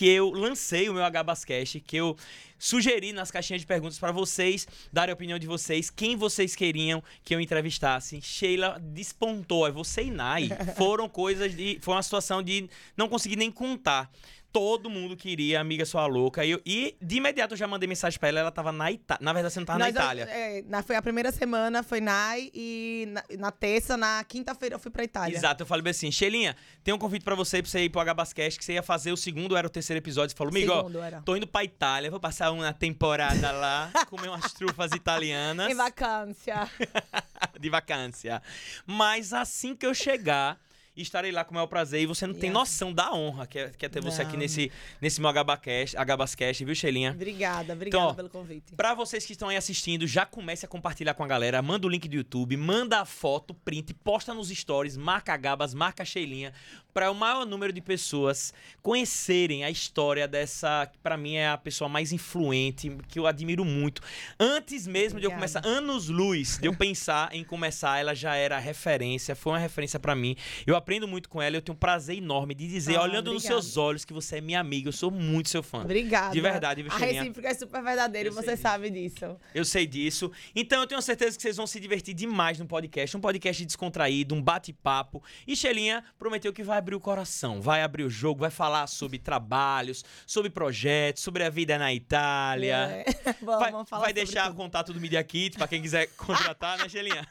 que eu lancei o meu HBascast, que eu sugeri nas caixinhas de perguntas para vocês darem a opinião de vocês, quem vocês queriam que eu entrevistasse. Sheila despontou, é você e Nai. Foram coisas de. Foi uma situação de não conseguir nem contar todo mundo queria Amiga Sua Louca. E, eu- e de imediato eu já mandei mensagem pra ela, ela tava na Itália. Na verdade, você não tava Nós- na Itália. é, na- foi a primeira semana, foi Nai, e na, na terça, na quinta-feira eu fui pra Itália. Exato, eu falei assim, Sheilinha, tem um convite pra você, pra você ir pro HBascast, que você ia fazer o segundo, era o terceiro episódio. Você falou, amigo, ó, Segundo, era. tô indo pra Itália, vou passar uma temporada lá, comer umas trufas italianas Em vacância. de vacância. Mas assim que eu chegar, estarei lá com o maior prazer. E você não tem noção da honra que é, que é ter você aqui Não. nesse, nesse meu HBascast, viu, Sheilinha? Obrigada, obrigada Então, ó, pelo convite. Pra vocês que estão aí assistindo, já comece a compartilhar com a galera. Manda o link do YouTube, manda a foto, print, posta nos stories, marca a Gabas, marca a Sheilinha, para o maior número de pessoas conhecerem a história dessa, que pra mim é a pessoa mais influente, que eu admiro muito. Antes mesmo de eu Obrigada. começar, anos luz de eu pensar em começar, ela já era referência, foi uma referência pra mim. Eu aprendo muito com ela, eu tenho um prazer enorme de dizer, Ah, olhando nos obrigada. seus olhos, que você é minha amiga, eu sou muito seu fã. Obrigada. De verdade, viu, A recíproca é super verdadeira e você sabe disso. Eu sei disso. Então eu tenho certeza que vocês vão se divertir demais no podcast. Um podcast descontraído, um bate-papo. E Shelinha prometeu que vai abrir o coração, vai abrir o jogo, vai falar sobre trabalhos, sobre projetos, sobre a vida na Itália. É. Vamos, Vai, vai deixar o contato do Media Kit pra quem quiser contratar, né, Shelinha?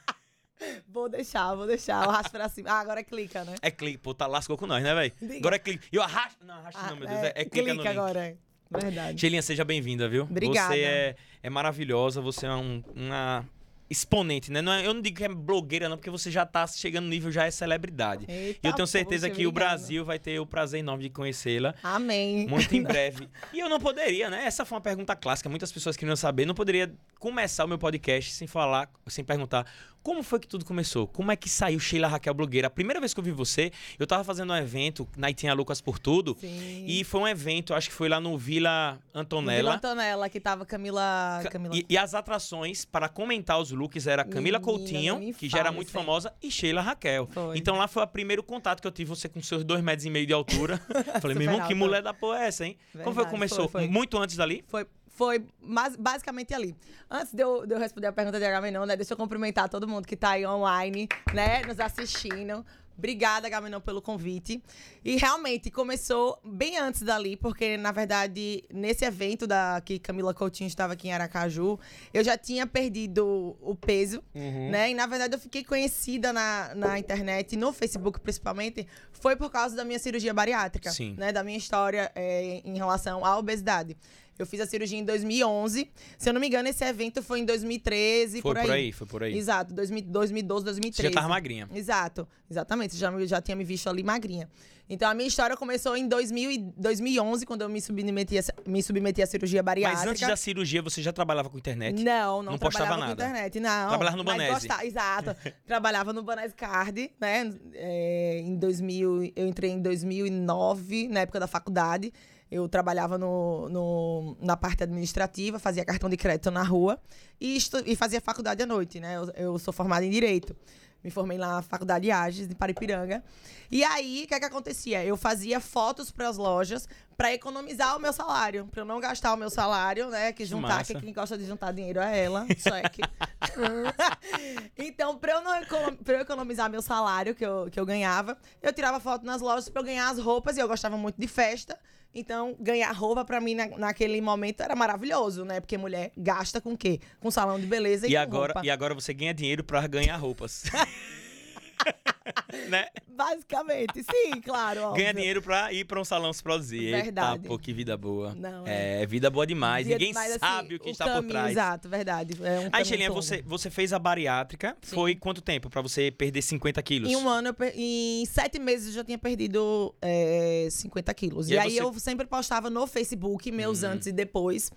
Vou deixar, vou deixar. Eu arrasto pra cima. Ah, agora clica, né? É clique, pô, tá lascou com nós, né, velho? Agora é clique. Eu arrasto. Não, arrasto Ah, não, meu Deus. É, é clica no link. agora. é. Verdade. Shelinha, seja bem-vinda, viu? Obrigada. Você é, é maravilhosa, você é um- uma exponente, né? Não é- eu não digo que é blogueira, não, porque você já tá chegando no nível, já é celebridade. Eita, e eu tenho certeza poxa, que o obrigada. Brasil vai ter o prazer enorme de conhecê-la. Amém. Muito em breve. E eu não poderia, né? Essa foi uma pergunta clássica. Muitas pessoas queriam saber. Não poderia começar o meu podcast sem falar, sem perguntar como foi que tudo começou? Como é que saiu Sheila Raquel Blogueira? A primeira vez que eu vi você, eu tava fazendo um evento na Itinha Lucas por Tudo. Sim. E foi um evento, acho que foi lá no Vila Antonella. Vila Antonella, que tava Camila... Ca- Camila... E, e as atrações para comentar os looks era Camila Menina, Coutinho, que já era muito aí. famosa, e Sheila Raquel. Foi. Então lá foi o primeiro contato que eu tive você com seus dois metros e meio de altura. Falei, meu irmão, que mulher da porra é essa, hein? Como foi que Verdade, começou? foi, foi. Muito antes dali? Foi, foi basicamente ali. Antes de eu, de eu responder a pergunta de Agamenon, né? Deixa eu cumprimentar todo mundo que tá aí online, né? Nos assistindo. Obrigada, Agamenon, pelo convite. E realmente começou bem antes dali, porque, na verdade, nesse evento da que Camila Coutinho estava aqui em Aracaju, eu já tinha perdido o peso, Uhum. né? E na verdade eu fiquei conhecida na, na internet, no Facebook principalmente, foi por causa da minha cirurgia bariátrica, Sim. né? Da minha história é, em relação à obesidade. Eu fiz a cirurgia em 2011. Se eu não me engano, esse evento foi em 2013, Foi por aí. por aí, foi por aí. Exato, 2000 2012, Você 2013. já tava magrinha. Exato, exatamente. Você já, já tinha me visto ali magrinha. Então a minha história começou em 2000 e 2011, quando eu me submeti a, me submeti à cirurgia bariátrica. Mas antes da cirurgia, você já trabalhava com internet? Não, não, Não postava nada. com internet, não. Trabalhava no Banese. gostava- exato. trabalhava no Banese Card, né? É, em 2000, eu entrei em 2009, na época da faculdade. Eu trabalhava no, no- na parte administrativa, fazia cartão de crédito na rua e, e fazia faculdade à noite, né? Eu, eu sou formada em Direito. Me formei lá na Faculdade de Ages, de Paripiranga. E aí, o que, é que acontecia? Eu fazia fotos para as lojas para economizar o meu salário, para eu não gastar o meu salário, né? Que juntar, massa. que quem gosta de juntar dinheiro é ela, só é que. então, para eu, não pra eu economizar meu salário que eu, que eu ganhava, eu tirava foto nas lojas para eu ganhar as roupas e eu gostava muito de festa. Então, ganhar roupa pra mim na- naquele momento era maravilhoso, né? Porque mulher gasta com o quê? Com salão de beleza e, E agora, roupa. e agora você ganha dinheiro pra ganhar roupas. né? Basicamente, sim, claro. óbvio. Ganha dinheiro pra ir pra um salão se produzir. Verdade. Eita, pô, que vida boa. Não, é. vida boa demais. Dia- Ninguém mas, assim, sabe o que está por caminho, trás. Exato, verdade. É um Aí, todo. você, você fez a bariátrica. Sim. Foi quanto tempo pra você perder 50 quilos? Em um ano, per- em sete meses, eu já tinha perdido é, 50 quilos. E E, aí aí você- eu sempre postava no Facebook meus Hum. antes e depois.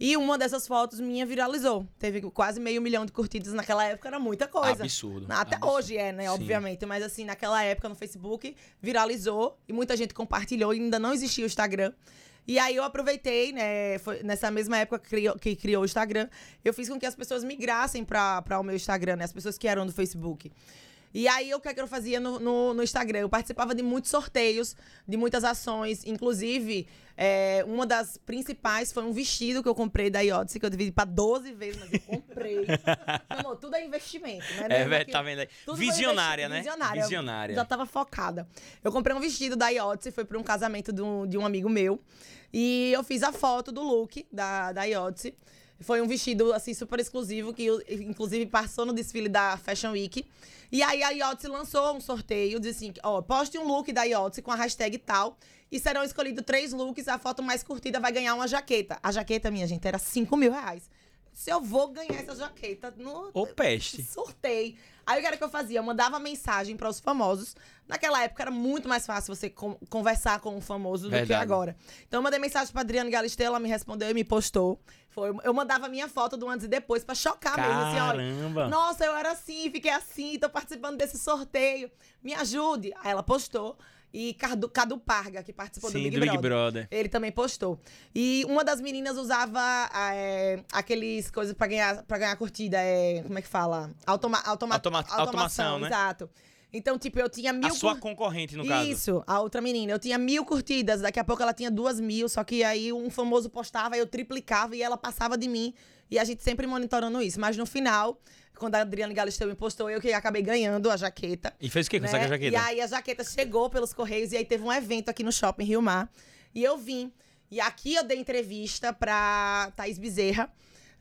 E uma dessas fotos minha viralizou. Teve quase meio milhão de curtidas naquela época, era muita coisa. Absurdo. Até absurdo. hoje é, né? Sim. Obviamente. Mas assim, naquela época no Facebook, viralizou e muita gente compartilhou e ainda não existia o Instagram. E aí eu aproveitei, né? Foi nessa mesma época que criou, que criou o Instagram, eu fiz com que as pessoas migrassem para o meu Instagram, né? As pessoas que eram do Facebook. E aí, o que, é que eu fazia no, no, no Instagram? Eu participava de muitos sorteios, de muitas ações. Inclusive, é, uma das principais foi um vestido que eu comprei da Iodice, que eu dividi pra 12 vezes, mas eu comprei. Amor, tudo é investimento, né? É, velho, tá vendo aí? Visionária, né? Visionária. Visionária. Já tava focada. Eu comprei um vestido da Iodice, foi pra um casamento de um, de um amigo meu. E eu fiz a foto do look da, da Iodice. Foi um vestido, assim, super exclusivo, que eu- inclusive passou no desfile da Fashion Week. E aí a Iodice lançou um sorteio, disse assim, ó, poste um look da Iodice com a hashtag tal, e serão escolhidos três looks, a foto mais curtida vai ganhar uma jaqueta. A jaqueta, minha gente, era 5 mil reais. Se eu vou ganhar essa jaqueta no, Ô, peste. Surtei. Aí o que era que eu fazia? Eu mandava mensagem para os famosos. Naquela época era muito mais fácil você con- conversar com um famoso do que agora. Então eu mandei mensagem pra Adriana Galisteu, ela me respondeu e me postou. Foi, eu mandava minha foto do antes e depois pra chocar mesmo. Assim, olha, Caramba. nossa, eu era assim, fiquei assim, tô participando desse sorteio. Me ajude. Aí ela postou. E Cadu, Cadu Parga, que participou Sim, do Big, do Big Brother. Brother. Ele também postou. E uma das meninas usava é, aqueles coisas pra ganhar, pra ganhar curtida. É, como é que fala? Automa, automa, Automa- automação, né? Exato. Então, tipo, eu tinha mil. A sua cur- concorrente, no caso. Isso, a outra menina. Eu tinha mil curtidas, daqui a pouco ela tinha duas mil, só que aí um famoso postava, eu triplicava e ela passava de mim. E a gente sempre monitorando isso. Mas no final, quando a Adriana Galisteu me postou, eu que acabei ganhando a jaqueta. E fez o quê com né? essa jaqueta? E aí a jaqueta chegou pelos Correios e aí teve um evento aqui no Shopping Rio Mar. E eu vim. E aqui eu dei entrevista pra Thaís Bezerra,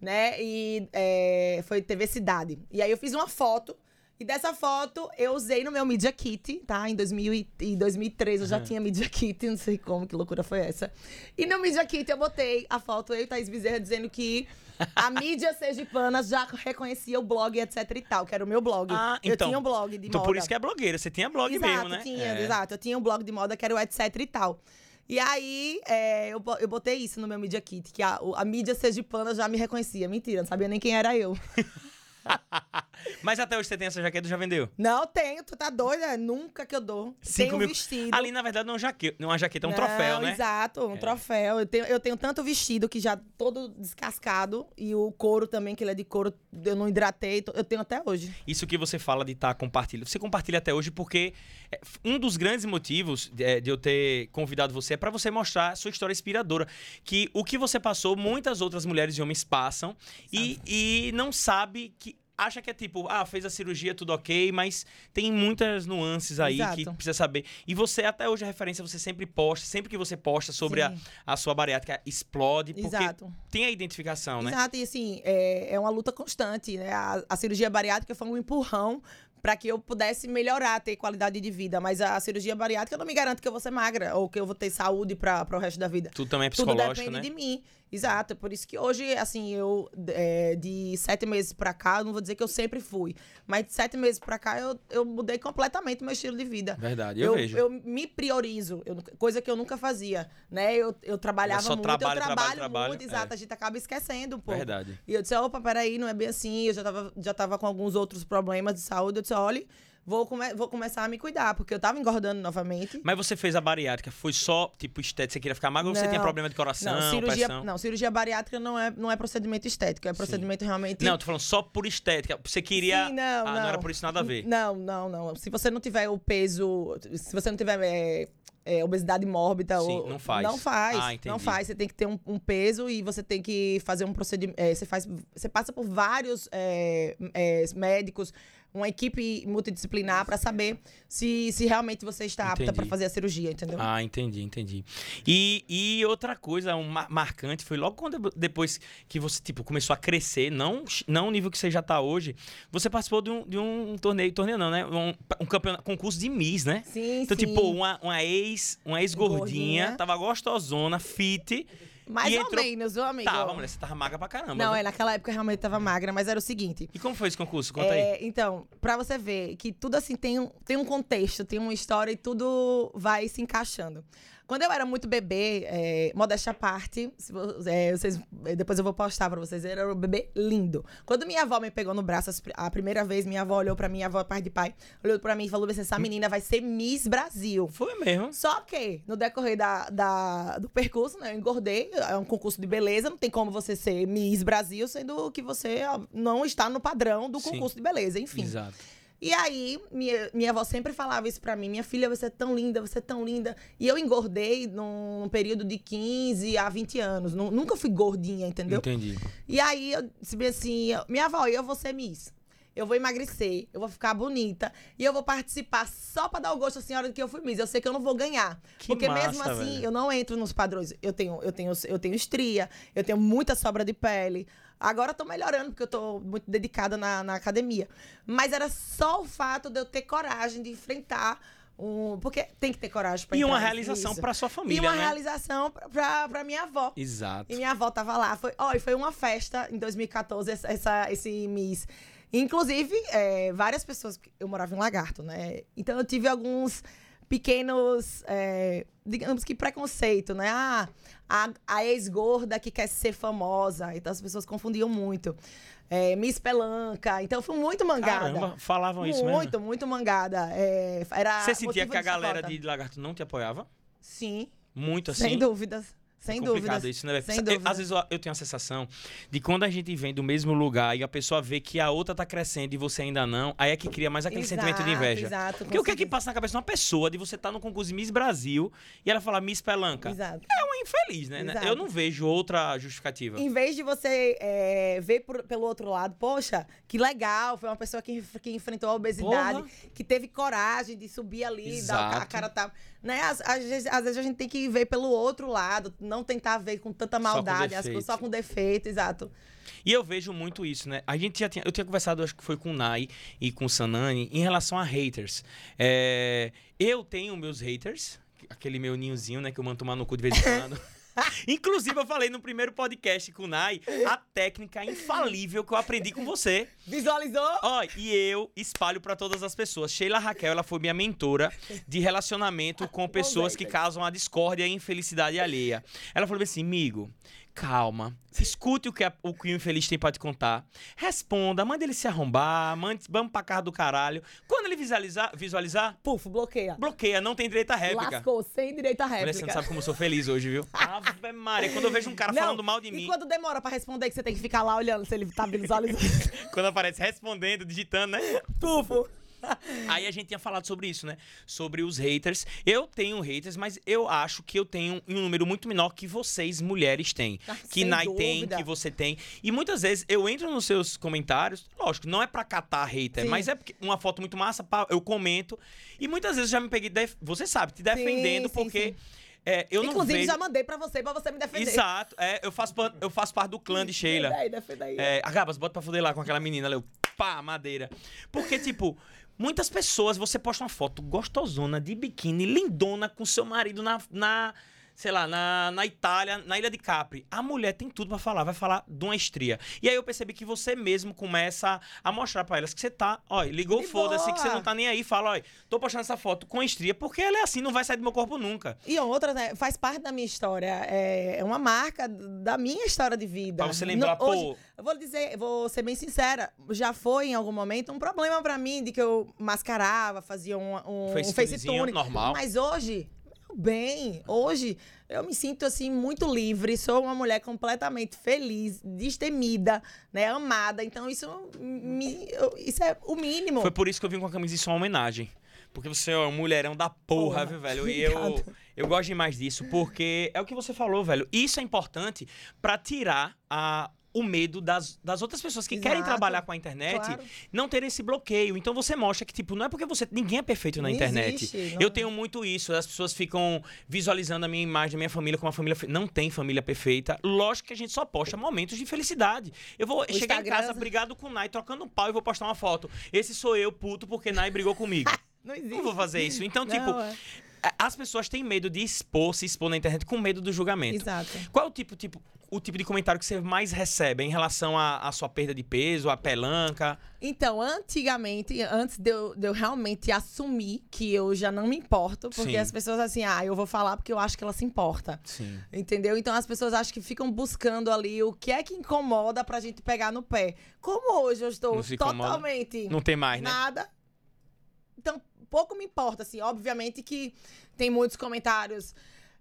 né? E é, foi TV Cidade. E aí eu fiz uma foto. E dessa foto eu usei no meu Media Kit, tá? Em, 2000 e, em 2013 eu já Aham. tinha Media Kit, não sei como, que loucura foi essa. E no Media Kit eu botei a foto, eu e Thaís Bezerra, dizendo que a mídia sergipana já reconhecia o blog, etc e tal, que era o meu blog. Ah, eu então- tinha um blog de Então moda. por isso que é blogueira. Você tinha blog exato, mesmo, né? Tinha, É. exato. Eu tinha um blog de moda que era o etc e tal. E aí, é, eu, eu botei isso no meu Media Kit, que a, a mídia sergipana já me reconhecia. Mentira, não sabia nem quem era eu. Mas até hoje você tem essa jaqueta já vendeu? Não tenho, tu tá doida? Nunca que eu dou. Cinco tenho mil- vestido. Ali, na verdade, não é uma jaqueta, não é uma jaqueta, é um Não, troféu, né? Exato, um troféu. Eu tenho, eu tenho tanto vestido que já todo descascado. E o couro também, que ele é de couro, eu não hidratei. Eu tenho até hoje. Isso que você fala de estar compartilhando. Você compartilha até hoje porque é, um dos grandes motivos de, é, de eu ter convidado você é para você mostrar a sua história inspiradora. Que o que você passou, muitas outras mulheres e homens passam e, e não sabe que. Acha que é tipo, ah, fez a cirurgia, tudo ok, mas tem muitas nuances aí que Exato. precisa saber. E você, até hoje, a referência, você sempre posta, sempre que você posta sobre a, a sua bariátrica, explode, porque Exato. tem a identificação, né? Exato, e assim, é, é uma luta constante, né? A, a cirurgia bariátrica foi um empurrão para que eu pudesse melhorar, ter qualidade de vida. Mas a cirurgia bariátrica não me garante que eu vou ser magra ou que eu vou ter saúde para o resto da vida. Tudo também é Tudo psicológico, depende né? de mim. Exato. Por isso que hoje, assim, eu é, de sete meses pra cá, eu não vou dizer que eu sempre fui, mas de sete meses pra cá eu, eu mudei completamente o meu estilo de vida. Verdade, eu, vejo. Eu me priorizo, eu coisa que eu nunca fazia, né? Eu, eu trabalhava muito, trabalho, eu trabalho, trabalho, trabalho, muito, exato. é. A gente acaba esquecendo um pouco. Verdade. E eu disse, opa, peraí, não é bem assim. Eu já tava, já tava com alguns outros problemas de saúde. Eu disse, olha, vou, come vou começar a me cuidar, porque eu tava engordando novamente. Mas você fez a bariátrica, foi só, tipo, estética, você queria ficar magro ou você Não. tinha problema de coração, Não, cirurgia, pressão? não, cirurgia bariátrica não é, não é procedimento estético, é procedimento realmente. Não, tô falando só por estética. Você queria. Sim, não, ah, não. era por isso nada a ver. Não, não, não. Se você não tiver o peso, se você não tiver é, é, obesidade mórbida, Sim, ou- não faz. Não faz. Ah, não faz. Você tem que ter um, um peso e você tem que fazer um procedimento. é, você faz, você passa por vários é, é, médicos, uma equipe multidisciplinar para saber se, se realmente você está apta Entendi. para fazer a cirurgia, entendeu? Ah, entendi, entendi. E, e outra coisa um ma- marcante foi logo quando depois que você tipo começou a crescer, não não o nível que você já tá hoje, você participou de um, de um torneio, torneio não, né? Um, um campeonato, concurso de Miss, né? Sim, Então, sim. tipo, uma, uma ex, uma ex gordinha, Gordinha. tava gostosona, fit. Mais e ou entrou- menos, viu, amigo? Tava, mulher, você tava magra pra caramba. Não, viu? é, naquela época eu realmente tava magra, mas era o seguinte. E como foi esse concurso? Conta aí. É, então, pra você ver que tudo assim tem um, tem um contexto, tem uma história e tudo vai se encaixando. Quando eu era muito bebê, é, modéstia à parte, se é, vocês, é, depois eu vou postar pra vocês, era um bebê lindo. Quando minha avó me pegou no braço a primeira vez, minha avó olhou pra mim, a avó pai de pai, olhou pra mim e falou assim, essa menina vai ser Miss Brasil. Foi mesmo. Só que, no decorrer da, da- do percurso, né, eu engordei, é um concurso de beleza, não tem como você ser Miss Brasil, sendo que você não está no padrão do Sim. concurso de beleza, enfim. Exato. E aí, minha, minha avó sempre falava isso pra mim: minha filha, você é tão linda, você é tão linda. E eu engordei num período de 15 a 20 anos. Nu- Nunca fui gordinha, entendeu? Entendi. E aí eu disse bem assim: minha avó, eu vou ser Miss. Eu vou emagrecer, eu vou ficar bonita e eu vou participar só pra dar o gosto à senhora de que eu fui Miss. Eu sei que eu não vou ganhar. Que porque massa, mesmo assim, velho. eu não entro nos padrões. Eu tenho, eu tenho, eu tenho estria, eu tenho muita sobra de pele. Agora eu tô melhorando, porque eu tô muito dedicada na, na academia. Mas era só o fato de eu ter coragem de enfrentar um. Porque tem que ter coragem pra E uma realização pra sua família, E uma né? realização pra minha avó. Exato. E minha avó tava lá. Foi, e foi uma festa em 2014, essa, essa- esse Miss. Inclusive, é, várias pessoas. Eu morava em Lagarto, né? Então eu tive alguns pequenos, é, digamos que preconceito, né? Ah, a, a ex-gorda que quer ser famosa. Então as pessoas confundiam muito. É, Miss Pelanca. Então eu fui muito mangada. Caramba, falavam isso muito, mesmo. muito mangada. É, era Você sentia que a galera de Lagarto não te apoiava? Sim, Muito assim? sem dúvidas. Sem é dúvidas. isso, né? Sem Eu- dúvidas. Às vezes eu, tenho a sensação de quando a gente vem do mesmo lugar e a pessoa vê que a outra tá crescendo e você ainda não, aí é que cria mais aquele sentimento de Exato, inveja. Exato, Porque o que é que passa na cabeça de uma pessoa de você estar no concurso de Miss Brasil e ela falar Miss Pelanca? Exato. É uma infeliz, né? Exato. Eu não vejo outra justificativa. Em vez de você é, ver por- pelo outro lado, poxa, que legal, foi uma pessoa que, que enfrentou a obesidade, Porra. que teve coragem de subir ali, dar o ca- a Exato. cara tá. Né? Às, às vezes, às vezes a gente tem que ver pelo outro lado, não tentar ver com tanta com maldade, as defeito. coisas só com defeito, exato. E eu vejo muito isso, né? A gente já tinha. Eu tinha conversado, acho que foi com o Nai e com o Sanani, em relação a haters. É, eu tenho meus haters, aquele meu ninhozinho, né? Que eu mando tomar no cu de vez em quando. Inclusive, eu falei no primeiro podcast com o Nai a técnica infalível que eu aprendi com você. Visualizou? Ó, e eu espalho pra todas as pessoas. Sheila Raquel, ela foi minha mentora de relacionamento com pessoas que causam a discórdia e a infelicidade alheia. Ela falou assim, amigo, calma, escute o que, a- o que o infeliz tem pra te contar, responda, manda ele se arrombar, mande, vamos pra casa do caralho. Quando ele visualizar, visualizar Puf, bloqueia. bloqueia, não tem direito à réplica. Lascou, sem direito à Mulher, réplica. você não sabe como eu sou feliz hoje, viu? Ave Maria, quando eu vejo um cara Não, falando mal de e mim, quando demora pra responder, que você tem que ficar lá olhando se ele tá visualizando. quando aparece respondendo, digitando, né? Tufo. Aí a gente tinha falado sobre isso, né? Sobre os haters. Eu tenho haters, mas eu acho que eu tenho um número muito menor que vocês, mulheres, têm. Ah, que Nai tem, que você tem. E muitas vezes eu entro nos seus comentários, lógico, não é pra catar hater, Sim. mas é porque uma foto muito massa, eu comento. E muitas vezes já me peguei, def- você sabe, te defendendo, sim, porque sim. é, eu não Inclusive, vejo... já mandei pra você, pra você me defender. Exato, é, eu, faço, eu faço parte do clã de Sheila. Defenda aí, defenda aí. É, a Gabas, bota pra fuder lá com aquela menina, Leu. Pá, madeira. Porque, tipo, muitas pessoas, você posta uma foto gostosona, de biquíni, lindona, com seu marido na. na sei lá, na, na Itália, na Ilha de Capri. A mulher tem tudo pra falar, vai falar de uma estria. E aí eu percebi que você mesmo começa a mostrar pra elas que você tá, ó, ligou foda-se, que você não tá nem aí, fala, ó, tô postando essa foto com estria, porque ela é assim, não vai sair do meu corpo nunca. E outra, né, faz parte da minha história. É uma marca da minha história de vida. Pra você lembrar, No- hoje, pô, Eu vou dizer, vou ser bem sincera, já foi em algum momento um problema pra mim de que eu mascarava, fazia um, um, um Face normal. Mas hoje, bem, hoje eu me sinto assim muito livre, sou uma mulher completamente feliz, destemida, né, amada. Então isso me, isso é o mínimo. Foi por isso que eu vim com a camisa isso uma homenagem. Porque você é um mulherão da porra, Porra, viu, velho? E eu, eu gosto demais disso, porque é o que você falou, velho. Isso é importante pra tirar a, o medo das, das outras pessoas que querem Exato. trabalhar com a internet Claro. não terem esse bloqueio. Então você mostra que, tipo, não é porque você. Ninguém é perfeito na Não internet. existe, não eu é. tenho muito isso. As pessoas ficam visualizando a minha imagem da minha família como uma família. Não tem família perfeita. Lógico que a gente só posta momentos de felicidade. Eu vou chegar em Instagram- casa brigado com o Nai, trocando um pau e vou postar uma foto. Esse sou eu, puto, porque Nai brigou comigo. Não existe. Não vou fazer isso. Então, Não, tipo, é. As pessoas têm medo de expor, se expor na internet com medo do julgamento. Exato. Qual é o tipo, tipo, o tipo de comentário que você mais recebe em relação à sua perda de peso, à pelanca? Então, antigamente, antes de eu, de eu realmente assumir que eu já não me importo, porque Sim. as pessoas assim, ah, eu vou falar porque eu acho que ela se importa. Sim. Entendeu? Então as pessoas acham que ficam buscando ali o que é que incomoda pra gente pegar no pé. Como hoje eu estou Não totalmente Não tem mais, né? nada. Então, pouco me importa, assim. Obviamente que tem muitos comentários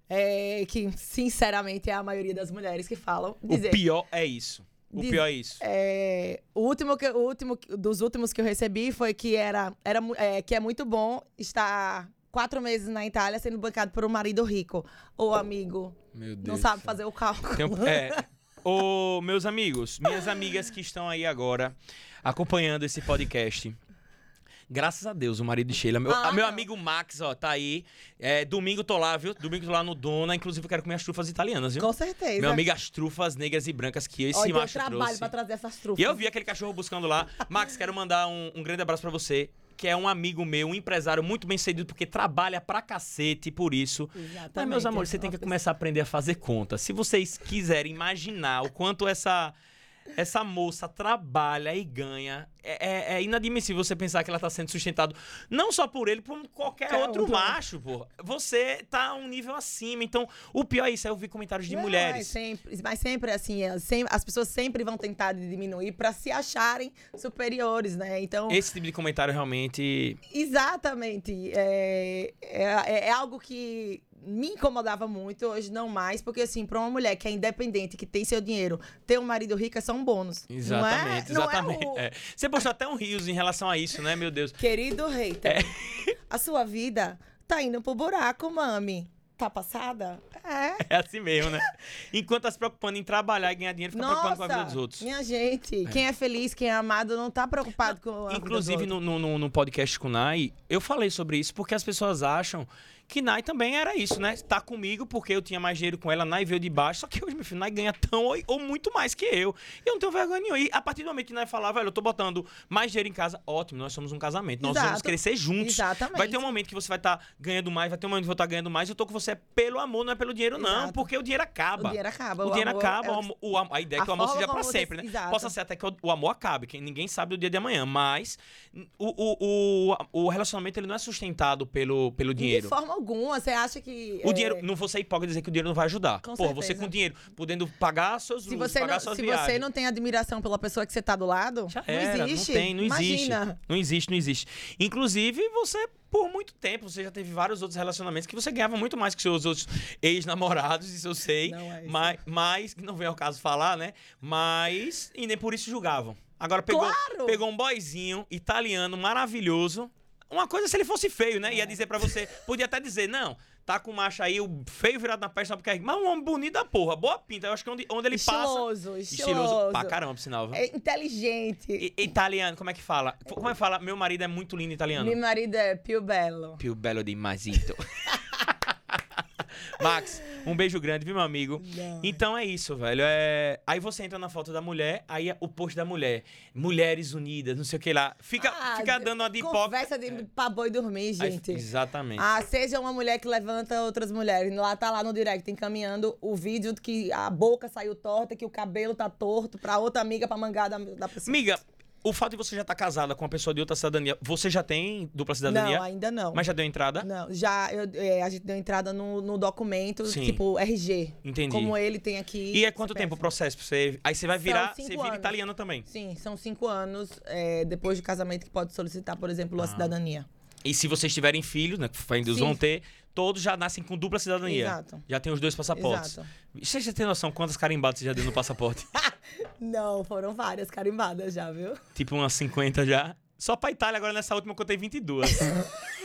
é, que, sinceramente, é a maioria das mulheres que falam. Dizer, O pior é isso. O Diz- pior é isso. É, o último, que, o último que- dos últimos que eu recebi foi que era, era é, que é muito bom estar quatro meses na Itália sendo bancado por um marido rico. Ou amigo, Meu Deus. não sabe fazer o cálculo. Tem é. Ô, meus amigos, minhas amigas que estão aí agora acompanhando esse podcast. Graças a Deus, o marido de Sheila. Meu, Ah, meu não. amigo Max, ó, tá aí. É, domingo tô lá, viu? Domingo tô lá no Dona. Inclusive, eu quero comer as trufas italianas, viu? Com certeza. Meu amigo, as trufas negras e brancas que esse Ó, e deu macho trabalho trouxe. pra trazer essas trufas. E eu vi aquele cachorro buscando lá. Max, quero mandar um, um grande abraço pra você, que é um amigo meu, um empresário muito bem sucedido, porque trabalha pra cacete por isso. Exatamente. Mas, meus amores, você tem que começar a aprender a fazer conta. Se vocês quiserem imaginar o quanto essa. Essa moça trabalha e ganha. É, é- é inadmissível você pensar que ela tá sendo sustentada não só por ele, por qualquer outro macho, pô. Você tá um nível acima. Então, o pior é isso. Eu vi comentários de Não, mulheres. Mas sempre, mas sempre assim, é, as pessoas sempre vão tentar diminuir pra se acharem superiores, né? Então, Esse tipo de comentário realmente. Exatamente. É, é, é algo que me incomodava muito, hoje não mais, porque assim, pra uma mulher que é independente, que tem seu dinheiro, ter um marido rico é só um bônus. Exatamente, não é, exatamente. Não é o... É. Você postou até um rios em relação a isso, né, meu Deus? Querido hater, É. a sua vida tá indo pro buraco, mami. Tá passada? É. É assim mesmo, né? Enquanto tá se preocupando em trabalhar e ganhar dinheiro, fica preocupando com a vida dos Nossa, outros. minha gente, quem é feliz, quem é amado, não tá preocupado com a vida Inclusive, dos no, no, no podcast com o Nai, eu falei sobre isso porque as pessoas acham que Nai também era isso, né? Tá comigo porque eu tinha mais dinheiro com ela, Nai veio de baixo. Só que hoje, meu filho, Nai ganha tão ou, ou muito mais que eu. E eu não tenho vergonha nenhuma. E a partir do momento que Nai falar, velho, eu tô botando mais dinheiro em casa, ótimo, nós somos um casamento. Nós Exato. vamos crescer juntos. Exatamente. Vai ter um momento que você vai estar ganhando mais, vai ter um momento que eu vou estar ganhando mais. Eu tô com você pelo amor, não é pelo dinheiro, não. Exato. Porque o dinheiro acaba. O dinheiro acaba. O dinheiro amor acaba, é o o- o a ideia é que o amor seja pra sempre, né? Exato. Possa ser até que o, o amor acabe, que ninguém sabe do dia de amanhã, mas o, o, o, o relacionamento ele não é sustentado pelo, pelo dinheiro. De forma alguma, você acha que. O é, dinheiro, não vou ser hipócrita dizer que o dinheiro não vai ajudar. Com Pô, você certeza. com dinheiro, podendo pagar seus Se luzes, você, pagar não, suas se viagens. você não tem admiração pela pessoa que você tá do lado, Já não era, existe. Não tem, não existe. Imagina. Não existe, não existe. Inclusive, você, por muito tempo, você já teve vários outros relacionamentos que você ganhava muito mais que seus outros ex-namorados, isso eu sei. Não é isso. mas, mas, que não vem ao caso falar, né? Mas, e nem por isso julgavam. Agora pegou, Claro! pegou um boyzinho italiano maravilhoso. Uma coisa se ele fosse feio, né? Ia É. dizer pra você, podia até dizer, não, tá com o macho aí, o feio virado na perna, porque mas um homem bonito da porra, boa pinta. Eu acho que onde, onde ele passa. estiloso, estiloso. pra caramba, por sinal. É inteligente. I- Italiano, como é que fala? Como é que fala? Meu marido é muito lindo italiano. Meu marido é Pio Bello. Più bello di Masito. Max, um beijo grande, viu, meu amigo? Não. Então é isso, velho. É... Aí você entra na foto da mulher, aí é o post da mulher. Mulheres unidas, não sei o que lá. Fica, Ah, fica dando uma de hipócrita. Conversa de pra boi dormir, Aí- gente. exatamente. Ah, seja uma mulher que levanta outras mulheres. Lá tá lá no direct encaminhando o vídeo que a boca saiu torta, que o cabelo tá torto pra outra amiga pra mangar da, da pessoa. Amiga, o fato de você já estar casada com uma pessoa de outra cidadania, você já tem dupla cidadania? Não, ainda não. Mas já deu entrada? Não, já eu- é, a gente deu entrada no, no documento, Sim. tipo RG. Entendi. Como ele tem aqui. E é quanto tempo o processo você? Aí você vai virar, você vira anos. italiana também. Sim, são cinco anos é, depois do casamento que pode solicitar, por exemplo, a Ah. cidadania. E se vocês tiverem filhos, né, que ainda vão ter, todos já nascem com dupla cidadania. Exato. Já tem os dois passaportes. Exato. Você já tem noção quantas carimbadas você já deu no passaporte? Não, foram várias carimbadas já, viu? tipo umas 50 já. Só pra Itália, agora nessa última eu contei 22.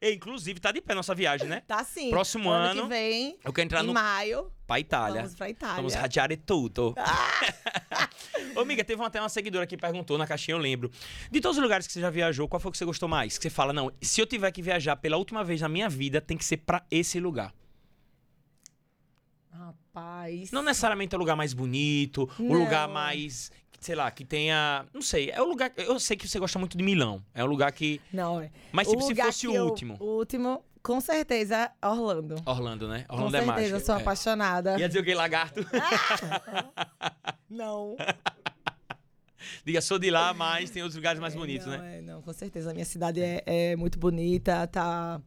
e, inclusive, tá de pé nossa viagem, né? Tá sim. Próximo ano. ano, que vem, Eu quero entrar em no... maio, pra Itália. vamos pra Itália. Vamos radiare tudo. Ah! Ô, amiga, teve uma- até uma seguidora que perguntou na caixinha, eu lembro. De todos os lugares que você já viajou, qual foi o que você gostou mais? Que você fala, não, se eu tiver que viajar pela última vez na minha vida, tem que ser pra esse lugar. Rapaz. Não necessariamente é o lugar mais bonito, o Não. lugar mais, sei lá, que tenha. Não sei. É o lugar. Eu sei que você gosta muito de Milão. É um lugar que. Não, é. Mas tipo, se fosse que o eu- último. O último, com certeza, Orlando. Orlando, né? Com Orlando é certeza, mágico. eu sou é. apaixonada. Ia dizer o gay lagarto. Não. Diga, sou de lá, mas tem outros lugares mais É, bonitos, não, né? é, não, com certeza. A minha cidade é, é muito bonita, tá.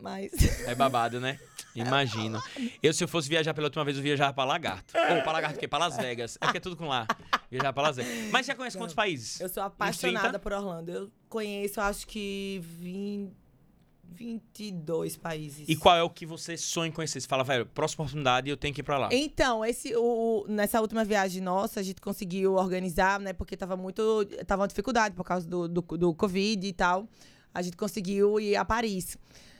Mas. É babado, né? Imagino. Eu, se eu fosse viajar pela última vez, eu viajava pra Lagarto. Ou pra Lagarto o quê? Pra Las Vegas. É porque é tudo com lá. Viajar pra Las Vegas. Mas já conhece quantos países? Eu sou Uns 30? apaixonada por Orlando. Eu conheço, acho que vim 22 países. E qual é o que você sonha em conhecer? Você fala, velho, próxima oportunidade eu tenho que ir pra lá. Então, esse, o, nessa última viagem nossa, a gente conseguiu organizar, né? Porque tava muito. Tava uma dificuldade por causa do, do, do Covid e tal. A gente conseguiu ir a Paris.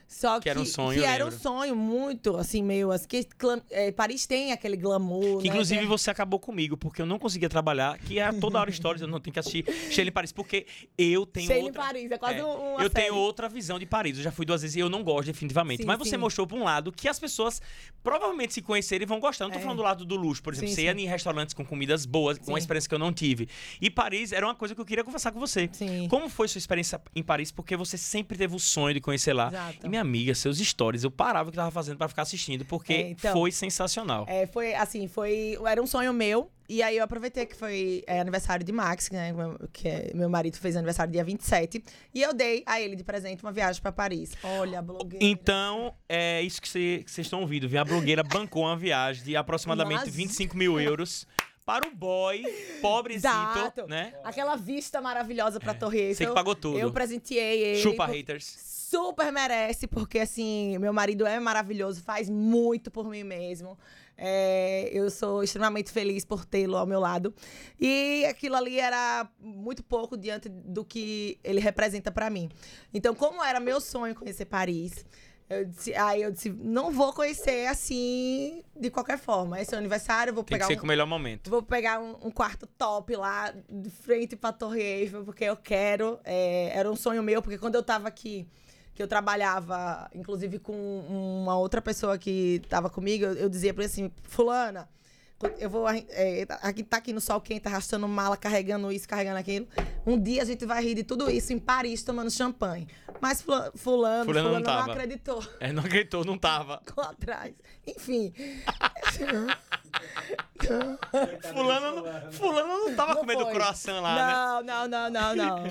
Só que, Que era um sonho, Que era um sonho muito, assim, meio. Assim, que, é, Paris tem aquele glamour. Que né, inclusive é- você acabou comigo, porque eu não conseguia trabalhar, que é toda hora histórias, eu não tenho que assistir Sheila em Paris, porque eu tenho Sheila em outra... Paris, é quase É, um- uma Eu tenho série. outra visão de Paris, eu já fui duas vezes e eu não gosto definitivamente. Sim, Mas você sim. mostrou por um lado que as pessoas provavelmente se conhecerem vão gostar. Não tô É. falando do lado do luxo, por exemplo, Sim, você ia em restaurantes com comidas boas, com uma experiência que eu não tive. E Paris era uma coisa que eu queria conversar com você. Sim. Como foi sua experiência em Paris? Porque você sempre teve o sonho de conhecer lá. Exato. E minha amiga, seus stories, eu parava o que tava fazendo pra ficar assistindo, porque É, então. foi sensacional. É, foi assim, foi. Era um sonho meu. E aí eu aproveitei que foi é, aniversário de Max, né? Que é- meu marido fez aniversário dia 27. E eu dei a ele de presente uma viagem pra Paris. Olha, blogueira. Então, é isso que cê- vocês estão ouvindo. viu? A blogueira bancou uma viagem de aproximadamente Mas- 25 mil euros para o boy pobrecito, Exato. né? Aquela vista maravilhosa pra Torre Eiffel. Você que pagou tudo. Eu presenteei ele. Chupa por- haters. Super merece, porque assim, meu marido é maravilhoso, faz muito por mim mesmo. É, eu sou extremamente feliz por tê-lo ao meu lado. E aquilo ali era muito pouco diante do que ele representa pra mim. Então, como era meu sonho conhecer Paris, eu disse, aí eu disse, não vou conhecer assim de qualquer forma. Esse é o aniversário, eu vou Tem que pegar ser um, o melhor momento. Vou pegar um, um quarto top lá, de frente pra Torre Eiffel, porque eu quero. é, era um sonho meu, porque quando eu tava aqui, que eu trabalhava, inclusive com uma outra pessoa que tava comigo, eu, eu dizia pra ele assim, fulana, eu vou é, aqui tá aqui no sol quente, arrastando mala, carregando isso, carregando aquilo. Um dia a gente vai rir de tudo isso em Paris tomando champanhe. Mas fula- fulano, Fulano fulano, não não, acreditou. É, não acreditou, não tava. Ficou atrás. Enfim. Fulano, não- fulano não tava Não comendo foi. croissant lá, né? Não, não, não, não, não.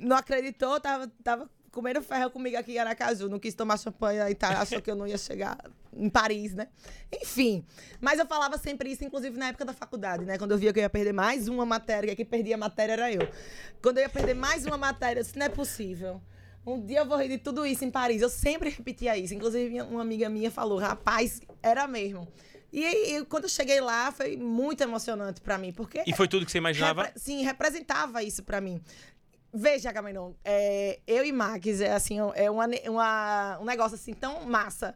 não acreditou, tava, tava comendo ferro comigo aqui em Aracaju. Não quis tomar champanhe e tal, achou que eu não ia chegar em Paris, né? Enfim. Mas eu falava sempre isso, inclusive na época da faculdade, né? Quando eu via que eu ia perder mais uma matéria, que perdia a matéria era eu. Quando eu ia perder mais uma matéria, eu disse, não é possível. Um dia eu vou rir de tudo isso em Paris. Eu sempre repetia isso. Inclusive, uma amiga minha falou, rapaz, era mesmo. E, e quando eu cheguei lá, foi muito emocionante pra mim, porque E foi tudo que você imaginava? Repre- sim, representava isso pra mim. Veja, Gamenon, é, eu e Max é assim, é uma, uma- um negócio assim tão massa.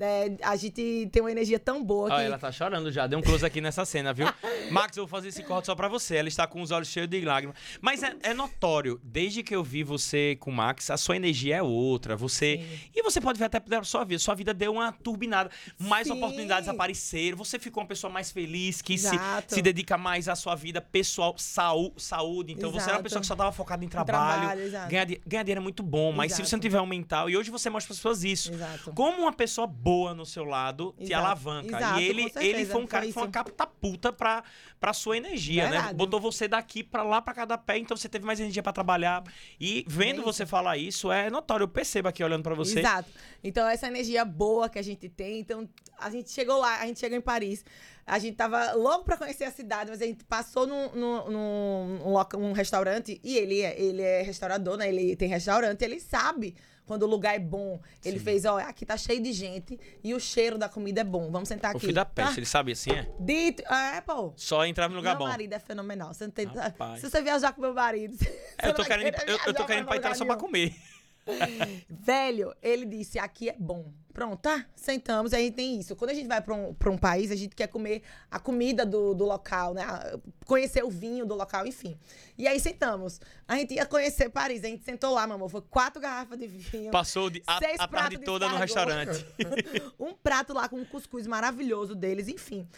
É, a gente tem uma energia tão boa Olha, que. ela tá chorando já. Deu um close aqui nessa cena, viu? Max, eu vou fazer esse corte só pra você. Ela está com os olhos cheios de lágrimas. Mas é, é notório, desde que eu vi você com o Max, a sua energia é outra. Você. E você pode ver até pela sua vida. Sua vida deu uma turbinada. Mais Sim. oportunidades apareceram. Você ficou uma pessoa mais feliz, que se, Exato. se dedica mais à sua vida pessoal, saú, saúde. Então você era uma Exato. pessoa que só tava focada em trabalho. trabalho, exato. ganhar, ganhar dinheiro é muito bom, mas se Exato. você não tiver um mental. E hoje você mostra para as pessoas isso. Exato. Como uma pessoa boa no seu lado te Exato. alavanca. Exato, e ele, ele foi um cara foi que foi uma catapulta pra, pra sua energia, né? Botou você daqui pra lá, pra cada pé, então você teve mais energia pra trabalhar. E vendo É você falar isso, é notório. Eu percebo aqui olhando pra você. Exato. Então, essa energia boa que a gente tem. Então, a gente chegou lá, a gente chegou em Paris. A gente tava louco pra conhecer a cidade, mas a gente passou num, num, num, um loca- um restaurante. E ele é, ele é restaurador, né? Ele tem restaurante, ele sabe quando o lugar é bom. Ele Sim. fez, ó, aqui tá cheio de gente e o cheiro da comida é bom. Vamos sentar O aqui. filho da peste, ele sabe assim, é? Dito. É, pô. Só entrava no lugar meu bom. marido é fenomenal. Você não tem... Rapaz. Se você viajar com meu marido. É, eu tô querendo, eu, eu tô querendo pra Itália só pra comer. Velho, ele disse: aqui é bom. Pronto, tá? Sentamos, aí tem isso. Quando a gente vai pra um, pra um país, a gente quer comer a comida do, do local, né? Conhecer o vinho do local, enfim. E aí sentamos. A gente ia conhecer Paris. A gente sentou lá, amor. Foi quatro garrafas de vinho. Passou de- a, Seis a tarde toda no restaurante. um prato lá com um cuscuz maravilhoso deles, enfim.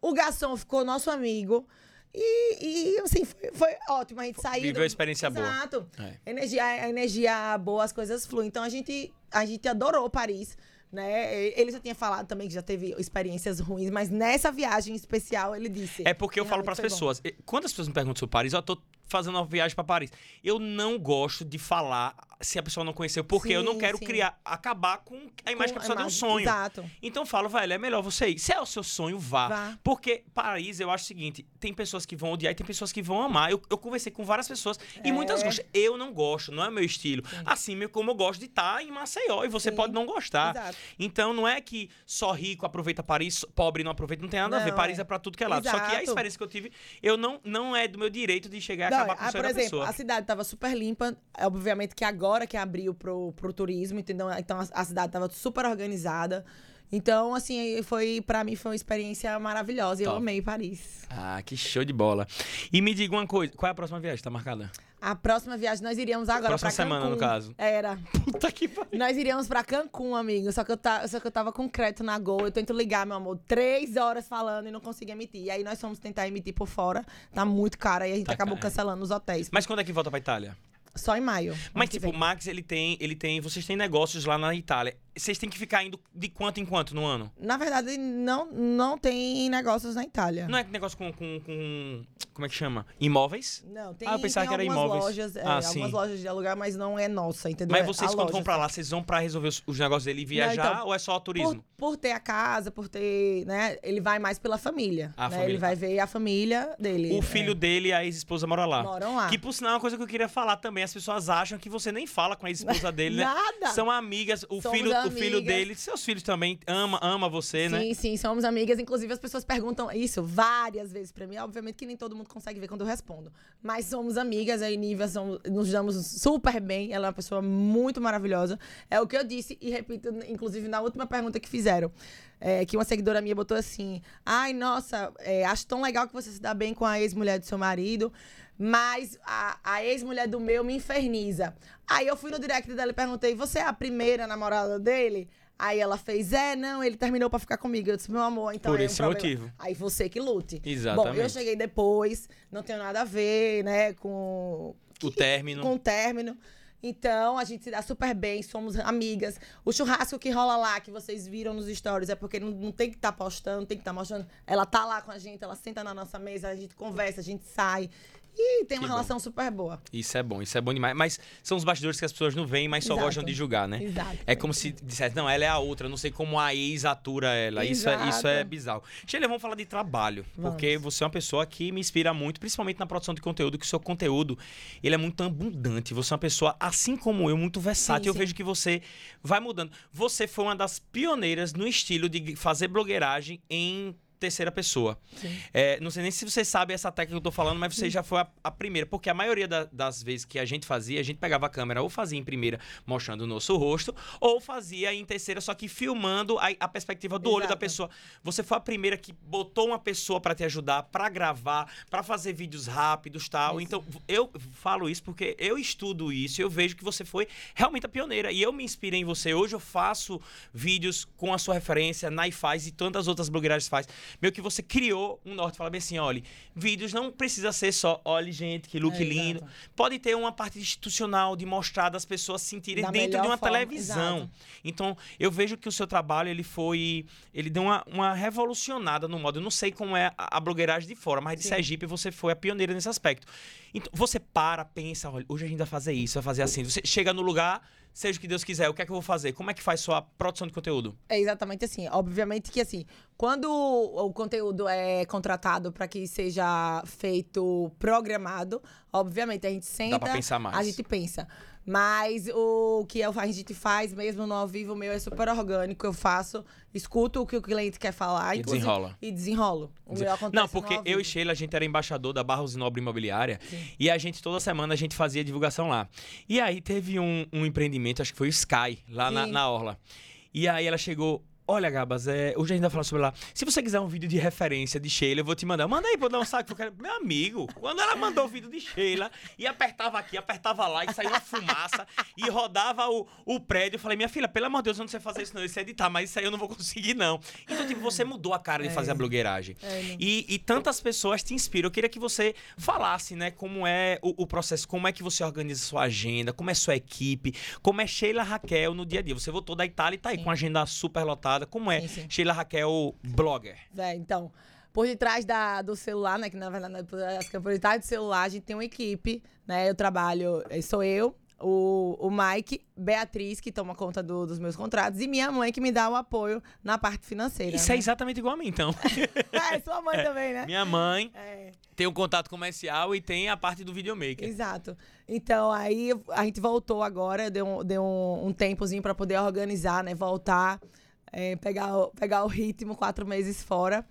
O garçom ficou nosso amigo. E, e, assim, foi, foi ótimo. A gente saiu. Viveu a experiência boa. Exato. É. Energia, a energia boa, as coisas fluem. Então a gente, a gente adorou Paris. Né? Ele já tinha falado também que já teve experiências ruins, mas nessa viagem especial ele disse. É porque eu falo foi bom. pessoas, eh, quando as pessoas me perguntam sobre Paris, eu tô fazendo uma viagem pra Paris. Eu não gosto de falar se a pessoa não conheceu, porque eu não Sim, quero sim. criar, acabar com a imagem que a Com pessoa tem um sonho. Exato. Então eu falo, velho, é melhor você ir. Se é o seu sonho, vá. Vá. Porque Paris, eu acho o seguinte: tem pessoas que vão odiar e tem pessoas que vão amar. Eu, eu conversei com várias pessoas e É. muitas gostam. Eu não gosto, não é meu estilo. Assim meio como eu gosto de estar em Maceió e você Sim. pode não gostar. Exato. Então não é que só rico aproveita Paris, pobre não aproveita, não tem nada a ver. Não, Paris é. é pra tudo que é lado. Só que a Exato. experiência que eu tive, eu não, não é do meu direito de chegar e Não, acabar com sonho por exemplo, pessoa. a cidade tava super limpa. É, Obviamente que agora que abriu pro, pro turismo, entendeu? Então a, a cidade tava super organizada. Então, assim, foi para mim foi uma experiência maravilhosa. e Eu Top. amei Paris. Ah, que show de bola. E me diga uma coisa, qual é a próxima viagem? Tá marcada? A próxima viagem nós iríamos agora Próxima pra Cancún. semana, no caso. Era. Puta que pariu. Nós iríamos pra Cancún, amigo. Só que, eu ta- só que eu tava com crédito na Gol. Eu tento ligar, meu amor. Três horas falando e não consegui emitir. E aí nós fomos tentar emitir por fora. Tá muito caro. E a gente Tá acabou caro. cancelando os hotéis. Mas quando é que volta pra Itália? Só em maio. Mas, tipo, o. Max, ele tem, ele tem. Vocês têm negócios lá na Itália. Vocês têm que ficar indo de quanto em quanto no ano? Na verdade, não, não tem negócios na Itália. Não é negócio com. com, com- como é que chama? Imóveis? Não, tem, Ah, eu pensava que era algumas imóveis. lojas, é, Ah, algumas sim. lojas de alugar, mas não é nossa, entendeu? Mas É vocês, a quando vão loja. pra lá, vocês vão pra resolver os, os negócios dele e viajar então, ou é só turismo? Por, por ter a casa, por ter, né? Ele vai mais pela família. A né? família. Ele vai ver a família dele. O filho é, dele e a ex-esposa moram lá. moram lá. Que por sinal é uma coisa que eu queria falar também. As pessoas acham que você nem fala com a ex-esposa dele, né? Nada. São amigas. O Somos filho, o filho dele, seus filhos também ama, ama você, né? Sim, sim, somos amigas. Inclusive, as pessoas perguntam isso várias vezes pra mim. Obviamente que nem todo mundo consegue ver quando eu respondo. Mas somos amigas, eu e Nívia somos, nos damos super bem. Ela é uma pessoa muito maravilhosa. É o que eu disse e repito, inclusive, na última pergunta que fizeram. é, que uma seguidora minha botou assim: Ai, nossa, é, acho tão legal que você se dá bem com a ex-mulher do seu marido. Mas a, a ex-mulher do meu me inferniza. Aí eu fui no direct dela e perguntei: Você é a primeira namorada dele? Aí ela fez: É, não, ele terminou pra ficar comigo. Eu disse: Meu amor, então Por é um esse problema." motivo. Aí você que lute. Exatamente. Bom, eu cheguei depois, não tenho nada a ver, né, com O término. com o término. Então, a gente se dá super bem, somos amigas. O churrasco que rola lá, que vocês viram nos stories, é porque não, não tem que estar postando, não tem que estar mostrando. Ela tá lá com a gente, ela senta na nossa mesa, a gente conversa, a gente sai. E tem uma Que relação super boa. Isso é bom, isso é bom demais. Mas são os bastidores que as pessoas não veem, mas só Exato. gostam de julgar, né? Exato. É como se dissesse, não, ela é a outra, não sei como a ex atura ela. Isso é, isso é bizarro. Sheila, vamos falar de trabalho, Vamos. porque você é uma pessoa que me inspira muito, principalmente na produção de conteúdo, que o seu conteúdo, ele é muito abundante. Você é uma pessoa, assim como eu, muito versátil. Sim, eu sim. vejo que você vai mudando. Você foi uma das pioneiras no estilo de fazer blogueiragem em terceira pessoa. É, não sei nem se você sabe essa técnica que eu tô falando, mas você já foi a, a primeira. Porque a maioria da- das vezes que a gente fazia, a gente pegava a câmera ou fazia em primeira, mostrando o nosso rosto, ou fazia em terceira, só que filmando a, a perspectiva do olho da Exato. pessoa. Você foi a primeira que botou uma pessoa pra te ajudar, pra gravar, pra fazer vídeos rápidos tal. Isso. Então, eu falo isso porque eu estudo isso e eu vejo que você foi realmente a pioneira. E eu me inspirei em você. Hoje eu faço vídeos com a sua referência, Nai faz e tantas outras blogueiragens faz. Meio que você criou um norte. Fala bem assim, olha, vídeos não precisa ser só, olha gente, que look É, lindo. exato. Pode ter uma parte institucional de mostrar das pessoas se sentirem Da dentro de uma forma, televisão. exato. Então, eu vejo que o seu trabalho, ele foi... Ele deu uma, uma revolucionada no modo. Eu não sei como é a, a blogueiragem de fora, mas de Sim. Sergipe você foi a pioneira nesse aspecto. Então, você para, pensa, olha, hoje a gente vai fazer isso, vai fazer assim. Você chega no lugar, seja o que Deus quiser, o que é que eu vou fazer? Como é que faz sua produção de conteúdo? É exatamente assim. Obviamente que assim, quando o conteúdo é contratado para que seja feito programado, obviamente a gente senta, pra pensar mais. a gente pensa. Mas o que eu- a gente faz mesmo no ao vivo meu é super orgânico. Eu faço, escuto o que o cliente quer falar E desenrola. E desenrolo. O meu acontece Não, porque eu e. Sheila, a gente era embaixador da Barros e Nobre Imobiliária. Sim. E a gente, toda semana, a gente fazia divulgação lá. E aí teve um, um empreendimento, acho que foi o Sky, lá na, na Orla. E aí ela chegou. Olha, Gabas, é, hoje a gente vai falar sobre lá. Se você quiser um vídeo de referência de Sheila, eu vou te mandar. Manda aí pra eu dar um saco. Eu quero... Meu amigo, quando ela mandou o vídeo de Sheila e apertava aqui, apertava lá e saía uma fumaça e rodava o, o prédio, eu falei, minha filha, pelo amor de Deus, eu não sei fazer isso não, isso é editar, mas isso aí eu não vou conseguir não. Então, tipo, você mudou a cara de É. fazer a blogueiragem. É. E, e tantas pessoas te inspiram. Eu queria que você falasse, né, como é o, o processo, como é que você organiza sua agenda, como é sua equipe, como é Sheila Raquel no dia a dia. Você voltou da Itália e tá aí Sim. com a agenda super lotada. Como é Sim, sim. Sheila Raquel blogger? É, então, por detrás da, do celular, né? Que na verdade, por- é por detrás do celular, a gente tem uma equipe, né? Eu trabalho, eh, sou eu, o, o Mike, Beatriz, que toma conta do- dos meus contratos, e minha mãe, que me dá o apoio na parte financeira. Isso é né? exatamente igual a mim, então. É, sua mãe também, né? Minha mãe É, tem um contato comercial e tem a parte do videomaker. exato. Então, aí a gente voltou agora, deu um, deu um, um tempozinho pra poder organizar, né? Voltar, é, pegar, o- pegar o ritmo, quatro meses fora.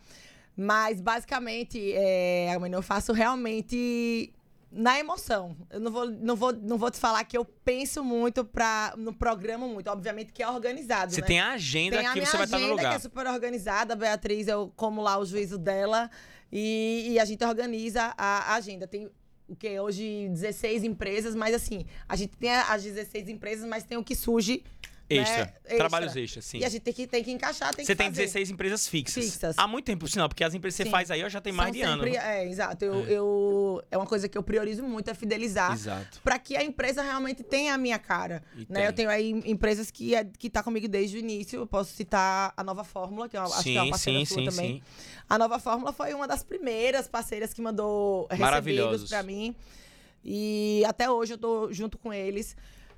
Mas, basicamente, é, eu faço realmente na emoção. Eu não vou, não, vou, não vou te falar que eu penso muito pra, no programa muito. Obviamente que é organizado, Você né? tem a agenda Tem a que você vai estar no agenda, que lugar. é super organizada. A Beatriz, eu como lá o juízo dela. E, e a gente organiza a, a agenda. Tem o que? Hoje 16 empresas, mas assim, a gente tem as 16 empresas, mas tem o que surge. Extra. né, extra. Trabalhos extras, sim. E a gente tem que, tem que encaixar, tem Você que tem fazer. 16 empresas fixas. Fixas. Há muito tempo, sinal, porque as empresas que você Sim. faz aí ó, já tem mais São de ano. sempre- É, exato. Eu, eu- é uma coisa que eu priorizo muito, é fidelizar. Exato. Pra que a empresa realmente tenha a minha cara. E Né? tem. Eu tenho aí empresas que, é, que tá comigo desde o início. Eu posso citar a Nova Fórmula, que eu acho que é uma Sim, parceira sim, sua sim, também. sim. A Nova Fórmula foi uma das primeiras parceiras que mandou recebidos pra mim. E até hoje eu tô junto com eles.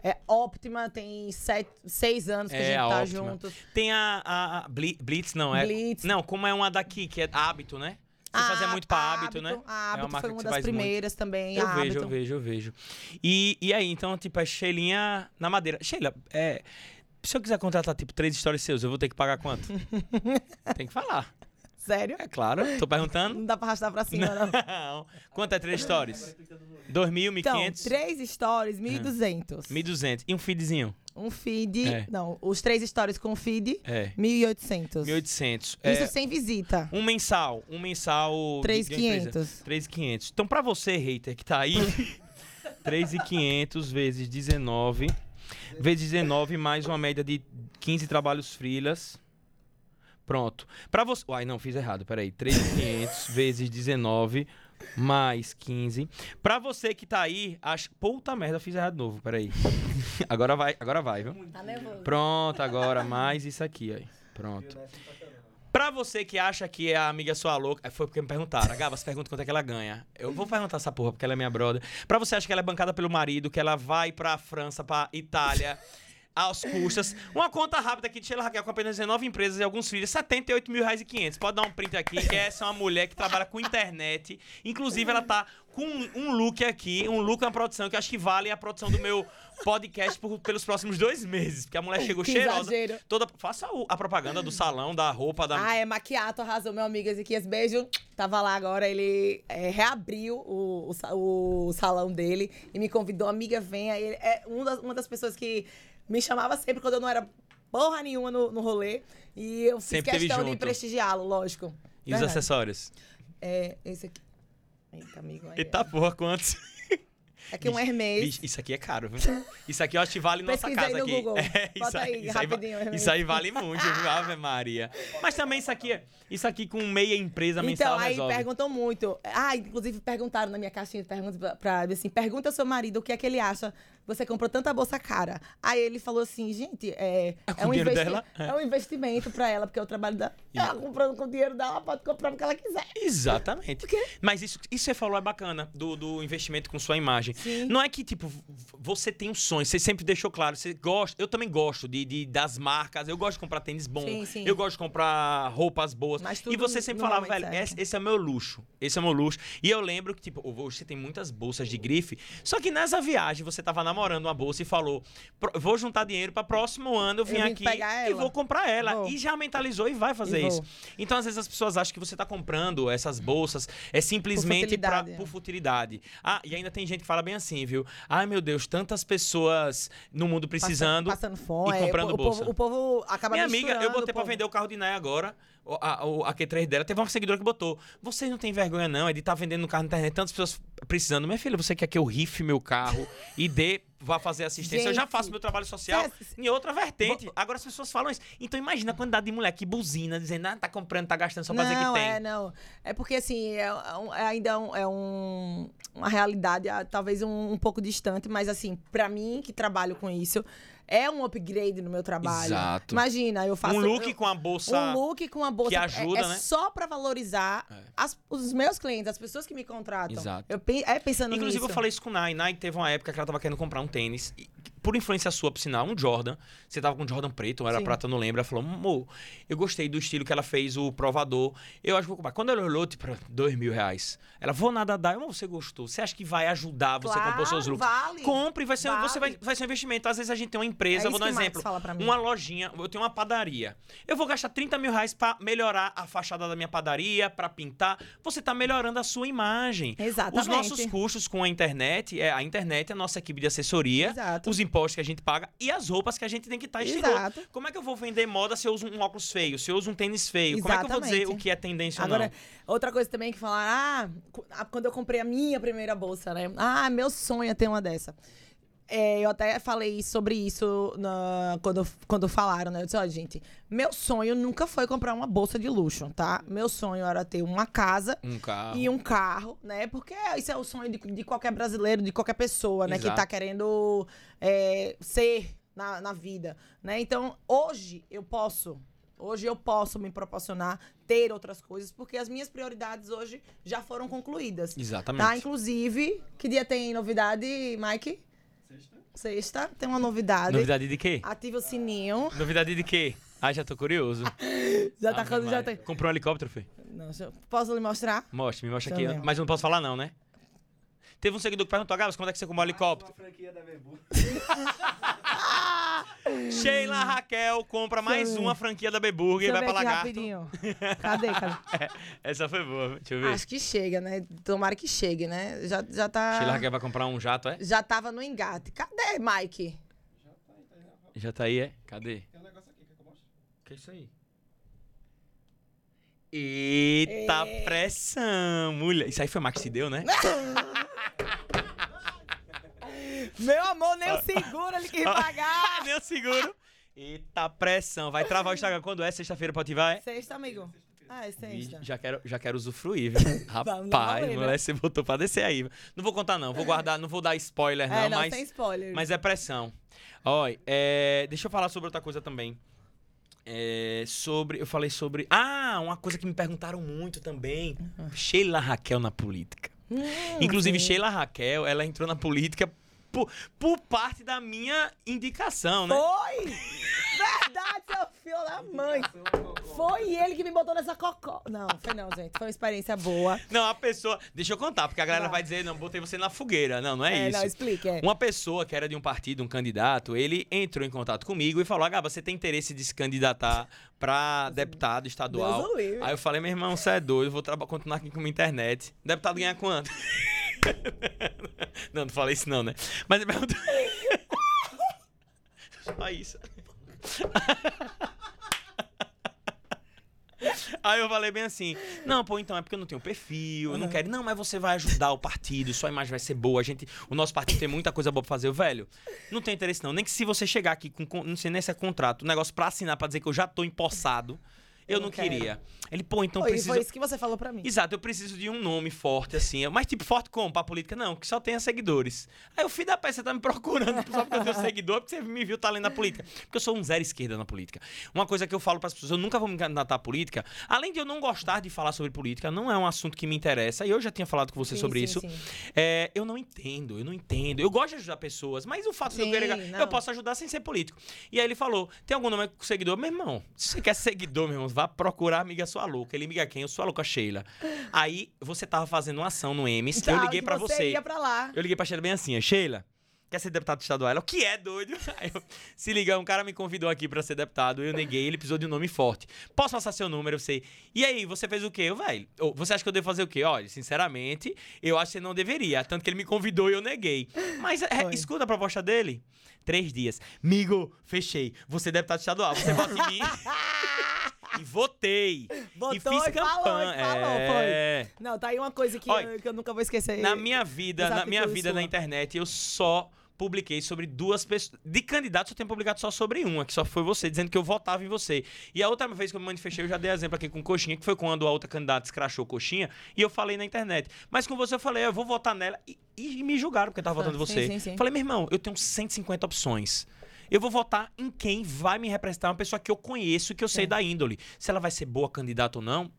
É Optima, tem sete, seis anos que É, a gente a tá Optima. juntos. Tem a, a- a Bli- Blitz, não, é? Blitz. Não, como é uma daqui, que é hábito, né? Você fazia A- muito pra a hábito, né? A É uma Hábito foi uma das faz muito. primeiras também. Eu a vejo, Hábito. eu vejo, eu vejo. E, e aí, então, tipo, é Sheilinha na madeira. Sheila, é, se eu quiser contratar, tipo, três histórias seus, eu vou ter que pagar quanto? Tem que falar. Sério? É claro. Tô perguntando. Não dá pra arrastar pra cima, não. Não. Quanto é três stories? Dois mil, mil Então, quinhentos? três stories, 1.200. Mil duzentos. E um feedzinho? Um feed. É. Não, os três stories com feed, É. 1.800. Mil oitocentos. Isso É, sem visita. um mensal. Um mensal... de- de uma empresa. 3.500. 3.500. Então, pra você, hater, que tá aí, 3.500 vezes 19, vezes 19 mais uma média de 15 trabalhos freelas. Pronto. Pra você... Uai, não, fiz errado, peraí. 3.500 vezes 19 mais 15. Pra você que tá aí, acha... Puta merda, fiz errado de novo, peraí. agora vai, agora vai, viu? Tá nervoso. Pronto, agora mais isso aqui, aí. Pronto. Pra você que acha que a amiga sua louca. Foi porque me perguntaram. Gabas, pergunta quanto é que ela ganha. Eu vou perguntar essa porra, porque ela é minha brother. Pra você acha que ela é bancada pelo marido, que ela vai pra França, pra Itália. Aos custas. Uma conta rápida aqui de Sheila Raquel com apenas 19 empresas e alguns filhos, 78 mil reais e 500. Pode dar um print aqui, que essa é uma mulher que trabalha com internet. Inclusive, ela tá com um, look aqui, um look, uma produção que eu acho que vale a produção do meu podcast por- pelos próximos dois meses. Porque a mulher chegou Que cheirosa. exagero. Toda, faça o- a propaganda do salão, da roupa, da. Ah, é Maquiato, arrasou, meu amigo Ezequias. Beijo. Tava lá agora, ele é, reabriu o, o, o salão dele e me convidou, amiga, venha. Ele é um das- uma das pessoas que me chamava sempre quando eu não era porra nenhuma no, no rolê. E eu fiz Sempre questão de prestigiá-lo, lógico. e os Verdade. acessórios? É, esse aqui. Eita, amigo. aí, Eita porra, quantos? é. Aqui um Hermes. Bicho, isso aqui é caro, viu? Isso aqui eu acho que vale nossa Pesquisa aí casa no aqui. Google. É, Bota isso aí, aí, rapidinho, Hermes. isso aí vale muito, viu? Ave Maria. Mas também isso aqui, é- isso aqui com meia empresa mensal Então, aí resolve. perguntam muito. Ah, inclusive perguntaram na minha caixinha de perguntas pra, pra assim, pergunta ao seu marido o que é que ele acha. Você comprou tanta bolsa cara. Aí ele falou assim, gente, é, com é, um, investi- dela? É. é um investimento pra ela, porque é o trabalho dela. Ela comprando com o dinheiro dela, ela pode comprar o que ela quiser. Exatamente. Mas isso, isso que você falou é bacana, do, do investimento com sua imagem. Sim. Não é que, tipo, você tem um sonho, você sempre deixou claro, você gosta. Eu também gosto de, de- das marcas, eu gosto de comprar tênis bom, Sim, sim. eu gosto de comprar roupas boas. E você sempre falava, velho, certo. esse, é o meu luxo. Esse é o meu luxo. E eu lembro que, tipo, hoje você tem muitas bolsas de grife. Só que nessa viagem você tava namorando uma bolsa e falou: "Pro- vou juntar dinheiro pra próximo ano eu vim Eu vim aqui e vou comprar ela. Vou. E já mentalizou e vai fazer E isso. Então, às vezes, as pessoas acham que você tá comprando essas bolsas é simplesmente pra, futilidade, é. por futilidade. Ah, e ainda tem gente que fala bem assim, viu? Ai, meu Deus, tantas pessoas no mundo precisando. Passando, passando fome. e comprando é, o, bolsa. povo, o povo acaba Minha amiga, eu botei o pra vender o carro de Naya agora. A, o- a Q3 dela. Teve uma seguidora que botou. Vocês não têm vergonha, não, é de estar vendendo no carro na internet. Tantas pessoas precisando. Minha filha, você quer que eu rife meu carro e dê, vá fazer assistência? eu já Gente, faço meu trabalho social cê- em outra vertente. Agora as pessoas falam isso. Então imagina a quantidade de mulher que buzina, dizendo, ah, tá comprando, tá gastando só pra dizer que não, tem. é, não. É porque, assim, é, um- é ainda um- é um- uma realidade ah, talvez um, um pouco distante, mas, assim, pra mim, que trabalho com isso, é um upgrade no meu trabalho. Exato. Imagina, eu faço um look eu- com a bolsa. um look com uma bolsa que é- ajuda, é, né? só pra valorizar É. as- os meus clientes, as pessoas que me contratam. Exato. Eu é pensando Inclusive, nisso. eu falei isso com o Nai. Nai teve uma época que ela tava querendo comprar um tênis. e, por influência sua, por sinal, um Jordan. Você tava com um Jordan preto, ou era Sim. prata, não lembro. Ela falou, amor, eu gostei do estilo que ela fez, o provador. Eu acho que vou comprar. Quando ela olhou, tipo, dois mil reais. Ela, vou nada dar. Eu, "Amor, você gostou. Você acha que vai ajudar você a compor seus Claro, looks? vale. Compre, vai ser, você vai, Vale. vai ser um investimento. Às vezes a gente tem uma empresa, É vou dar um exemplo. Uma lojinha, eu tenho uma padaria. Eu vou gastar 30 mil reais pra melhorar a fachada da minha padaria, pra pintar. Você tá melhorando a sua imagem. Exatamente. Os nossos custos com a internet, é a internet, a nossa equipe de assessoria, Exato. os impostos que a gente paga e as roupas que a gente tem que estar estiloso. Exato. Como é que eu vou vender moda se eu uso um óculos feio, se eu uso um tênis feio? Como é que eu vou dizer Exatamente. o que é tendência ou Agora, não? outra coisa também que falaram, ah, ah, quando eu comprei a minha primeira bolsa, né? Ah, meu sonho é ter uma dessa. É, eu até falei sobre isso na- quando, quando falaram, né? Eu disse, ó, gente, meu sonho nunca foi comprar uma bolsa de luxo, tá? Meu sonho era ter uma casa Um carro. e um carro, né? Porque isso é o sonho de, de qualquer brasileiro, de qualquer pessoa, né? Que Exato. tá querendo é, ser na, na vida, né? Então, hoje eu posso, hoje eu posso me proporcionar ter outras coisas, porque as minhas prioridades hoje já foram concluídas. Exatamente. Tá? Inclusive, que dia tem novidade, Mike? Sexta. tem uma novidade. Novidade de quê? Ativa o sininho. Novidade de quê? Ah, já tô curioso. Já tá quando já tem. Comprou um helicóptero, foi? Não, posso lhe mostrar? Mostra, me mostra aqui. Mas eu não posso falar não, né? Teve um seguidor que perguntou, Gabs, quando é que você comprou um helicóptero? franquia da Bebu. Sheila Raquel compra mais uma franquia da Beburger e vai pra Lagarto. rapidinho. Cadê, cadê? Essa foi boa, deixa eu ver. Acho que chega, né? Tomara que chegue, né? Já, já tá. Sheila Raquel vai comprar um jato, é? Já tava no engate. Cadê, Mike? Já tá aí, é? Cadê? Tem um negócio aqui, quer que eu mostre? Que é isso aí? Eita É. pressão, mulher. Isso aí foi o Max que deu, né? Meu amor, nem o seguro ele quis pagar. Deu seguro. Eita pressão. Vai travar o Instagram quando é? Sexta-feira pra ativar, é? Sexta, amigo. Ah, é sexta. Já quero, já quero usufruir, viu? Rapaz, mulher, você botou pra descer aí. Não vou contar, não. Vou guardar, não vou dar spoiler, não, é, não, mas. sem spoiler. Mas é pressão. Olha, é, deixa eu falar sobre outra coisa também. É, sobre. Eu falei sobre. Ah, uma coisa que me perguntaram muito também. Sheila Raquel na política. Hum, Inclusive. Sheila Raquel, ela entrou na política por, por parte da minha indicação, né? Foi! Seu filho da mãe. Foi ele que me botou nessa cocó. Não, foi não, gente. Foi uma experiência boa. Não, a pessoa. Deixa eu contar, porque a galera Vai. dizer, não, botei você na fogueira. Não, não é, isso. não, explique. É. Uma pessoa que era de um partido, um candidato, ele entrou em contato comigo e falou: Agaba, você tem interesse de se candidatar pra deputado estadual? Deus o livre. Aí eu falei: meu irmão, você é doido, vou continuar aqui com a internet. Deputado ganha quanto? não, não falei isso não, né? Mas ele perguntou. Só isso. Aí eu falei bem assim: Não, pô, então é porque eu não tenho perfil, eu não quero. Não, mas você vai ajudar o partido, sua imagem vai ser boa. A gente, o nosso partido tem muita coisa boa pra fazer. Eu, velho, não tem interesse não. Nem que se você chegar aqui com, não sei nem se é contrato, um negócio pra assinar, pra dizer que eu já tô empossado, eu, Eu não quero. queria. Ele, pô, então precisa. foi isso que você falou pra mim. Exato, eu preciso de um nome forte, assim. Mas, tipo, forte como? Pra política? Não, que só tenha seguidores. Aí o filho da peça, você tá me procurando só porque eu tenho seguidor, porque você me viu talento na política. Porque eu sou um zero esquerda na política. Uma coisa que eu falo pras pessoas, eu nunca vou me candidatar à política. Além de eu não gostar de falar sobre política, não é um assunto que me interessa. E eu já tinha falado com você Sim, sobre sim, isso. sim. É, eu não entendo, eu não entendo. Eu gosto de ajudar pessoas, mas o fato de eu querer. não. Eu posso ajudar sem ser político. E aí ele falou: tem algum nome com seguidor? Meu irmão, se você quer seguidor, meu irmão, vá procurar a amiga sua louca. Ele amiga quem? Eu sou a louca Sheila. Aí você tava fazendo uma ação no Emes, eu liguei pra você. você. ia pra lá. Eu liguei pra Sheila bem assim, Sheila. Quer ser deputado estadual? Ela, o que é, doido? Aí eu, se liga, um cara me convidou aqui pra ser deputado, eu neguei, ele precisou de um nome forte. Posso passar seu número? Eu sei. E aí, você fez o quê? Eu, velho, você acha que eu devo fazer o quê? Olha, sinceramente, eu acho que você não deveria. Tanto que ele me convidou e eu neguei. Mas é, escuta a proposta dele. Três dias. Migo, fechei. Você é deputado estadual, você vota em mim. e votei. E fiz e falou, campanha. e falou, é... Não, tá aí uma coisa que, Olha, eu, que eu nunca vou esquecer. Na minha vida, na minha atitude vida na sua. internet, eu só publiquei sobre duas pessoas. De candidatos, eu tenho publicado só sobre uma, que só foi você, dizendo que eu votava em você. E a outra vez que eu me manifestei, eu já dei exemplo aqui com Coxinha, que foi quando a outra candidata escrachou Coxinha, e eu falei na internet. Mas com você eu falei, eu vou votar nela. E, e me julgaram porque eu tava votando em você. sim, sim. Falei, meu irmão, eu tenho 150 opções. Eu vou votar em quem vai me representar, uma pessoa que eu conheço, que eu sei É. da índole. Se ela vai ser boa candidata ou não,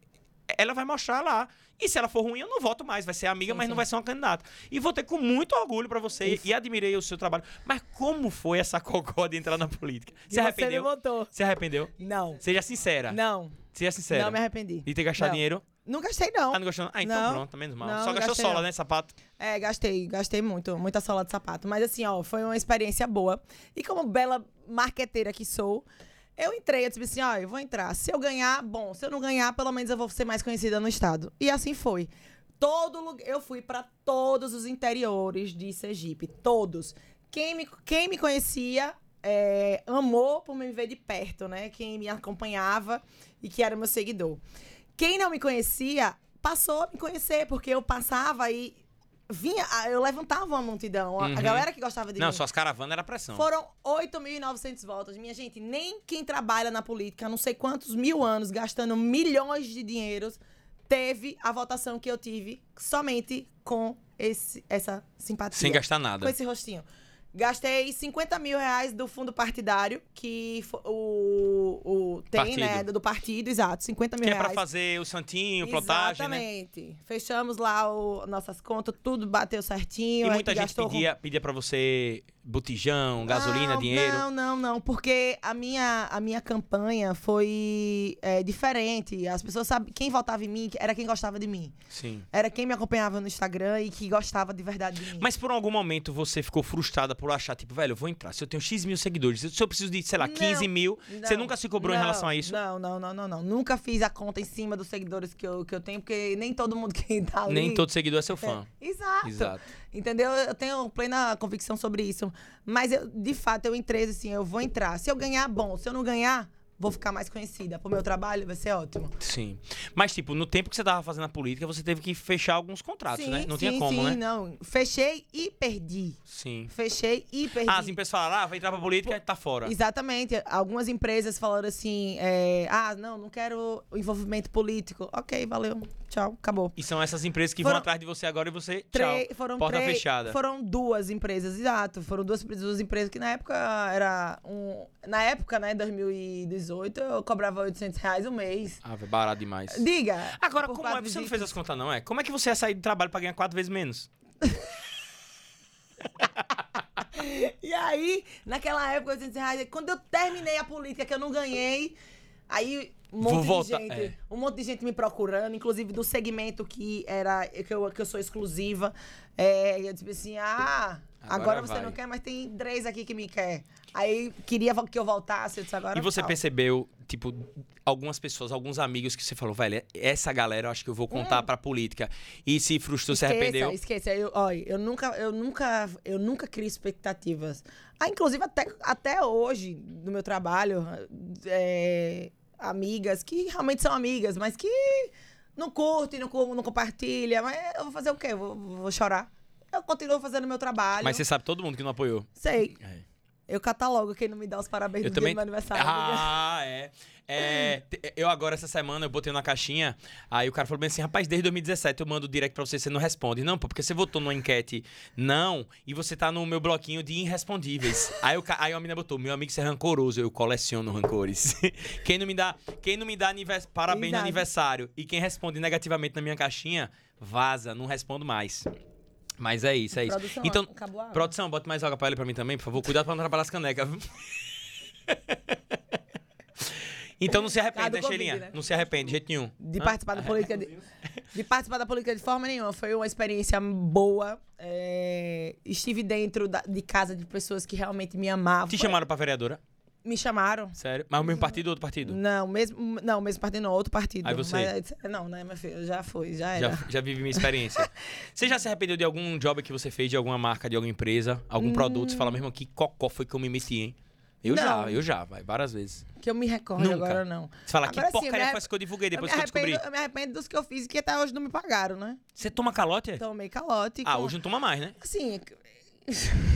ela vai mostrar lá. E se ela for ruim, eu não voto mais. Vai ser amiga, Sim, mas sim. não vai ser uma candidata. E vou ter com muito orgulho pra você. Isso. E admirei o seu trabalho. Mas como foi essa cocó de entrar na política? Se você arrependeu? botou. Se arrependeu? Não. Seja sincera. Não. Seja sincera. Não me arrependi. De ter gastado Não. dinheiro? Não gastei, não. Ah, não gostou? Ah, então Não. pronto, menos mal. Não, Só gastou sola, não. né, sapato? É, gastei, gastei muito, muita sola de sapato. Mas assim, ó, foi uma experiência boa. E como bela marqueteira que sou, eu entrei, eu disse assim, ó, eu vou entrar. Se eu ganhar, bom. Se eu não ganhar, pelo menos eu vou ser mais conhecida no estado. E assim foi. Todo lugar, eu fui pra todos os interiores de Sergipe, todos. Quem me, quem me conhecia é, amou por me ver de perto, né? Quem me acompanhava e que era meu seguidor. Quem não me conhecia passou a me conhecer, porque eu passava e vinha, eu levantava uma multidão. A- Uhum. A galera que gostava de Não, mim. suas caravanas era pressão. Foram 8.900 votos. Minha gente, nem quem trabalha na política, não sei quantos mil anos, gastando milhões de dinheiros, teve a votação que eu tive somente com esse, essa simpatia. Sem gastar Com nada. esse rostinho. Gastei 50 mil reais do fundo partidário, que o, o tem, Partido. né? Do partido, exato. 50 mil Que é reais. pra fazer o santinho, plotagem, né? Exatamente. Fechamos lá o, nossas contas, tudo bateu certinho. E muita gente gastou pedia, pedia pra você botijão, gasolina, Não, dinheiro. Não, não, não, porque a minha, a minha campanha foi é, diferente. As pessoas sabem, quem votava em mim era quem gostava de mim. Sim. Era quem me acompanhava no Instagram e que gostava de verdade de mim. Mas por algum momento você ficou frustrada por achar, tipo, velho, eu vou entrar. Se eu tenho X mil seguidores, se eu preciso de, sei lá, Não, 15 mil, você Não, nunca se cobrou em relação a isso? Não, não, não, não, não. Nunca fiz a conta em cima dos seguidores que eu, que eu tenho, porque nem todo mundo que tá ali... Nem todo seguidor é seu fã. Exato. Exato. Entendeu? Eu tenho plena convicção sobre isso. Mas, eu, de fato, eu entrei assim, eu vou entrar. Se eu ganhar, bom. Se eu não ganhar, vou ficar mais conhecida. Pro meu trabalho vai ser ótimo. Sim. Mas, tipo, no tempo que você tava fazendo a política, você teve que fechar alguns contratos, né? Não tinha como, sim, né? não. Fechei e perdi. Sim. Fechei e perdi. Ah, as empresas falaram, ah, vai entrar pra política e tá fora. Exatamente. Algumas empresas falaram assim: é, ah, não, não quero envolvimento político. Ok, valeu. Tchau, acabou. E são essas empresas que vão Foram- atrás de você agora e você, tchau. Foram porta fechada. Foram duas empresas, exato. Foram duas, duas empresas que na época era um. Na época, né, 2018, eu cobrava 800 reais o mês. Ah, barato demais. Diga. Agora, como é? Você não fez as contas, não, é? Como é que você ia sair do trabalho pra ganhar quatro vezes menos? E aí, naquela época, 800 reais, quando eu terminei a política, que eu não ganhei, aí um Vou monte de voltar, gente, é. um monte de gente me procurando, inclusive do segmento que era que eu, que eu sou exclusiva. É, eu disse assim, ah, Agora agora, você vai. não quer, mas tem três aqui que me quer. Aí queria que eu voltasse, eu disse agora E você tchau. percebeu, tipo, algumas pessoas, alguns amigos que você falou, velho, essa galera eu acho que eu vou contar pra política. E se frustrou, se arrependeu. Esqueça, eu, olha, eu nunca, eu nunca, eu nunca crio expectativas. Ah, inclusive até, até hoje, no meu trabalho, é, amigas que realmente são amigas, mas que não curtem, não, não compartilham. Mas eu vou fazer o quê? Vou, vou chorar. Eu continuo fazendo meu trabalho. Mas você sabe todo mundo que não apoiou. Sei. É. Eu catalogo quem não me dá os parabéns Eu no também. do meu aniversário. Ah, é. É, Eu agora, essa semana, eu botei na caixinha. Aí o cara falou bem assim: rapaz, desde 2017 eu mando direct pra você, você não responde. Não, pô, porque você votou numa enquete não e você tá no meu bloquinho de irrespondíveis. aí, o, aí a menina botou: meu amigo, você é rancoroso. Eu coleciono rancores. quem não me dá, quem não me dá anivers- parabéns no Exato. aniversário e quem responde negativamente na minha caixinha, vaza, não respondo mais. Mas é isso, é isso. Produção, então, acabou a água. produção, bota mais água pra ele pra mim também, por favor. Cuidado pra não atrapalhar as canecas. então não se arrepende, Cada né, Covid, Sheilinha? né? Não se arrepende de jeito nenhum. De participar da política de, de participar da política de forma nenhuma. Foi uma experiência boa. É, estive dentro da- de casa de pessoas que realmente me amavam. Te chamaram pra vereadora? Me chamaram. Sério? Mas o mesmo partido ou outro partido? Não, mesmo, não, mesmo partido não, outro partido. Aí você? Mas, não, né, meu filho, já foi, já era. Já, já vivi minha experiência. você já se arrependeu de algum job que você fez, de alguma marca, de alguma empresa, algum produto? Você fala, meu irmão, que cocó foi que eu me meti, hein? Eu já, Não. eu já, vai, várias vezes. Que eu me recordo Nunca. agora, não. Você fala, que Agora eu porcaria foi essa que eu divulguei Eu depois me, que eu descobri? eu me arrependo dos que eu fiz e que até hoje não me pagaram, né? Você toma calote? Tomei calote. Ah, com- hoje não toma mais, né? Assim,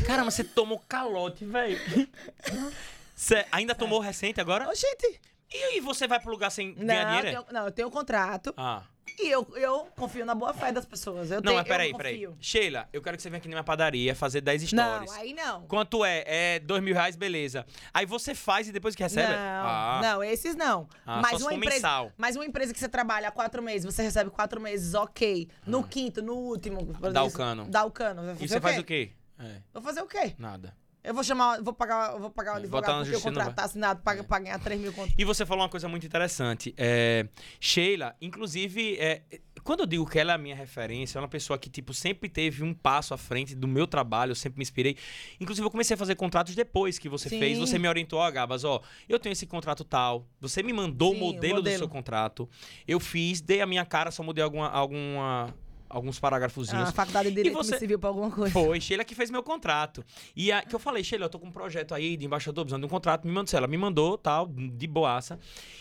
Caramba, você tomou calote, velho. Você ainda tomou recente agora? ô, gente, E, e você vai pro lugar sem Não, ganhar eu dinheiro? é? tenho, não, eu tenho um contrato Ah. e eu, eu confio na boa fé das pessoas. Eu Não, tenho, mas peraí, eu peraí. Sheila, eu quero que você venha aqui na minha padaria fazer 10 Não, stories. aí não. Quanto é? É dois mil reais, beleza. Aí você faz e depois que recebe? Não, ah. não, esses não. Ah, mas uma empresa, mensal. mas uma empresa que você trabalha há quatro meses, você recebe quatro meses, ok. No quinto, no último. Dá o cano. Dá o cano. E você faz o quê? É, Vou fazer o quê? nada. Eu vou chamar, vou pagar, vou pagar o É, botar advogado porque não contrato vai. tá assinado pra, pra ganhar 3 mil contos. E você falou uma coisa muito interessante. É, Sheila, inclusive, é, quando eu digo que ela é a minha referência, ela é uma pessoa que, tipo, sempre teve um passo à frente do meu trabalho, eu sempre me inspirei. Inclusive, eu comecei a fazer contratos depois que você Sim. fez. Você me orientou, ó, Gabas, ó, eu tenho esse contrato tal. Você me mandou Sim, o o modelo, do modelo. seu contrato. Eu fiz, dei a minha cara, só mudei alguma, alguma, alguns parágrafozinhos. A faculdade de Direito você- me serviu pra alguma coisa. Foi, Sheila que fez meu contrato. E a, que eu falei, Sheila, eu tô com um projeto aí de embaixador, precisando de um contrato. Me mandou, ela me mandou, tal, de boaça.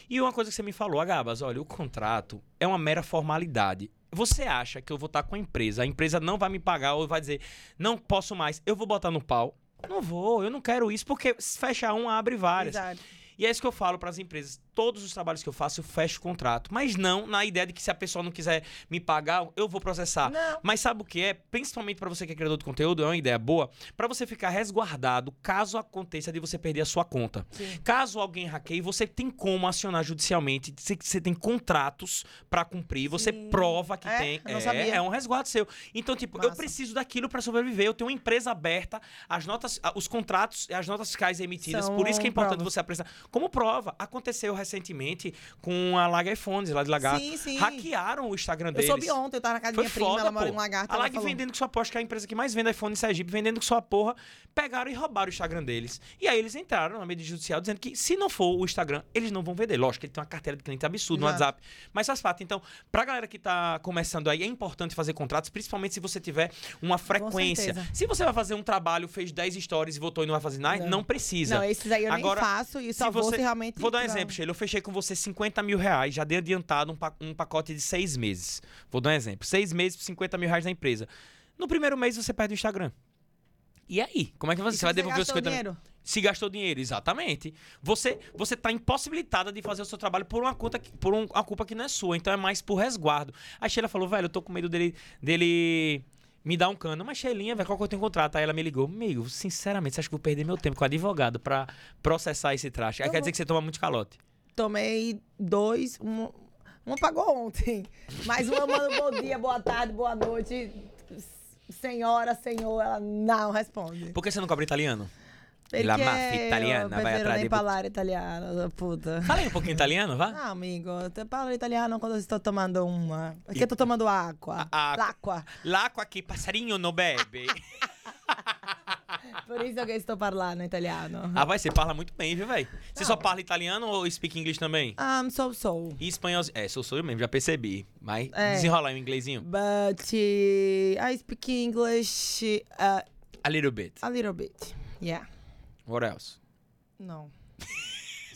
E uma coisa que você me falou, Agabas, olha, o contrato é uma mera formalidade. Você acha que eu vou estar com a empresa, a empresa não vai me pagar ou vai dizer, não posso mais, eu vou botar no pau? Não vou, eu não quero isso, porque se fecha um, abre várias. Exato. E é isso que eu falo para as empresas. Todos os trabalhos que eu faço, eu fecho contrato. Mas não na ideia de que se a pessoa não quiser me pagar, eu vou processar. Não. Mas sabe o que é? Principalmente para você que é criador de conteúdo, é uma ideia boa, para você ficar resguardado caso aconteça de você perder a sua conta. Sim. Caso alguém hackeie, você tem como acionar judicialmente, você, tem contratos para cumprir, você Sim. prova que É? tem. Eu é, sabia. é um resguardo seu. Então, tipo, eu Massa. preciso daquilo para sobreviver. Eu tenho uma empresa aberta, as notas, os contratos e as notas fiscais emitidas. São por isso que é importante provas. você apresentar. Como prova, aconteceu recentemente com a Lag iPhones lá de Lagarto. Sim, sim. Hackearam o Instagram Eu deles. soube ontem, eu tava na casa da Foi minha prima, foda, ela mora pô. em Lagarto. A Lag vendendo que sua aposta, que é a empresa que mais vende iPhone em Sergipe, vendendo que sua porra, pegaram e roubaram o Instagram deles. E aí eles entraram na medida judicial dizendo que se não for o Instagram, eles não vão vender. Lógico que ele tem uma carteira de cliente absurda no Exato. WhatsApp. Mas faz parte. Então, pra galera que tá começando aí, é importante fazer contratos, principalmente se você tiver uma frequência. Se você vai fazer um trabalho, fez 10 stories e voltou e não vai fazer nada, não, Não. precisa. Não, esses aí eu Agora, nem faço e só se vou você- se realmente... Vou dar um não. exemplo, Sheila. Eu fechei com você 50 mil reais, já dei adiantado um, pa- um pacote de seis meses. Vou dar um exemplo. Seis meses por 50 mil reais na empresa. No primeiro mês você perde o Instagram. E aí? Como é que você, se vai devolver os gastou 50 mil? dinheiro? Se gastou dinheiro, exatamente. Você você tá impossibilitada de fazer o seu trabalho por uma conta que- por um- uma culpa que não é sua, então é mais por resguardo. A Sheila falou, velho, eu tô com medo dele dele me dar um cano. Mas Sheilinha, velho, qual que eu tenho contrato? Aí ela me ligou, amigo, sinceramente, você acha que eu vou perder meu tempo com advogado pra processar esse traste? Aí Eu quer vou- dizer que você toma muito calote. Tomei dois, um, um pagou ontem. Mas uma manda bom dia, boa tarde, boa noite. Senhora, senhor, ela não responde. Por que você não cobra italiano? Perché La mafia italiana vai atrás nem parlare italiano, puta. Fala um pouquinho italiano, vá. Ah, amigo, te parlo italiano quando estou tomando uma. Perché estou tomando água. L'acqua. L'acqua que passarinho não bebe. Por isso que estou parlando italiano. ah, vai, você parla muito bem, viu, velho? Você só parla italiano ou speak English também? Um, so so. E espanhol? É, sou sou eu mesmo, já percebi. Mas É. desenrola aí um inglesinho. But uh, I speak English uh, A little bit. a little bit. Yeah. What else? Não.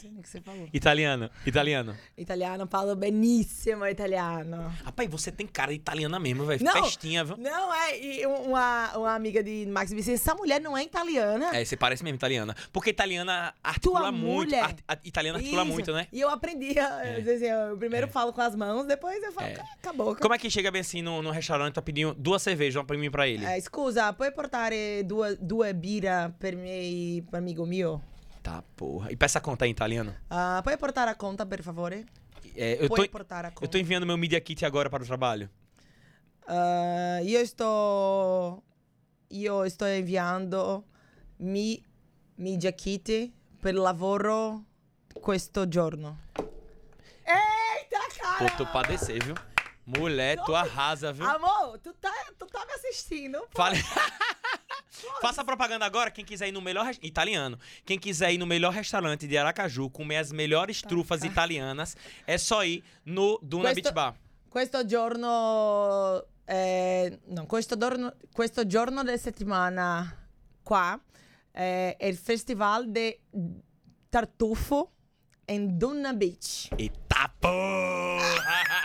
Não sei nem o que você falou. Italiano. Italiano. Italiano, falo benissimo italiano. Rapaz, você tem cara de italiana mesmo, velho. Festinha, viu? Não, é. E um- uma, uma amiga de Max disse: essa mulher não é italiana. É, você parece mesmo italiana. Porque italiana articula Tua muito. mulher. Art- a- italiana articula Isso. muito, né? E eu aprendi. É. assim, eu primeiro É. falo com as mãos, depois eu falo, É. "Ah, acabou. Como é que chega bem assim no, no restaurante, tá pedindo duas cervejas, uma pra mim e pra ele? Eh, scusa, puoi portare due, due birra per me, per amigo mio? Tá, porra. E peça conta aí em italiano. Ah, puoi portare a conta, per favore? É, eu, tô, Puoi portare a conta. eu tô enviando meu Media Kit agora para o trabalho. Ah, io sto io sto inviando mi media kit per lavoro questo giorno. Eita, Pô, cara! tô pra descer, viu? Mulher, tu arrasa, viu? Amor, tu tá, tu tá me assistindo? pô. Fale... Faça propaganda agora, quem quiser ir no melhor... res- Italiano. Quem quiser ir no melhor restaurante de Aracaju, comer as melhores trufas italianas, é só ir no Duna Questo- Beach Bar. Questo giorno eh, no, questo giorno questo giorno della settimana qua eh, è il festival de tartufo in Duna Beach. Eita porra!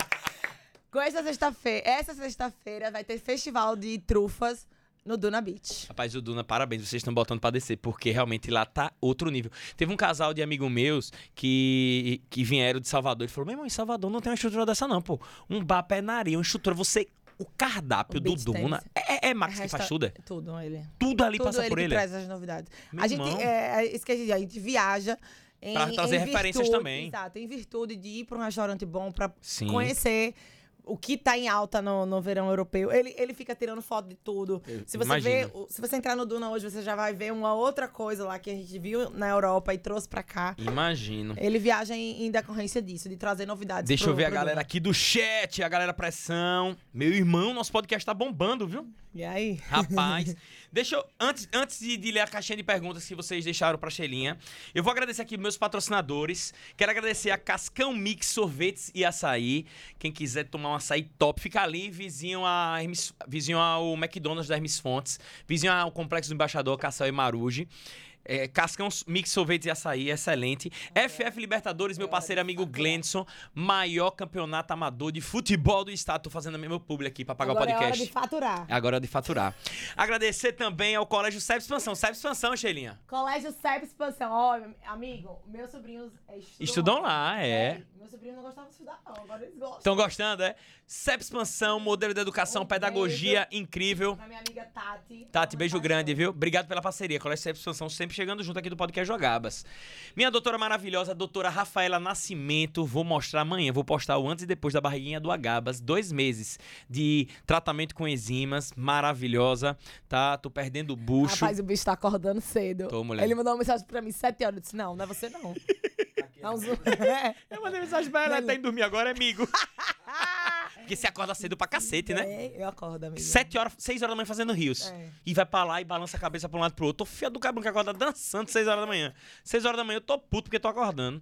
Questa sexta-feira, essa sexta-feira vai ter festival de trufas No Duna Beach. Rapaz, o Duna, parabéns, vocês estão botando pra descer, porque realmente lá tá outro nível. Teve um casal de amigo meus que, que vieram de Salvador e falou: meu irmão, em Salvador não tem uma estrutura dessa, não, pô. Um bar penaria, uma estrutura, você. O cardápio O do Duna. É, é Max que Resta- faz tudo, é? Tudo ele. Tudo ali Tudo passa ele por que ele. é? traz as novidades. Meu a gente, irmão. é, é isso que a gente, a gente viaja em, Pra trazer em referências virtude- também. Exato, em virtude de ir para um restaurante bom para conhecer o que tá em alta no, no verão europeu. Ele, ele fica tirando foto de tudo. Eu Se você imagino. vê, se você entrar no Duna hoje, você já vai ver uma outra coisa lá que a gente viu na Europa e trouxe pra cá. Imagino. Ele viaja em, em decorrência disso, de trazer novidades. Deixa pro- eu ver a galera Duna. aqui do chat, a galera pressão. Meu irmão, nosso podcast tá bombando, viu? E aí? Rapaz, deixa eu. Antes, antes de, de ler a caixinha de perguntas que vocês deixaram pra Shelinha, eu vou agradecer aqui meus patrocinadores. Quero agradecer a Cascão Mix Sorvetes e Açaí. Quem quiser tomar um açaí top, fica ali, vizinho, a Hermes, vizinho ao McDonald's da Hermes Fontes, vizinho ao Complexo do Embaixador, Caçal e Maruji. É, Cascão Mix Sorvetes e Açaí, excelente. FF Libertadores, meu parceiro amigo Glenson, maior campeonato amador de futebol do estado. Tô fazendo a mesma publi aqui pra pagar Agora o é hora podcast. de faturar. Agora é de faturar. Agradecer também ao Colégio Seb Expansão. Seb Expansão, Sheilinha. Colégio Serp Expansão. Ó, amigo, meus sobrinhos é, estudam, Estudam lá, é. Sério, Meus sobrinhos não gostavam de estudar, não. Agora eles gostam. Estão gostando, é? Seb Expansão, modelo de educação, Um pedagogia incrível. Pra minha amiga Tati. Tati, beijo grande, viu? Obrigado pela parceria. Colégio Seb Expansão sempre chegando junto aqui do podcast Jogabas. Minha doutora maravilhosa, doutora Rafaela Nascimento. Vou mostrar amanhã, vou postar o antes e depois da barriguinha do Agabas. Dois meses de tratamento com enzimas. Maravilhosa, tá? Tô perdendo o bucho. Rapaz, o bicho tá acordando cedo. Tô, mulher. Ele mandou uma mensagem pra mim, sete horas. Eu disse, não, não é você não. Dá um zoom. É. Eu mandei mensagem pra ela, ela tá indo dormir agora, amigo. Porque você acorda cedo pra cacete, né? É, eu acordo, amigo. Sete horas, seis horas da manhã fazendo rios. É. E vai pra lá e balança a cabeça pra um lado e pro outro. Tô fiado do cabelo que acorda dançando seis horas da manhã. Seis horas da manhã eu tô puto porque tô acordando.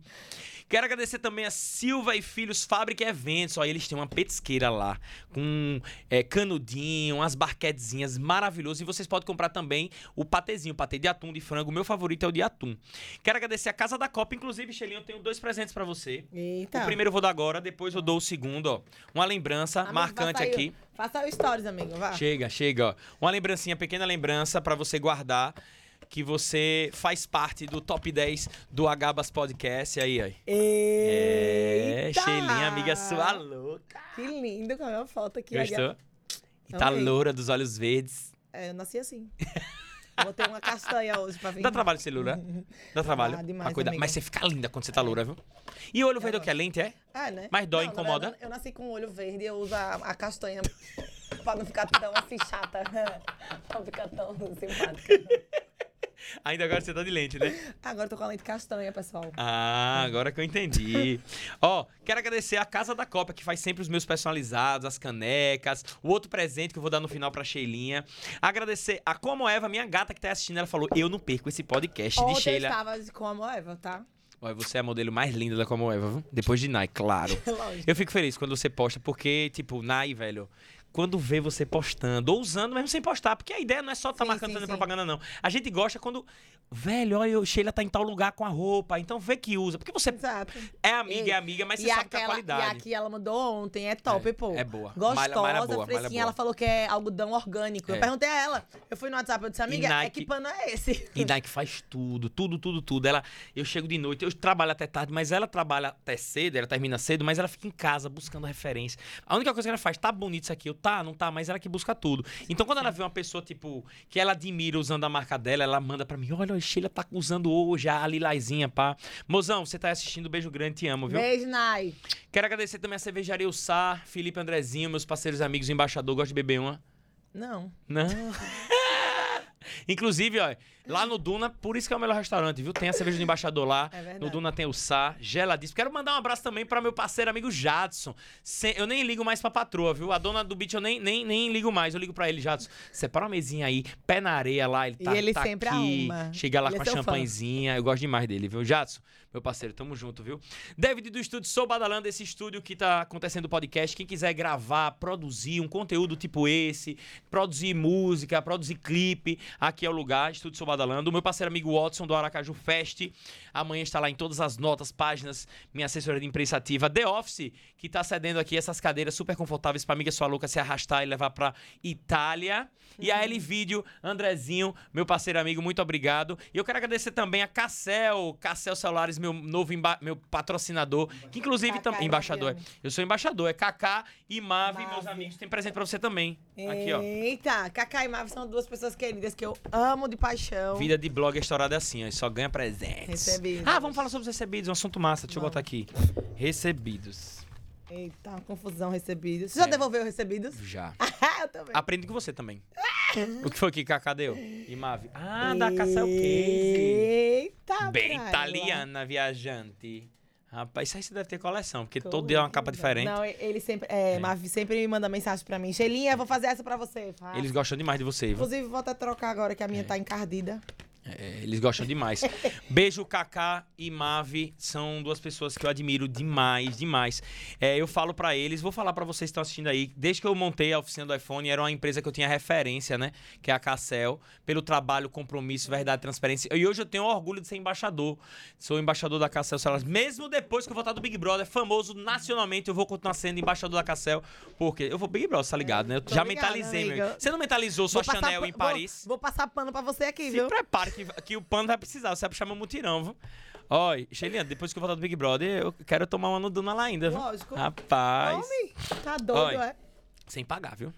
Quero agradecer também a Silva e Filhos Fábrica e Eventos. Ó, eles têm uma petisqueira lá com é, canudinho, umas barquetezinhas maravilhosas. E vocês podem comprar também o patezinho, o patê de atum de frango. O meu favorito é o de atum. Quero agradecer a Casa da Copa. Inclusive, Xelinho, eu tenho dois presentes pra você. Eita. O primeiro eu vou dar agora, depois eu dou o segundo, ó. Uma lembrança Amigo, marcante aqui. Faça o stories, amigo, vá. Chega, chega, ó. Uma lembrancinha, pequena lembrança pra você guardar que você faz parte do top 10 do Agabas Podcast. Aí, aí. É, Eita! Sheilinha, amiga sua louca. Que lindo com a minha foto aqui. Gostou? E tá Amei. loura dos olhos verdes. É, eu nasci assim. Vou ter uma castanha hoje pra vir. Dá trabalho ser loura? Dá trabalho? Dá demais, cuidar. Mas você fica linda quando você tá loura, viu? E o olho verde é o que? É lente, é? É, né? Mas dói, Não, incomoda? verdade, Eu nasci com o olho verde e eu uso a, a castanha pra não ficar tão assim chata. pra não ficar tão simpática. Ainda agora você tá de lente, né? Agora eu tô com a lente castanha, pessoal. Ah, agora que eu entendi. Ó, quero agradecer a Casa da Copa, que faz sempre os meus personalizados, as canecas, o outro presente que eu vou dar no final pra Sheilinha. Agradecer a Como Eva, minha gata que tá assistindo, ela falou: Eu não perco esse podcast de Ontem eu Sheila. estava de como Eva, tá? Olha, você é a modelo mais linda da Como Eva, viu? Depois de Nai, claro. Lógico. Eu fico feliz quando você posta, porque, tipo, Nai, velho. Quando vê você postando, ou usando, mesmo sem postar, porque a ideia não é só estar Sim, marcando sim, fazendo sim. propaganda, não. A gente gosta quando. Velho, olha, o Sheila tá em tal lugar com a roupa, então vê que usa. Porque você Exato. é amiga, E- é amiga, mas você sabe que a aquela- qualidade. E aqui ela mandou ontem, é top, É, pô. é boa. Gostosa, Malha- boa, fresquinha. Ela falou que é algodão orgânico. É. Eu perguntei a ela. Eu fui no WhatsApp, eu disse, amiga, é Nike- que pano é esse? E Nike faz tudo, tudo, tudo, tudo. Ela, eu chego de noite, eu trabalho até tarde, mas ela trabalha até cedo, ela termina cedo, mas ela fica em casa buscando referência. A única coisa que ela faz, tá bonito isso aqui, eu tá, não tá, mas ela que busca tudo. Então quando ela vê uma pessoa, tipo, que ela admira usando a marca dela, ela manda pra mim, olha, a Sheila tá usando hoje a lilazinha, pá. Mozão, você tá assistindo, beijo grande, te amo, viu? Beijo, Nai. Quero agradecer também a cervejaria O Sá, Felipe Andrezinho, meus parceiros amigos, o embaixador, gosto de beber uma. Não. Não. Inclusive, ó, lá no Duna, por isso que é o melhor restaurante, viu? Tem a cerveja do embaixador lá. É. No Duna tem o Sá, geladíssimo. Quero mandar um abraço também para meu parceiro amigo Jadson. Sem- eu nem ligo mais pra patroa, viu? A dona do beat eu nem, nem, nem ligo mais. Eu ligo pra ele, Jadson. Separa uma mesinha aí, pé na areia lá. Ele E tá, ele tá sempre aqui. arruma. Chega lá Ele é com a seu fã. champanhezinha. Eu gosto demais dele, viu? Jadson, meu parceiro, tamo junto, viu? David do estúdio Sou Badalando, esse estúdio que tá acontecendo o podcast. Quem quiser gravar, produzir um conteúdo tipo esse, produzir música, produzir clipe, aqui é o lugar. Estúdio Sou Badalando. Badalando. O meu parceiro amigo Watson, do Aracaju Fest. Amanhã está lá em todas as notas, páginas, minha assessoria de imprensa ativa. The Office, que tá cedendo aqui essas cadeiras super confortáveis pra amiga sua louca se arrastar e levar pra Itália. E a L Vídeo, Andrezinho, meu parceiro amigo, muito obrigado. E eu quero agradecer também a Cassel, Cassel Celulares, meu novo meu patrocinador, que inclusive Kaká também embaixador. Eu sou embaixador, é Kaká e Mave, meus Mave. amigos. Tem presente pra você também. Aqui, ó. Eita, Cacá e Mavi são duas pessoas queridas que eu amo de paixão. Vida de blog estourada é assim, ó, só ganha presentes. Recebidos. Ah, vamos falar sobre os recebidos, um assunto massa. Deixa eu Vamos. botar aqui. Recebidos. Eita, uma confusão recebidos. Você já É. devolveu recebidos? Já. eu também. Aprendi com você também. o que foi que Kaká deu? E Mave? Ah, da Cassel Case. Eita, Bem praia. italiana, viajante. Rapaz, isso aí você deve ter coleção, porque todo dia é uma capa diferente. Não, ele sempre. É, Mavi sempre me manda mensagem pra mim. Sheilinha, vou fazer essa pra você. Faz. Eles gostam demais de você, viu? Inclusive, vou até trocar agora que a minha tá encardida. É, eles gostam demais. Beijo, Kaká e Mave. São duas pessoas que eu admiro demais, demais. É, eu falo pra eles, vou falar pra vocês que estão assistindo aí. Desde que eu montei a oficina do iPhone, era uma empresa que eu tinha referência, né? Que é a Cassel. Pelo trabalho, compromisso, verdade, transparência. E hoje eu tenho orgulho de ser embaixador. Sou embaixador da Cassel. Mesmo depois que eu voltar do Big Brother, famoso nacionalmente, eu vou continuar sendo embaixador da Cassel. Porque eu vou Big Brother, tá ligado, né? Eu já ligada, mentalizei, meu. Você não mentalizou sua Vou Chanel em vou- Paris? Vou, passar pano pra você aqui, Se viu? prepare que, que o pano vai precisar. Você vai puxar meu mutirão, viu? Olha, Sheilinha, depois que eu voltar do Big Brother, eu quero tomar uma no Duna lá ainda, viu? Lógico. Rapaz. Homem, tá doido, é? Sem pagar, viu?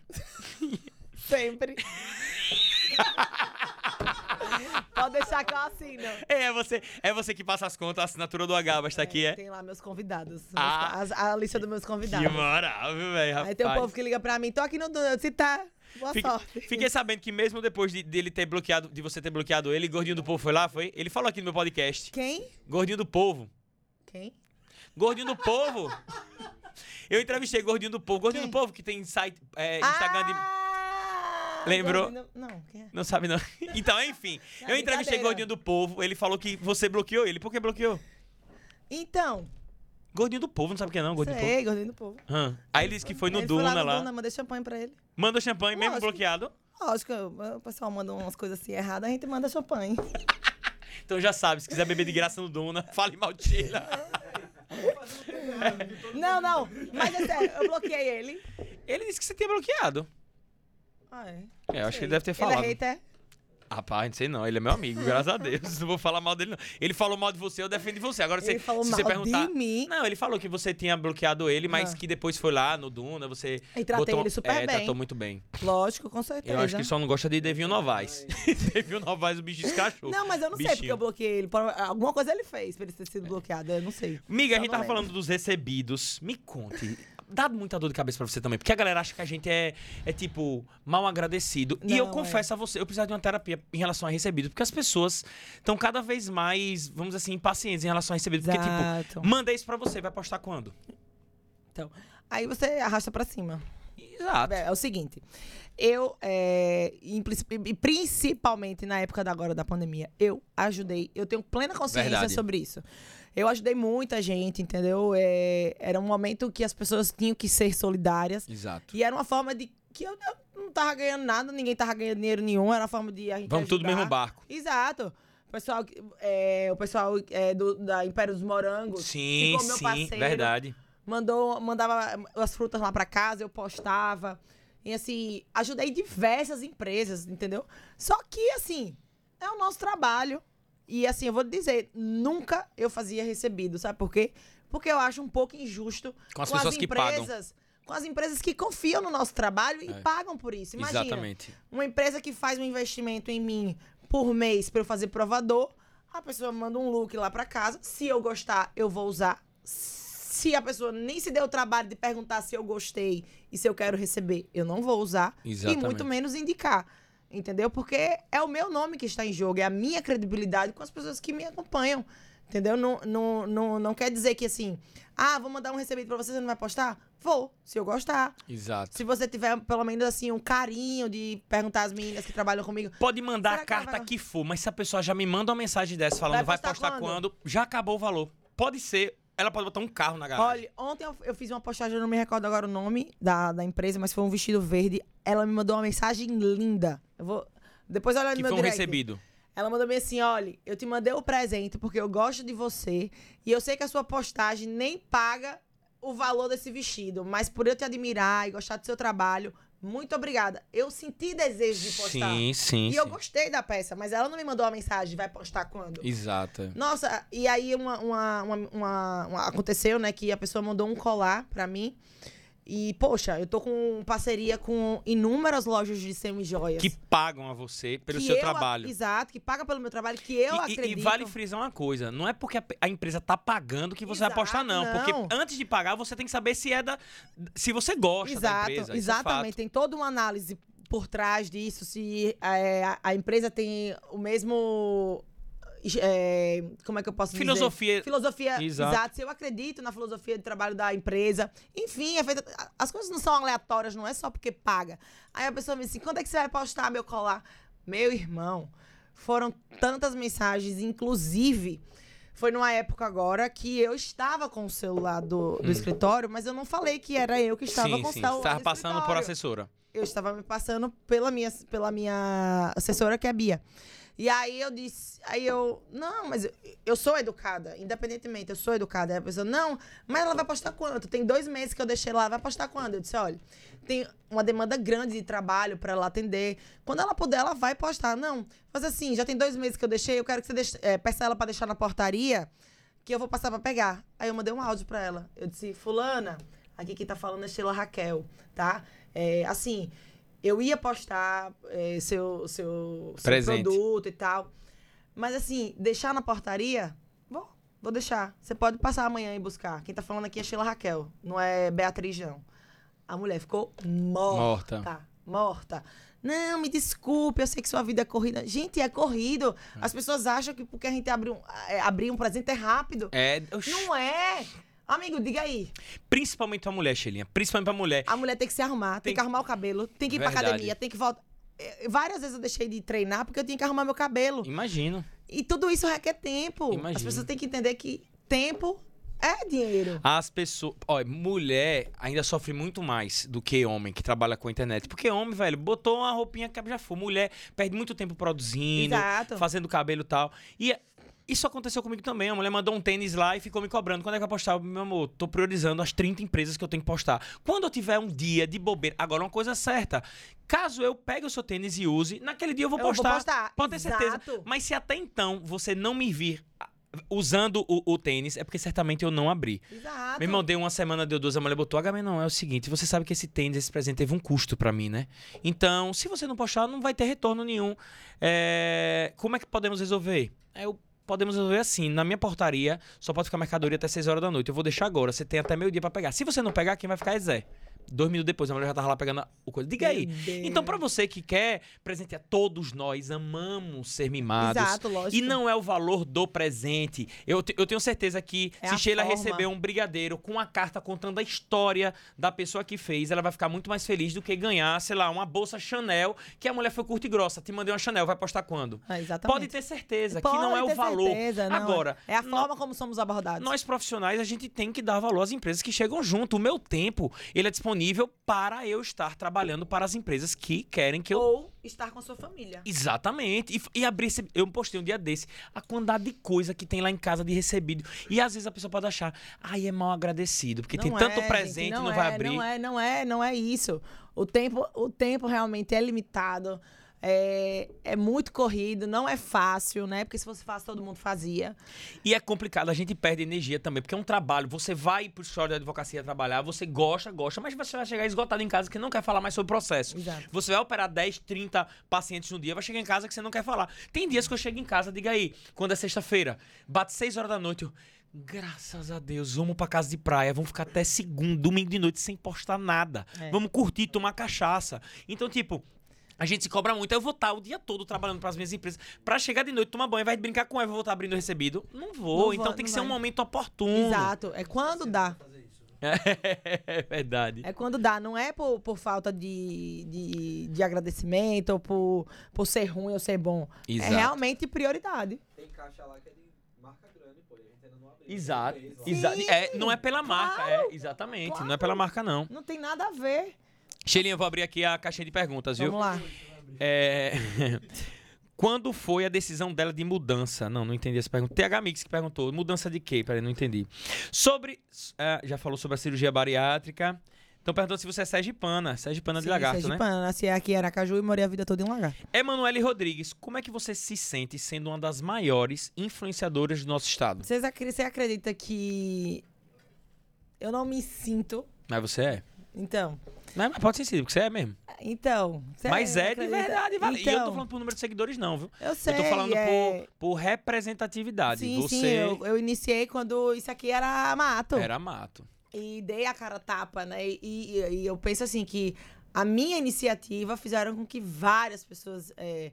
Sempre. Pode deixar que eu assino. É, é você, é você que passa as contas, a assinatura do H, está aqui, é? Tem lá meus convidados. meus- Ah. as- a lista dos meus Que convidados. moral, viu, velho? Aí tem um povo que liga pra mim, tô aqui no disse, tá, boa Fique- sorte. Fiquei sabendo que mesmo depois de, dele ter bloqueado, de você ter bloqueado ele, Gordinho do Povo foi lá, foi? Ele falou aqui no meu podcast. Quem? Gordinho do Povo. Quem? Gordinho do Povo. Eu entrevistei Gordinho do Povo. Gordinho Quem? do Povo que tem site, é, Instagram de... Ah, Lembrou? Gordinho- Não, quem é? Não sabe não. Então, enfim. Não, eu entrevistei. Gordinho do Povo. Ele falou que você bloqueou ele. Por que bloqueou? Então, Gordinho do Povo, não sabe quem é não, Gordinho do Povo. sei, Gordinho do Povo. Hã. Aí ele disse que foi no Ele Duna no lá. Duna, mandei champanhe pra ele. Manda champanhe, mesmo Lógico. bloqueado. Lógico, o pessoal manda umas coisas assim erradas, a gente manda champanhe. Então já sabe, se quiser beber de graça no Duna, fale mal de Sheila. Não, não, mas é sério, eu bloqueei ele. Ele disse que você tinha bloqueado. Ah, é? É, eu acho que ele deve ter falado. Ele é hater? Rapaz, não sei não. Ele é meu amigo, graças a Deus. Não vou falar mal dele, não. Ele falou mal de você, eu defendo você. Agora, você, Ele falou se mal você perguntar. de mim. Não, ele falou que você tinha bloqueado ele, mas Ah. que depois foi lá no Duna, você. E tratei botou- ele super é, bem. tratou muito bem. Lógico, com certeza. Eu acho que só não gosta de Devinho Novaes. Devinho Novaes, o bicho escrachou. Não, mas eu não sei porque Bichinho. eu bloqueei ele. Alguma coisa ele fez pra ele ter sido bloqueado, eu não sei. Miga, a gente tava lembro. falando dos recebidos. Me conte. Dá muita dor de cabeça pra você também. Porque a galera acha que a gente é, é tipo, mal agradecido. e eu Não, confesso a você, eu precisava de uma terapia em relação a recebido. Porque as pessoas estão cada vez mais, vamos dizer assim, impacientes em relação a recebido. Porque, Exato. tipo, mandei isso pra você, vai postar quando? Então, aí você arrasta pra cima. Exato. É, é o seguinte, eu, é, principalmente na época da agora da pandemia, eu ajudei, eu tenho plena consciência Verdade. sobre isso. Eu ajudei muita gente, entendeu? É, era um momento que as pessoas tinham que ser solidárias. Exato. E era uma forma de que eu, não tava ganhando nada, ninguém tava ganhando dinheiro nenhum, era uma forma de a gente Vamos tudo no mesmo barco. Exato. O pessoal, é, o pessoal é, do, da Império dos Morangos Sim, ficou meu sim, parceiro. verdade. mandou, mandava as frutas lá pra casa, eu postava. E assim, ajudei diversas empresas, entendeu? Só que, assim, é o nosso trabalho. E assim, eu vou dizer, nunca eu fazia recebido, sabe por quê? Porque eu acho um pouco injusto Com as pessoas que pagam. empresas, com as empresas que confiam no nosso trabalho e É. pagam por isso. Imagina, Exatamente. uma empresa que faz um investimento em mim por mês pra eu fazer provador, a pessoa manda um look lá pra casa. Se eu gostar, eu vou usar. Se a pessoa nem se deu o trabalho de perguntar se eu gostei e se eu quero receber, eu não vou usar. Exatamente. E muito menos indicar. Entendeu? Porque é o meu nome que está em jogo, é a minha credibilidade com as pessoas que me acompanham. Entendeu? Não, não, não, não quer dizer que assim, ah, vou mandar um recebido pra você, você não vai postar? Vou, se eu gostar. Exato. Se você tiver, pelo menos, assim, um carinho de perguntar às meninas que trabalham comigo. Pode mandar a carta vai- que for, mas se a pessoa já me manda uma mensagem dessa falando vai Vai postar, postar quando? já acabou o valor. Pode ser. Ela pode botar um carro na garagem. Olha, ontem eu, eu fiz uma postagem, eu não me recordo agora o nome da, da empresa, mas foi um vestido verde. Ela me mandou uma mensagem linda. Eu vou. Depois olha no que meu foi um direct. recebido. Ela mandou bem assim: olha, eu te mandei o presente porque eu gosto de você e eu sei que a sua postagem nem paga o valor desse vestido, mas por eu te admirar e gostar do seu trabalho, muito obrigada. Eu senti desejo de postar. Sim, sim. E eu sim. gostei da peça, mas ela não me mandou uma mensagem, vai postar quando? Exato. Nossa, e aí uma, uma, uma, uma- uma- aconteceu, né, que a pessoa mandou um colar pra mim. E, poxa, eu tô com parceria com inúmeras lojas de semi-joias. Que pagam a você pelo que seu eu- trabalho. Exato, que paga pelo meu trabalho, que eu e, acredito. e vale frisar uma coisa, não é porque a, a empresa tá pagando que você vai Exato, postar, não. não. Porque antes de pagar, você tem que saber se é da. Se você gosta da Exato, empresa. isso é exatamente. fato. Tem toda uma análise por trás disso, se é, a, a empresa tem o mesmo. É, como é que eu posso dizer? Filosofia. Filosofia, Exato. exato. Se eu acredito na filosofia de trabalho da empresa. Enfim, é feita, as coisas não são aleatórias, não é só porque paga. Aí a pessoa me diz assim: quando é que você vai postar meu colar? Meu irmão, foram tantas mensagens, inclusive. Foi numa época agora que eu estava com o celular do, do escritório, mas eu não falei que era eu que estava Hum. sim, com o sim. celular. Você tava do passando por escritório assessora. eu estava me passando pela minha, pela minha assessora, que é a Bia. E aí eu disse, aí eu, não, mas eu, eu sou educada, independentemente, eu sou educada. Aí a pessoa, não, mas ela vai postar quanto? Tem dois meses que eu deixei lá, vai postar quando? Eu disse, olha, tem uma demanda grande de trabalho para ela atender. Quando ela puder, ela vai postar. Não, mas assim, já tem dois meses que eu deixei, eu quero que você deixe, é, peça ela para deixar na portaria, que eu vou passar para pegar. Aí eu mandei um áudio para ela. Eu disse, fulana, aqui quem tá falando é Sheila Raquel, tá? É, assim, eu ia postar é, seu, seu, seu produto e tal. Mas assim, deixar na portaria, vou, vou deixar. Você pode passar amanhã e buscar. Quem tá falando aqui é Sheila Raquel, não é Beatriz, não. A mulher ficou morta. Morta. Morta. Não, me desculpe, eu sei que sua vida é corrida. Gente, é corrido. As pessoas acham que porque a gente abre um, é, abrir um presente é rápido. É. Não é. Amigo, diga aí. Principalmente pra mulher, Xelinha. Principalmente pra mulher. A mulher tem que se arrumar, tem, Tem- que arrumar o cabelo, tem que ir pra Verdade. academia, tem que voltar. Eh, Várias vezes eu deixei de treinar porque eu tinha que arrumar meu cabelo. Imagino. E tudo isso requer tempo. As Imagino. pessoas têm que entender que tempo é dinheiro. As pessoas. Olha, mulher ainda sofre muito mais do que homem que trabalha com a internet. Porque homem, velho, botou uma roupinha que já foi. Mulher perde muito tempo produzindo, Exato. fazendo cabelo e tal. E isso aconteceu comigo também. A mulher mandou um tênis lá e ficou me cobrando. Quando é que vai postar? Meu amor, tô priorizando as 30 empresas que eu tenho que postar. Quando eu tiver um dia de bobeira. Agora, uma coisa certa. Caso eu pegue o seu tênis e use, naquele dia eu vou Eu vou postar. postar. Pode ter certeza. Exato. Mas se até então você não me vir ah, usando o, o tênis, é porque certamente eu não abri. Exato. Meu irmão deu uma semana, deu duas, a mulher botou HM, não, é o seguinte, você sabe que esse tênis, esse presente teve um custo pra mim, né? Então, se você não postar, não vai ter retorno nenhum. É, Como é que podemos resolver? É, Eu podemos resolver assim, na minha portaria, só pode ficar mercadoria até 6 horas da noite. Eu vou deixar agora, você tem até meio dia pra pegar. Se você não pegar, quem vai ficar é Zé. Dois minutos depois, a mulher já tava lá pegando o coisa. Diga aí. Então, pra você que quer presentear, todos nós amamos ser mimados. Exato, lógico. E não é o valor do presente. Eu, te- eu tenho certeza que É se Sheila forma. receber um brigadeiro com a carta contando a história da pessoa que fez, ela vai ficar muito mais feliz do que ganhar, sei lá, uma bolsa Chanel, que a mulher foi curta e grossa. Te mandei uma Chanel, vai postar quando? Ah, exatamente. Pode ter certeza Pode que não é o valor. certeza, não. Agora, É a forma como somos abordados. nós profissionais, a gente tem que dar valor às empresas que chegam junto. O meu tempo, ele é disponível para eu estar trabalhando para as empresas que querem que eu Ou estar com a sua família. Exatamente. E, e abrir esse. Eu postei um dia desse. A quantidade de coisa que tem lá em casa de recebido. E às vezes a pessoa pode achar, ai, é mal agradecido. Porque tem Não tanto é, presente gente, e não é, vai abrir. Não é, não é, não é isso. O tempo, o tempo realmente é limitado. É, é muito corrido, não é fácil, né? Porque se fosse fácil, todo mundo fazia. E é complicado, a gente perde energia também, porque é um trabalho. Você vai pro escritório da advocacia trabalhar, você gosta, gosta, mas você vai chegar esgotado em casa que não quer falar mais sobre o processo. Exato. Você vai operar 10, 30 pacientes no dia, vai chegar em casa que você não quer falar. Tem dias que eu chego em casa, diga aí, quando é sexta-feira, bate 6 horas da noite, eu. Graças a Deus, vamos pra casa de praia, vamos ficar até segundo, domingo de noite sem postar nada. É. Vamos curtir, tomar cachaça. Então, tipo, a gente se cobra muito. Eu vou estar o dia todo trabalhando para as minhas empresas. Pra chegar de noite, tomar banho, vai brincar com ela, eu vou estar abrindo o recebido. Não vou. Não vou, então tem que não ser um vai. momento oportuno. Exato. É quando dá. É verdade. É quando dá. Não é por, por falta de, de, de agradecimento ou por, por ser ruim ou ser bom. Exato. É realmente prioridade. Tem caixa lá que é de marca grande, pô. A gente ainda não abriu. Exato. Tem três lá. Exa Sim, é, não é pela marca, claro, é exatamente. Não é claro. pela marca, não. Não tem nada a ver. Sheilinha, vou abrir aqui a caixinha de perguntas, viu? Vamos lá. É... Quando foi a decisão dela de mudança? Não, não entendi essa pergunta. TH Mix que perguntou. Mudança de quê? Peraí, não entendi. Sobre. ah, já falou sobre a cirurgia bariátrica. Então perguntou se você é sergipana. Sergipana de Sim, lagarto, né? Sergipana, Nasci aqui em Aracaju e morei a vida toda em Lagarto. Emanuele Rodrigues, como é que você se sente sendo uma das maiores influenciadoras do nosso estado? Vocês Você acredita que eu não me sinto? Mas você é. Então, Não, mas pode ser sim, porque você é mesmo. então. você mas é de acredita? verdade, vale. e eu tô Então, falando por número de seguidores, não, viu? Eu sei. eu tô falando é... por, por representatividade. Sim, você sim, eu, eu iniciei quando isso aqui era mato. era mato. E dei a cara tapa, né? E, e- e eu penso assim que a minha iniciativa fizeram com que várias pessoas é,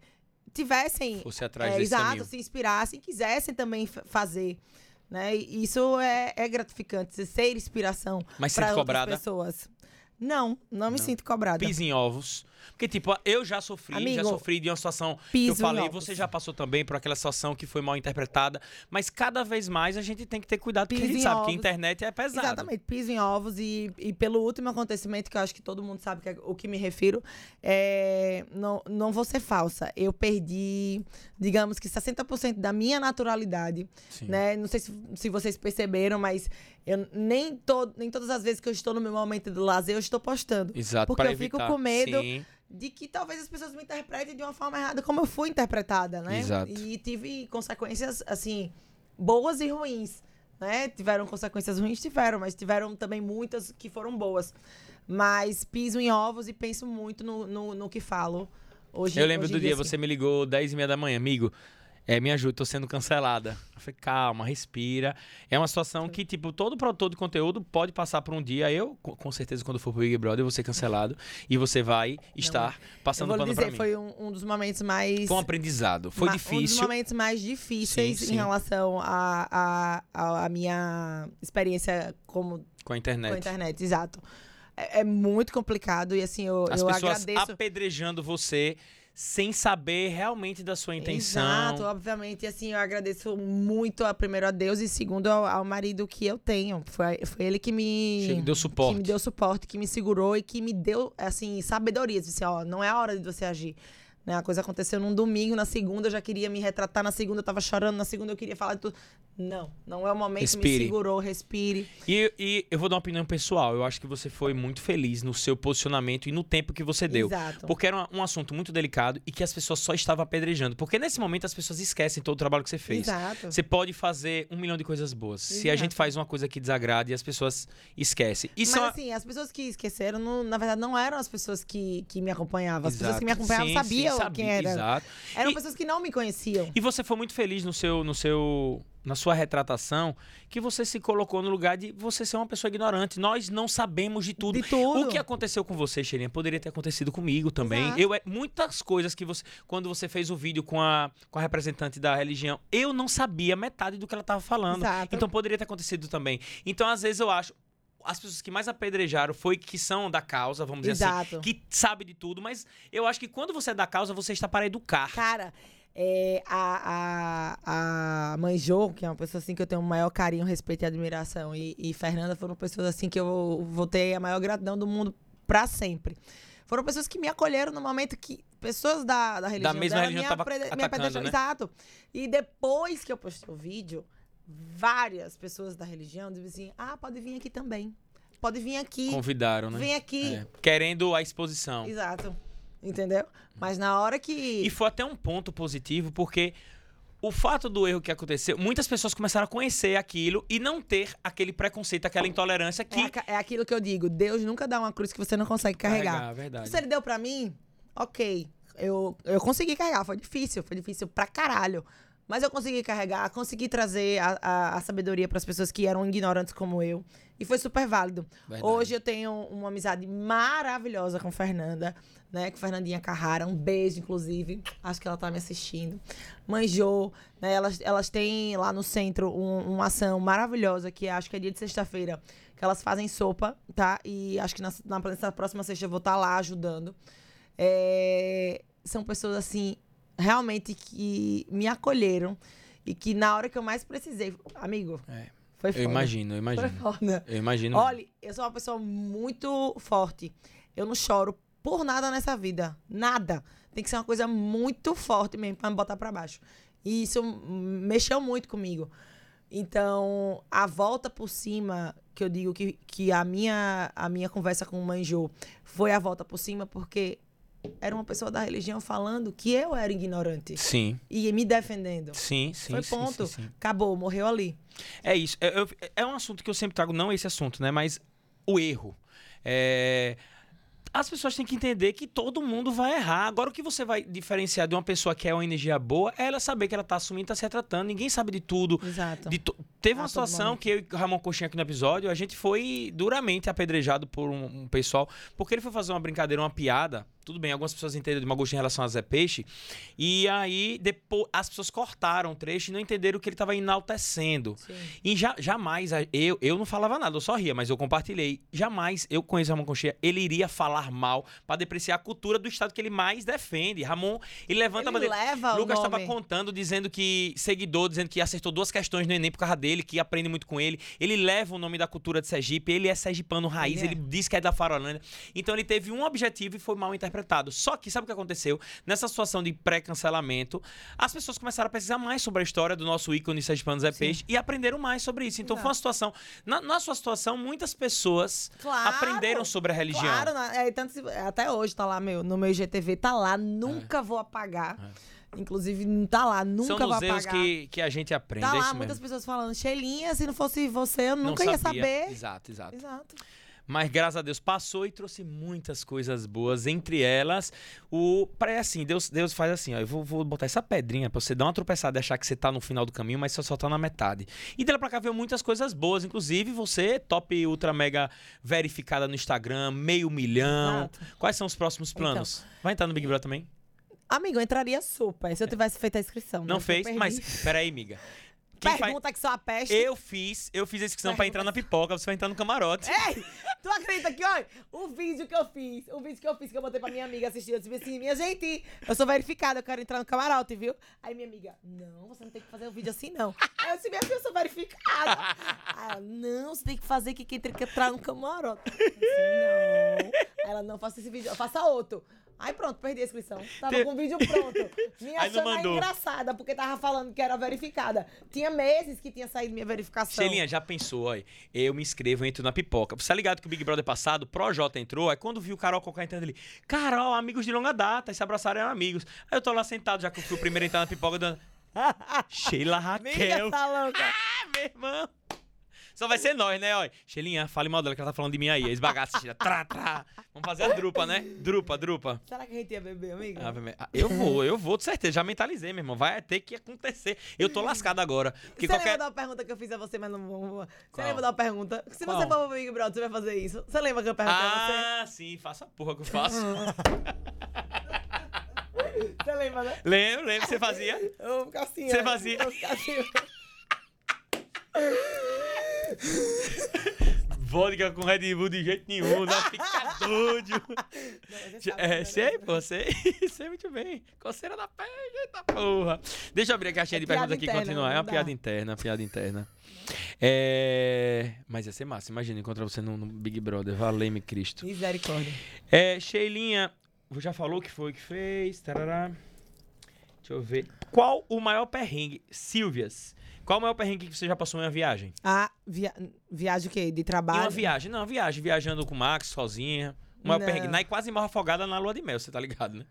tivessem Fosse atrás é, exato, caminho. se inspirassem, quisessem também fa- fazer. Né? E isso é, é gratificante, ser inspiração para outras cobrada? pessoas. Não, não me Não. sinto cobrada. Pisa em ovos. Porque, tipo, eu já sofri, já Amigo, sofri de uma situação que eu falei, ovos. você já passou também por aquela situação que foi mal interpretada, mas cada vez mais a gente tem que ter cuidado, porque a gente sabe que a ovos. internet é pesada. Exatamente, piso em ovos e, e pelo último acontecimento, que eu acho que todo mundo sabe que é o que me refiro, é, não, não vou ser falsa. Eu perdi, digamos que 60% da minha naturalidade, Sim. né? Não sei se, se vocês perceberam, mas eu nem, to, nem todas as vezes que eu estou no meu momento de lazer, eu estou postando. Exato, Porque eu fico evitar. com medo Sim. De que talvez as pessoas me interpretem de uma forma errada, como eu fui interpretada, né? Exato. E tive consequências, assim, boas e ruins, né? Tiveram consequências ruins, tiveram, mas tiveram também muitas que foram boas. Mas piso em ovos e penso muito no, no, no que falo hoje Eu lembro do dia, assim. você me ligou 10 e meia da manhã, amigo. É, me ajuda, tô sendo cancelada. Eu falei, calma, respira. É uma situação que, tipo, todo produtor de conteúdo pode passar por um dia. Eu, co- com certeza, quando for pro Big Brother, eu vou ser cancelado. E você vai estar Eu passando vou pano pra dizer, mim. foi um, um dos momentos mais... Foi um aprendizado. Foi ma- Um dos difícil. momentos mais difíceis Sim, sim. em relação à a, a, a minha experiência como Com a internet. com a internet, exato. É, é muito complicado e assim, eu, As eu pessoas agradeço. apedrejando você sem saber realmente da sua intenção. Exato, obviamente. E assim, eu agradeço muito, a, primeiro a Deus e segundo ao, ao marido que eu tenho. Foi, foi ele que me. Deu suporte. Que me deu suporte, que me segurou e que me deu, assim, sabedoria. Disse, ó, não é a hora de você agir. Né? A coisa aconteceu num domingo, na segunda eu já queria me retratar, na segunda eu tava chorando, na segunda eu queria falar de tudo. Não, não é o momento, Respire. me segurou, respire. E, e eu vou dar uma opinião pessoal. Eu acho que você foi muito feliz no seu posicionamento e no tempo que você deu. Exato. Porque era um, um assunto muito delicado e que as pessoas só estavam apedrejando. Porque nesse momento as pessoas esquecem todo o trabalho que você fez. Exato. Você pode fazer um milhão de coisas boas. Se a Exato. gente faz uma coisa que desagrade, as pessoas esquecem. Isso Mas uma- assim, as pessoas que esqueceram, não- na verdade, não eram as pessoas que, que me acompanhavam. As pessoas Exato. que me acompanhavam Sim, sabiam quem era. Exato. Eram E- pessoas que não me conheciam. E você foi muito feliz no seu, no seu, na sua retratação, que você se colocou no lugar de você ser uma pessoa ignorante. Nós não sabemos de tudo. De tudo. O que aconteceu com você, Cheirinha, poderia ter acontecido comigo também. Exato. Eu é muitas coisas que você, quando você fez o vídeo com a, com a representante da religião, eu não sabia metade do que ela estava falando. Exato. Então poderia ter acontecido também. Então às vezes eu acho as pessoas que mais apedrejaram foi que são da causa, vamos dizer Exato. assim, que sabe de tudo, mas eu acho que quando você é da causa, você está para educar. Cara, é, a, a, a mãe Jo, que é uma pessoa assim que eu tenho o maior carinho, respeito e admiração, e, e Fernanda foram pessoas assim que eu vou ter a maior gratidão do mundo pra sempre. Foram pessoas que me acolheram no momento que pessoas da, da religião mesma dela religião me tava apre- me atacando, né? Exato. E depois que eu postei o vídeo, várias pessoas da religião diziam assim, ah, pode vir aqui também. Pode vir aqui. Convidaram, né? Vem aqui. É, Querendo a exposição. Exato. Entendeu? Mas na hora que... E foi até um ponto positivo, porque o fato do erro que aconteceu, muitas pessoas começaram a conhecer aquilo e não ter aquele preconceito, aquela intolerância que. É, é aquilo que eu digo. Deus nunca dá uma cruz que você não consegue carregar. verdade. Se ele deu pra mim, ok. Eu, eu consegui carregar. Foi difícil. Foi difícil pra caralho. Mas eu consegui carregar, consegui trazer a, a, a sabedoria pras pessoas que eram ignorantes como eu. E foi super válido. Verdade. Hoje eu tenho uma amizade maravilhosa com Fernanda, né? Com Fernandinha Carrara. Um beijo, inclusive. Acho que ela tá me assistindo. Manjou, né? Elas, elas têm lá no centro um- uma ação maravilhosa que acho que é dia de sexta-feira. Que elas fazem sopa, tá? E acho que na, na, nessa próxima sexta eu vou estar lá ajudando. É, são pessoas, assim, realmente que me acolheram. E que na hora que eu mais precisei... Amigo, É, foi foda. eu imagino, eu Foi imagino. foda. Eu imagino. Olha, eu sou uma pessoa muito forte. Eu não choro por nada nessa vida. Nada. Tem que ser uma coisa muito forte mesmo pra me botar pra baixo. E isso mexeu muito comigo. Então, a volta por cima, que eu digo que, que a, minha, a minha conversa com o Manjô foi a volta por cima, porque era uma pessoa da religião falando que eu era ignorante. Sim. E me defendendo. Sim, sim. Foi sim, ponto. sim, sim. Acabou, morreu ali. É isso. É, é um assunto que eu sempre trago, não esse assunto, né? Mas o erro. É, As pessoas têm que entender que todo mundo vai errar. Agora, o que você vai diferenciar de uma pessoa que é uma energia boa é ela saber que ela tá assumindo, tá se tratando. Ninguém sabe de tudo. Exato. De to- Teve A uma situação que eu e o Ramon Coxinha aqui no episódio, a gente foi duramente apedrejado por um, um pessoal, porque ele foi fazer uma brincadeira, uma piada. Tudo bem, algumas pessoas entenderam de mau gosto em relação a Zé Peixe. E aí, depois, as pessoas cortaram o trecho e não entenderam que ele estava enaltecendo. Sim. E já, jamais, a- eu, eu não falava nada, eu só ria, mas eu compartilhei. Jamais eu conheço o Ramon Conchia, ele iria falar mal pra depreciar a cultura do estado que ele mais defende. Ramon, ele levanta a Ele bandeira. leva o Lucas estava contando, dizendo que seguidor, dizendo que acertou duas questões no Enem por causa dele, que aprende muito com ele. Ele leva o nome da cultura de Sergipe, ele é sergipano raiz, Ele ele, é. diz que é da Farolândia. Então ele teve um objetivo e foi mal interpretado. Só que sabe o que aconteceu? Nessa situação de pré-cancelamento, as pessoas começaram a pesquisar mais sobre a história do nosso ícone sergipano Zé Sim. Peixe e aprenderam mais sobre isso. Então foi uma Exato. situação. Na, na sua situação, muitas pessoas Claro. aprenderam sobre a religião. Claro, é, tanto até hoje tá lá meu, no meu IGTV, tá lá, nunca vou apagar. Inclusive, não tá lá, nunca É. São apagar. que, que a gente aprende. tá é lá, muitas pessoas falando, Sheilinha, se não fosse você, eu Não nunca ia saber. Exato, exato. Exato. Mas graças a Deus passou e trouxe muitas coisas boas. Entre elas, o. Pra, assim, Deus, Deus faz assim, ó. Eu vou, vou botar essa pedrinha pra você dar uma tropeçada e achar que você tá no final do caminho, mas você só tá na metade. E dela pra cá veio muitas coisas boas. Inclusive, você, top ultra mega verificada no Instagram, meio milhão. Exato. Quais são os próximos planos? Vai entrar no Big Brother também? Amigo, eu entraria super se eu tivesse feito a inscrição. Não né? Fez? Mas, peraí, miga. Quem faz- Pergunta que só a peste. Eu fiz, eu fiz a inscrição pra entrar na pipoca, você vai entrar no camarote. Ei, tu acredita que, olha, o vídeo que eu fiz, o vídeo que eu fiz, que eu botei pra minha amiga assistir, eu disse assim, minha gente, eu sou verificada, eu quero entrar no camarote, viu? Aí minha amiga, não, você não tem que fazer um vídeo assim, não. Aí eu disse, minha filha, eu sou verificada. Aí ela, não, você tem que fazer que quem tem que entrar no camarote. Eu disse, não. Aí ela, não, faça esse vídeo, faça outro. Aí pronto, perdi a inscrição. Tava Te- com o vídeo pronto. Me achando aí mandou. engraçada, porque tava falando que era verificada. Tinha meses que tinha saído minha verificação. Sheilinha, já pensou, olha, eu me inscrevo, entro na pipoca. Você tá ligado que o Big Brother passado, o Projota entrou, aí quando viu o Carol Cocá entrando ali, Carol, amigos de longa data, e se abraçaram eram amigos. Aí eu tô lá sentado, já que eu fui o primeiro a entrar na pipoca, dando... Sheila Amiga, Raquel. tá louca. Ah, meu irmão. Só vai ser nós, né, olha. Sheilinha, fale mal dela que ela tá falando de mim aí. Esbagaça, Sheila. Trá, trá. Vamos fazer a drupa, né? Drupa, drupa. Será que a gente ia beber, amigo? Maria. Ah, Eu vou, eu vou, de certeza. Já mentalizei, meu irmão. Vai ter que acontecer. Eu tô lascado agora. Porque você qualquer... lembra da pergunta que eu fiz a você, mas não vou. Você Qual? lembra da pergunta? Se Qual? você for pro Big Brother, você vai fazer isso? Você lembra que eu perguntei a Ah, sim, faça a porra que eu faço. você? Você lembra, né? lembro, lembro, você fazia. Eu vou ficar assim. Você ó. fazia? Eu vou ficar assim. Vodka com Red Bull de jeito nenhum, não fica doido. Não, É, né? sei, pô, sei, sei muito bem. Coceira da pele, eita porra. Deixa eu abrir a caixinha É de perguntas aqui e continuar. É não uma dá. piada interna, uma piada interna. É... Mas ia ser massa, imagina encontrar você no, no Big Brother. Valeu-me Cristo. Misericórdia. É, Sheilinha, já falou o que foi que fez? Tarará. Deixa eu ver. Qual o maior perrengue? Silvias. Qual o maior perrengue que você já passou em uma viagem? Ah, via... viagem o quê? De Em trabalho? uma viagem. Não, viagem. Viajando com o Max, sozinha. O maior Não. perrengue. Nai quase morre afogada na lua de mel, você tá ligado, né?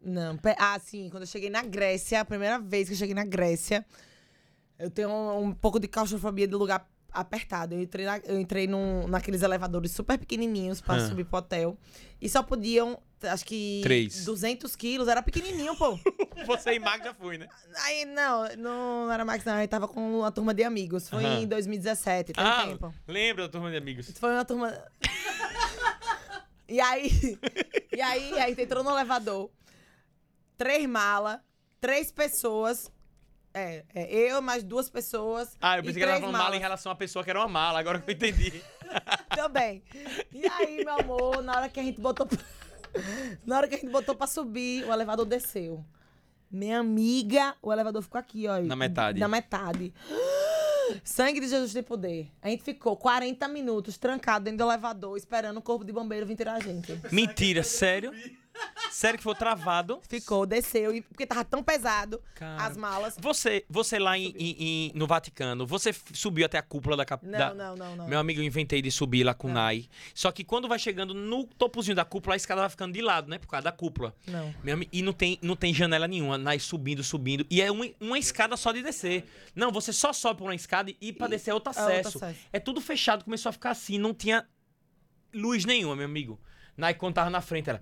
Não, ah, sim, quando eu cheguei na Grécia, a primeira vez que eu cheguei na Grécia, eu tenho um, um pouco de claustrofobia de lugar apertado. Eu entrei, na- eu entrei num, naqueles elevadores super pequenininhos pra Ah. subir pro hotel. E só podiam, acho que... Três. 200 quilos, era pequenininho, pô. Você e Max já foi, né? Aí, não, não era Max, não. Eu tava com uma turma de amigos. Foi Aham. em 2017, tem ah, tempo. lembra da turma de amigos. Foi uma turma. e aí. E aí, a gente entrou no elevador. Três malas, três pessoas. É, é, eu mais duas pessoas. Ah, eu e pensei que ela três tava falando mala em malas relação à pessoa que era uma mala, agora que eu entendi. Também. E aí, meu amor, na hora que a gente botou. pra- na hora que a gente botou pra subir, o elevador desceu. Minha amiga, o elevador ficou aqui, ó. Na metade. Na metade. Sangue de Jesus tem poder. A gente ficou 40 minutos trancado dentro do elevador, esperando o corpo de bombeiro vir tirar a gente. Mentira, sério? Sério que foi travado? Ficou, desceu, e- porque tava tão pesado Cara. as malas. Você, você lá em, em- em- no Vaticano, você f- subiu até a cúpula da Não, não, não, não. Meu amigo, eu inventei de subir lá com o. Nai. Só que quando vai chegando no topozinho da cúpula, a escada vai ficando de lado, né? Por causa da cúpula. Não. Meu ami- e não tem, não tem janela nenhuma. Nai subindo, subindo. E é uma, uma escada só de descer. Não, você só sobe por uma escada e pra descer é outro é outro acesso. acesso. É tudo fechado, começou a ficar assim. Não tinha luz nenhuma, meu amigo. Nai, quando tava na frente, ela...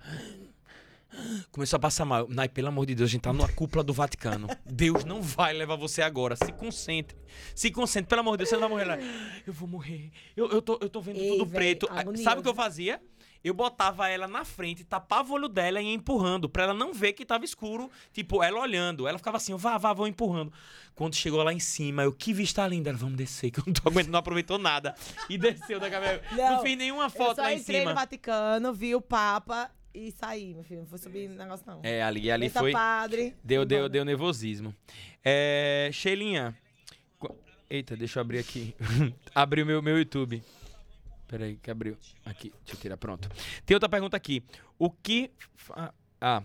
Começou a passar mal. Nai, pelo amor de Deus, a gente tá numa cúpula do Vaticano. Deus não vai levar você agora. Se concentre. Se concentre. Pelo amor de Deus, você não vai morrer lá. Eu vou morrer. Eu, eu, tô, eu tô vendo Ei, tudo véi, preto. agonia, Sabe o que eu fazia? Eu botava ela na frente, tapava o olho dela e ia empurrando, pra ela não ver que tava escuro. Tipo, ela olhando. Ela ficava assim, vá, vá, vou empurrando. Quando chegou lá em cima, eu, que vista linda. Ela, vamos descer, que eu não tô aguentando, não aproveitou nada. E desceu da cabeça. Não, Não, fiz nenhuma Eu foto só lá em entrei no cima. Vaticano, vi o Papa e saí, meu filho. Não foi subir negócio, não. É, ali, ali Eita, foi. padre. Deu, deu, deu nervosismo. É, Sheilinha. Eita, deixa eu abrir aqui. Abri o meu, meu YouTube. Peraí, que abriu. Aqui, deixa eu tirar, pronto. Tem outra pergunta aqui. O que. fa- Ah.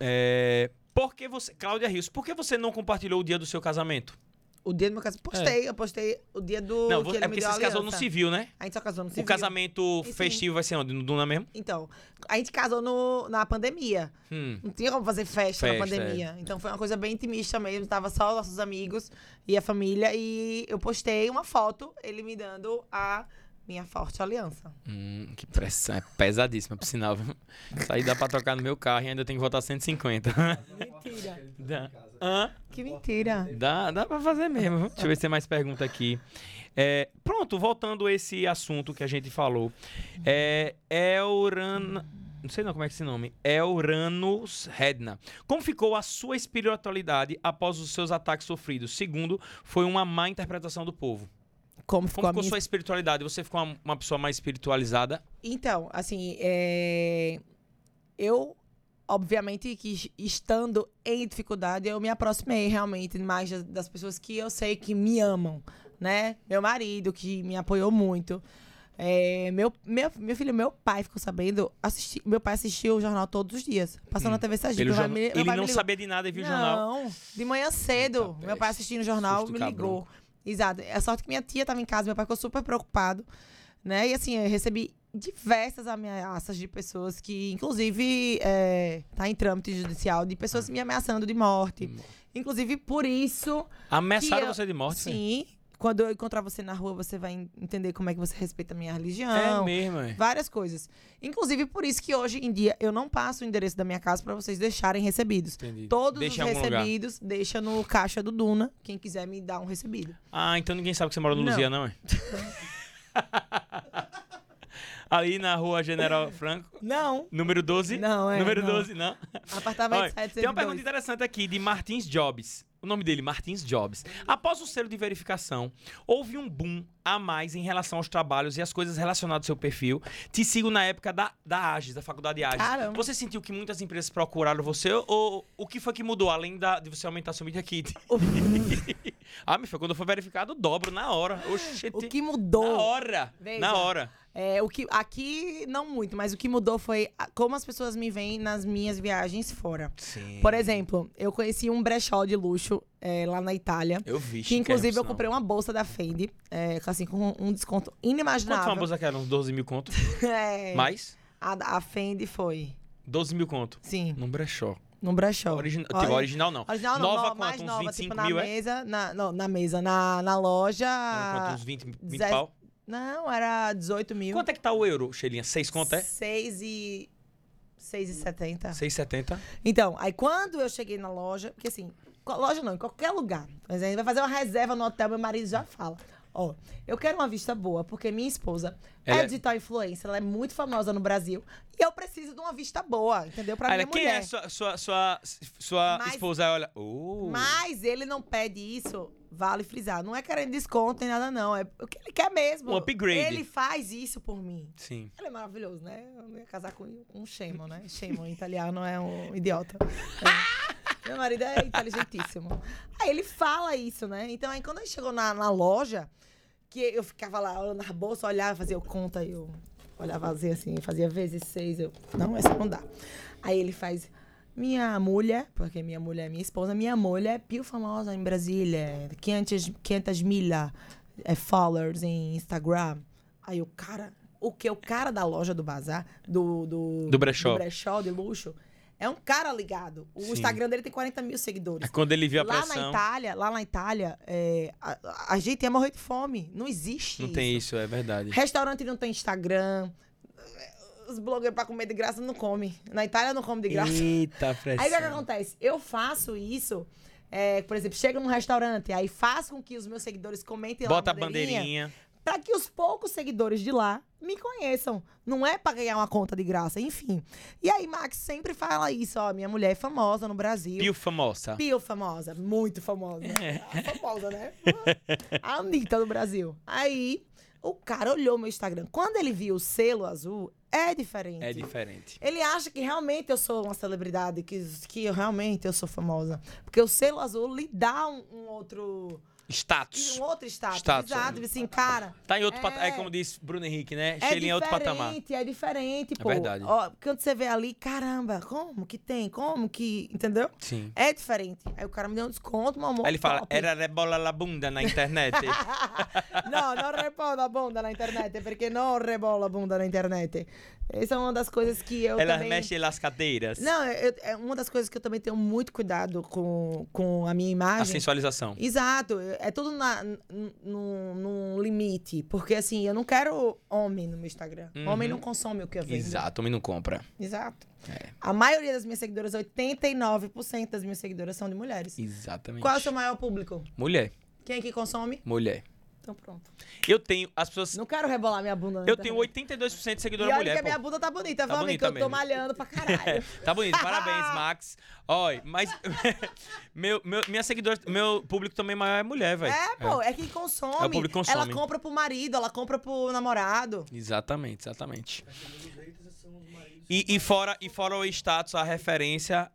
É. Por que você. Cláudia Rios, por que você não compartilhou o dia do seu casamento? O dia do meu casamento. Postei, eu postei o dia do. não, que ele é me porque deu você se casou no aliança. civil, né? A gente só casou no civil. O casamento festivo vai ser onde? No Duna mesmo? Então, a gente casou no, na pandemia. Hum. Não tinha como fazer festa, na Festa, é. pandemia. Então foi uma coisa bem intimista mesmo. Tava só os nossos amigos e a família. E eu postei uma foto, ele me dando a minha forte aliança. Hum, que pressão. É pesadíssima, por sinal. viu? Isso aí dá pra trocar no meu carro e ainda tem que voltar 150. Mentira. Dá. Hã? Que mentira. Dá, dá pra fazer mesmo. Deixa eu ver se tem mais pergunta aqui. É, pronto, voltando a esse assunto que a gente falou. É, Elran... Não sei não como é que é esse nome. Elranus Redna. Como ficou a sua espiritualidade após os seus ataques sofridos? Segundo, foi uma má interpretação do povo. Como ficou Como a ficou minha sua espiritualidade? Você ficou uma, uma pessoa mais espiritualizada? Então, assim, é... eu, obviamente, que estando em dificuldade, eu me aproximei realmente mais das- pessoas que eu sei que me amam, né? Meu marido, que me apoiou muito. É, meu, meu, meu filho, meu pai ficou sabendo, assisti, meu pai assistiu o jornal todos os dias, passando na TV Sergipe. Ele, me- ele não sabia de nada e viu o jornal. Não, de manhã cedo. Eita meu pai assistindo o jornal me cabrão. ligou. Exato. É sorte que minha tia estava em casa, meu pai ficou super preocupado. Né? E assim, eu recebi diversas ameaças de pessoas que, inclusive, é, tá em trâmite judicial, de pessoas me ameaçando de morte. Inclusive, por isso. Ameaçaram eu- você de morte? né? Sim. Quando eu encontrar você na rua, você vai en- entender como é que você respeita a minha É religião. mesmo, é. Várias coisas. Inclusive, por isso que hoje em dia eu não passo o endereço da minha casa para vocês deixarem recebidos. Entendi. Todos Deixa os algum lugar. recebidos, deixa no caixa do Duna. Quem quiser me dar um recebido. Ah, então ninguém sabe que você mora no Não. Luzia, não, é? Ali na rua General Franco, Não. número 12? Não, é, Número não. 12, não. Apartamento Olha, 702. tem uma pergunta interessante aqui de Martins Jobs. O nome dele, Martins Jobs. Após o selo de verificação, houve um boom a mais em relação aos trabalhos e as coisas relacionadas ao seu perfil. Te sigo na época da, da AGES, da faculdade AGES. Caramba. Você sentiu que muitas empresas procuraram você ou o que foi que mudou, além da, de você aumentar seu media kit? ah, me foi quando foi verificado, dobro na hora. Oxente. O que Na mudou? hora. Veja. Na hora. É, o que, aqui, não muito, mas o que mudou foi como as pessoas me veem nas minhas viagens fora. Sim. Por exemplo, eu conheci um brechó de luxo é, lá na Itália. Eu vi. Que inclusive eu comprei uma bolsa da Fendi, é, assim, com um desconto Quanto foi uma inimaginável. bolsa que era? Uns 12 mil conto? É, Mais? a, a Fendi foi, 12 mil conto. sim, Num brechó. num brechó. Origina... Olha, Tipo, original não. Original não, Nova no- quanto? mais Uns nova, 25 tipo, na mil, é? mesa, na, não, na mesa, na, na loja... Era quanto? Uns 20, 20 Dez- pau? Não, era 18 mil. Quanto é que tá o euro, Xelinha? 6 conto é? 6 e... 6,70. 6,70. Então, aí quando eu cheguei na loja, porque assim, loja não, em qualquer lugar. Mas aí vai fazer uma reserva no hotel, meu marido já fala. Ó, eu quero uma vista boa, porque minha esposa Ela é é- digital influencer, ela é muito famosa no Brasil. E eu preciso de uma vista boa, entendeu? Pra Olha, minha quem mulher. é sua, sua, sua, sua Mas- esposa? Olha. Uh, Mas ele não pede isso, vale frisar. Não é querendo desconto nem nada, não. É o que ele quer mesmo. Um upgrade. Ele faz isso por mim. Sim. Ele é maravilhoso, né? Eu ia casar com um Shemo, né? Shemo em italiano é um idiota. É. Meu marido é inteligentíssimo. Aí ele fala isso, né? Então aí quando a gente chegou na, na loja, que eu ficava lá olhando na bolsa, olhava, fazia o conta, eu olhava assim, assim, fazia vezes seis, eu, não, essa não dá. Aí ele faz, minha mulher, porque minha mulher é minha esposa, minha mulher é pio famosa em Brasília, 500, 500 mil é, followers em Instagram. Aí o cara, o que? O cara da loja do bazar, do, do, Do brechó. do brechó de luxo, é um cara ligado. O Sim. Instagram dele tem 40 mil seguidores. Quando ele viu a Lá na pressão. Itália, lá na Itália, é, a, a gente ia morrer de fome. Não existe Não tem isso, é verdade. Restaurante não tem Instagram. Os blogueiros pra comer de graça não comem. Na Itália não come de graça. Eita, pressão. Aí o que, que acontece? Eu faço isso, é, por exemplo, chego num restaurante, aí faço com que os meus seguidores comentem lá Bota a a bandeirinha, bandeirinha. Pra que os poucos seguidores de lá me conheçam. Não é pra ganhar uma conta de graça, enfim. E aí, Max sempre fala isso, ó, minha mulher é famosa no Brasil. Pio famosa. Pio famosa, muito famosa. A famosa, né? A Anitta do Brasil. Aí, o cara olhou meu Instagram. Quando ele viu o selo azul, é diferente. É diferente. Ele acha que realmente eu sou uma celebridade, que, que eu realmente eu sou famosa. Porque o selo azul lhe dá um, um outro. Status. Um outro status. Status. Exato. Assim, cara. Tá em outro É. patamar. É como disse Bruno Henrique, né? É Sheila em outro patamar. diferente, é diferente, É pô. verdade. Ó, quando você vê ali, caramba, como que tem? Como que. Entendeu? Sim. É diferente. Aí o cara me deu um desconto, meu amor. Aí ele fala, top. era rebola la bunda na internet. no, non rebola a bunda na internet, perché non rebola a bunda na internet. Essa é uma das coisas que eu Ela também... mexe las cadeiras. Não, eu- é uma das coisas que eu também tenho muito cuidado com, com a minha A imagem. sensualização. Exato, é tudo na, num, num limite. Porque assim, eu não quero homem no meu Instagram. Homem Uhum. não consome o que eu vendo. Exato, homem não compra. Exato. É. A maioria das minhas seguidoras, 89% das minhas seguidoras são de mulheres. Exatamente. Qual é o seu maior público? Mulher. Quem é que consome? Mulher. Então pronto. Eu tenho, as pessoas. Não quero rebolar minha bunda na eu internet. tenho 82% de E seguidora olha mulher. que a minha bunda tá bonita, Tá amigo? Que eu tô mesmo. malhando pra caralho. Tá bonito, parabéns, Max. Oi, mas meu, meu, minha seguidora, meu público também maior é mulher, velho. é, pô, é, quem consome. É o público consome. Ela compra pro marido, ela compra pro namorado. Exatamente, exatamente. E, e fora, e fora o status, a referência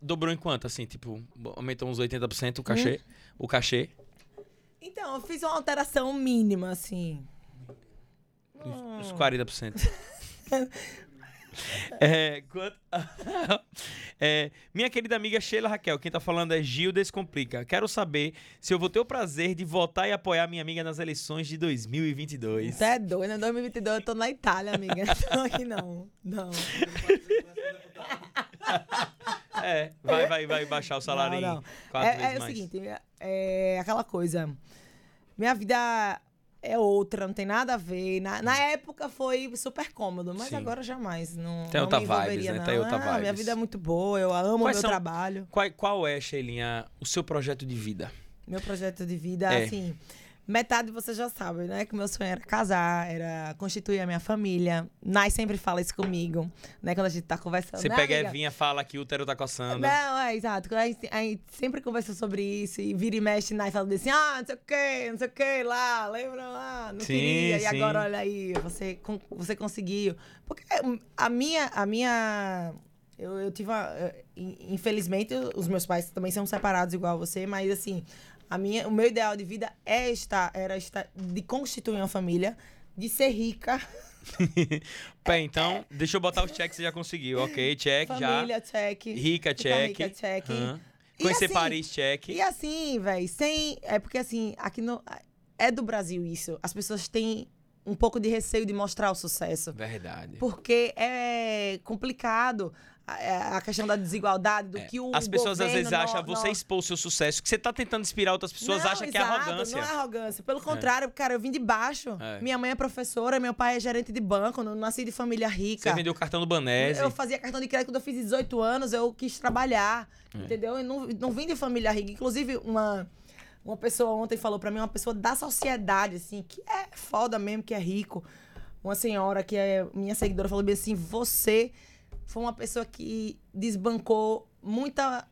dobrou em quanto, assim, tipo, aumentou uns 80% o cachê, o cachê, Então, eu fiz uma alteração mínima, assim. uns 40%. É, quanto... É, minha querida amiga Sheila Raquel, quem tá falando é Gil Descomplica. Quero saber se eu vou ter o prazer de votar e apoiar minha amiga nas eleições de 2022. Você é doido, né? 2022 eu tô na Itália, amiga. Não tô aqui, não. Não. É, vai, vai, vai baixar o salário Não, não. É, é o seguinte, é aquela coisa. Minha vida é outra, não tem nada a ver. Na, na época foi super cômodo, mas Sim. agora jamais. Não, Tem não outra me vibes, envolveria, né? não. Tem outra Ah, Minha vibes. vida é muito boa, eu amo o Quais meu são- trabalho. Qual, qual é, Sheilinha, o seu projeto de vida? Meu projeto de vida, É. assim, metade você já sabe, né? Que meu sonho era casar, era constituir a minha família. Nai sempre fala isso comigo, né? Quando a gente tá conversando. Você né, pega a amiga? Evinha, fala que o útero tá coçando. Não, é, exato. A gente, a gente sempre conversa sobre isso e vira e mexe, Nai fala assim, ah, não sei o que, não sei o que lá, lembra lá, não Sim, queria, sim. e agora olha aí, você, você conseguiu. Porque a minha, a minha, eu, eu tive uma, in- infelizmente, os meus pais também são separados igual você, mas assim, a minha, o meu ideal de vida é estar, era estar, de constituir uma família, de ser rica, Pé, então, deixa eu botar os checks que você já conseguiu. Ok, check, família, check. já. Rica, ficar check. rica, check. Aham. E Conhecer assim, Paris, check. E assim, velho, sem. É porque assim, aqui no. É do Brasil isso. As pessoas têm um pouco de receio de mostrar o sucesso. Verdade. Porque é complicado a, a questão da desigualdade, do É, que o. As pessoas às vezes acham no- você no- expor o seu sucesso, que você tá tentando inspirar outras pessoas, Não, acham que é exato, arrogância. Não é arrogância. Pelo contrário, cara, eu vim de baixo. É. Minha mãe é professora, meu pai é gerente de banco, não nasci de família rica. Você vendeu o cartão do Banese. Eu fazia cartão de crédito quando eu fiz 18 anos, eu quis trabalhar, É. entendeu? Eu não, não vim de família rica. Inclusive, uma, uma pessoa ontem falou pra mim, uma pessoa da sociedade, assim, que é foda mesmo, que é rico. Uma senhora que é minha seguidora falou bem assim: você foi uma pessoa que desbancou muita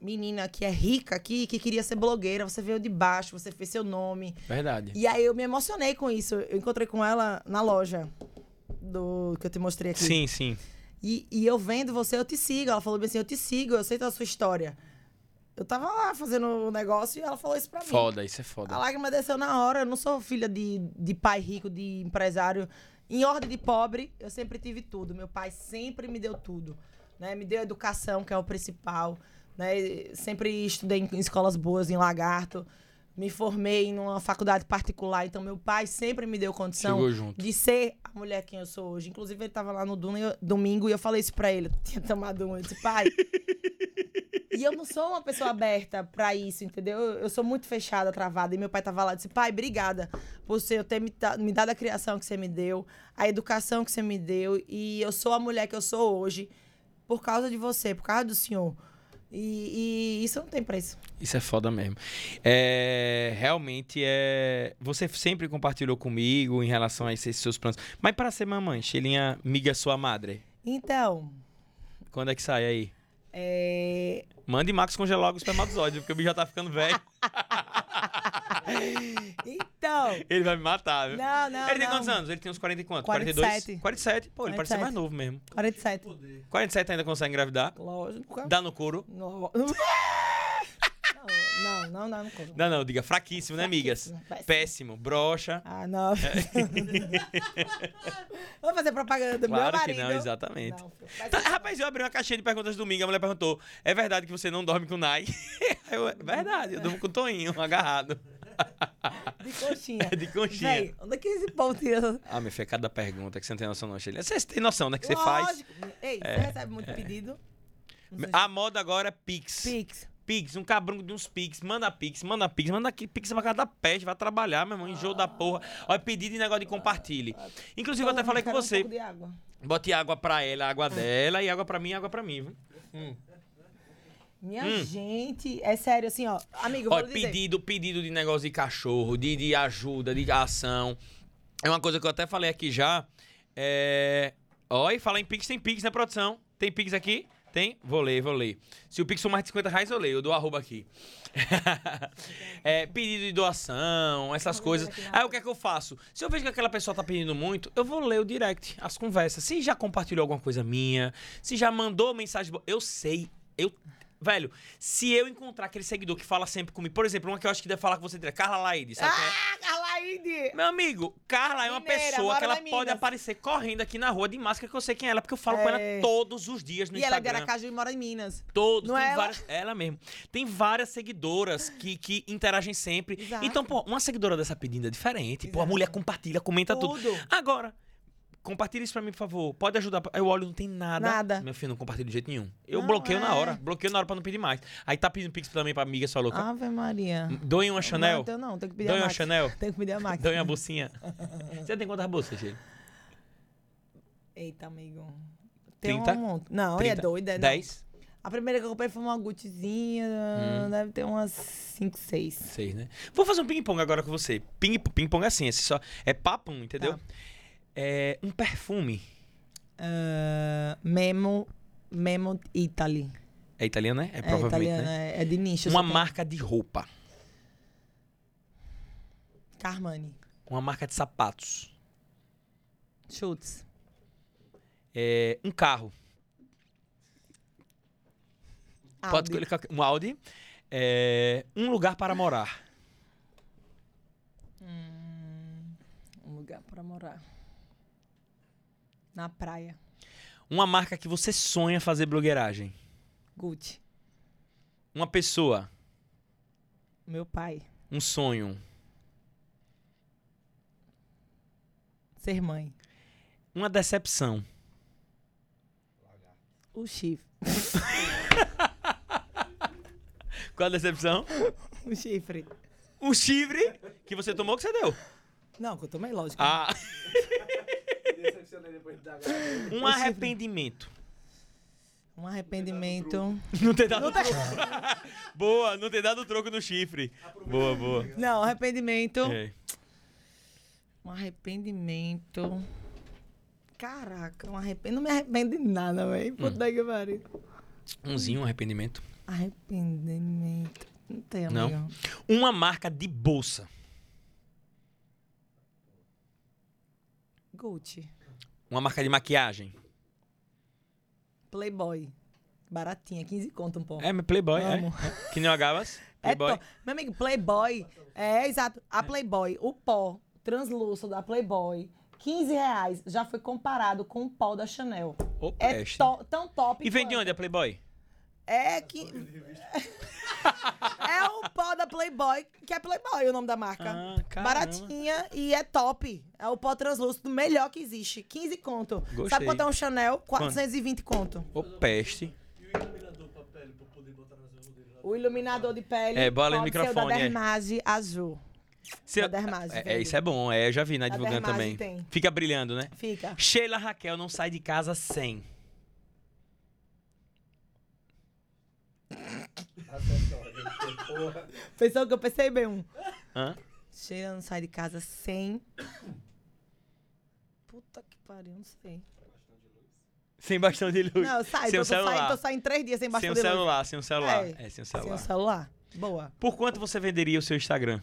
menina que é rica aqui, que queria ser blogueira. Você veio de baixo, você fez seu nome. Verdade. E aí eu me emocionei com isso. Eu encontrei com ela na loja do que eu te mostrei aqui. Sim, sim. E, e eu vendo você, eu te sigo. Ela falou bem assim, eu te sigo, eu sei da sua história. Eu tava lá fazendo o negócio e ela falou isso pra mim. Foda, isso é A foda. lágrima desceu na hora. Eu não sou filha de, de pai rico, de empresário. Em ordem de pobre, eu sempre tive tudo. Meu pai sempre me deu tudo. Né? Me deu educação, que é o principal. Né? Sempre estudei em escolas boas, em Lagarto. Me formei numa faculdade particular. Então, meu pai sempre me deu condição de ser a mulher quem eu sou hoje. Inclusive, ele tava lá no domingo e eu falei isso pra ele. Eu tinha tomado um. Eu disse, pai. e eu não sou uma pessoa aberta pra isso, entendeu? Eu sou muito fechada, travada. E meu pai tava lá e disse, pai, obrigada por você ter me, me dado a criação que você me deu, a educação que você me deu. E eu sou a mulher que eu sou hoje por causa de você, por causa do senhor. E, e isso não tem preço. Isso é foda mesmo. É, realmente é. Você sempre compartilhou comigo em relação a esses seus planos. Mas para ser mamãe, Sheilinha, miga sua madre. Então, Quando é que sai aí? é, Mande Max congelar logo o espermatozoide, porque o bicho já tá ficando velho. Então, Ele vai me matar, viu? não, não, ele tem não. quantos anos? Ele tem uns 40 e quanto? 47. 42? 47? Pô, ele parece ser 47. mais novo mesmo. 47. 47 ainda consegue engravidar? Lógico. Dá no couro? Não, não, não, não, não. Não, não, diga fraquíssimo, né, amigas? Péssimo. Péssimo, brocha. Ah, não. Vou fazer propaganda do meu Claro que marido. não, exatamente. Não, Tá, rapaz, eu abri uma caixinha de perguntas domingo, a mulher perguntou: é verdade que você não dorme com o Nai? Eu, é verdade, eu durmo com o Toinho, agarrado. De coxinha. De conchinha. Véi, onde é que esse povo tira essa... Ah, meu filho, é cada pergunta que você não tem noção, não, Sheila. Você tem noção, né? Que você faz. Lógico. Ei, É, você recebe muito pedido? Não sei A moda agora é Pix. Pix. Pix, um cabrão de uns Pix. Manda Pix, manda Pix, manda aqui Pix pra cada peste, vai trabalhar, meu irmão, enjoo da porra. Olha, pedido de negócio de compartilhe. Inclusive, eu até falei com um você. pouco de água. Bote água pra ela, água dela, e água pra mim, água pra mim, viu? Hum. Minha gente, é sério, assim, ó. Amigo, Olha, dizer. pedido, pedido de negócio de cachorro, de, de ajuda, de ação. É uma coisa que eu até falei aqui já. É... Olha, falar em Pix, tem Pix, né, produção? Tem Pix aqui? Tem? Vou ler, vou ler. Se o Pix for mais de 50 reais, eu leio. Eu dou arroba aqui. É, pedido de doação, essas coisas. Aí o que é que eu faço? Se eu vejo que aquela pessoa tá pedindo muito, eu vou ler o direct, as conversas. Se já compartilhou alguma coisa minha, se já mandou mensagem boa, eu sei, eu. Velho, se eu encontrar aquele seguidor que fala sempre comigo, por exemplo, uma que eu acho que deve falar com você direto, Carla Laide, sabe é? Ah, Carlaide! Meu amigo, Carla é uma Mineira, pessoa que ela pode Minas. aparecer correndo aqui na rua de máscara que eu sei quem é ela, porque eu falo com ela É. todos os dias no E ela é de Instagram. Aracaju e mora em Minas. Todos, Não tem é ela? várias. Ela mesmo. Tem várias seguidoras que, que interagem sempre. Exato. Então, pô, uma seguidora dessa pedindo é diferente. Pô, a Exato. mulher compartilha, comenta tudo. Tudo. Agora, compartilha isso pra mim, por favor. Pode ajudar. Aí eu olho, não tem nada. Nada. Meu filho, não compartilha de jeito nenhum. Eu Não, bloqueio na é. hora. Bloqueio na hora pra não pedir mais. Aí tá pedindo pix também pra amiga sua louca. Ave Maria. Doem uma Chanel. Não, então não, tem que pedir Doem a uma Max. Chanel. Tem que pedir a Max. Doem uma bolsinha. Você tem quantas bolsas, gente? Eita, amigo. Tem 30? um monte. Não, é 30? doido. É, não. 10? A primeira que eu comprei foi uma Guccizinha, Hum. deve ter umas 5, 6. Seis, né? Vou fazer um ping-pong agora com você. Ping- Ping-pong é assim, esse só é papum, entendeu? Tá. É um perfume. Ah, Memo, Memo Italy. É italiano, né? É, É, provavelmente, italiana, né? é, de nicho. Uma só tem. marca de roupa. Carmani. Uma marca de sapatos. Schutz. É, um carro. Pode Audi. escolher qualquer- um Audi. É, um lugar para morar. Um lugar para morar. Na praia. Uma marca que você sonha fazer blogueiragem. Gucci. Uma pessoa. Meu pai. Um sonho. Ser mãe. Uma decepção. O chifre. Qual a decepção? O chifre. Um chifre que você tomou que você deu. Não, que eu tomei, lógico. Ah, Decepcionei depois da gravação. um arrependimento. Um arrependimento. Não ter dado troco. boa, não ter dado troco no chifre. Boa, boa. Não, arrependimento. É. Um arrependimento. Caraca, um arrependimento. Não me arrependo de nada, velho. Puta que pariu. Umzinho, um arrependimento. Arrependimento. Não tem, Não? amigo. Uma marca de bolsa. Gucci. Uma marca de maquiagem. Playboy. Baratinha, 15 conto um pó. É, mas Playboy, é. Amo. é. Que nem o Agavas. É Playboy. to- Meu amigo, Playboy. É, exato. A Playboy, o pó translúcido da Playboy, 15 reais, já foi comparado com o pó da Chanel. Ô, É peste. to- tão top E vem de onde a Playboy? É que. é o pó da Playboy, que é Playboy o nome da marca. Ah. Baratinha e é top. É o pó translúcido melhor que existe. 15 conto. Gostei. Sabe quanto é um Chanel? 420 conto. Ô, peste. O iluminador de pele. É, bola no pode ser o microfone, da é. Dermage azul. Se- Da Dermage, é, é, velho. isso é bom, é, eu já vi na divulgando também. tem. Fica brilhando, né? Fica. Sheila Raquel não sai de casa sem. Porra. Pensou que eu pensei bem um. Hã? Não sai de casa sem. Puta que pariu, não sei. Sem bastão de luz. Não, eu saio, sem tô, o tô saindo, celular. tô saindo três dias sem sem bastão o de luz. celular, sem o celular. É, É, sem o Sem celular. o celular. Boa. Por quanto você venderia o seu Instagram?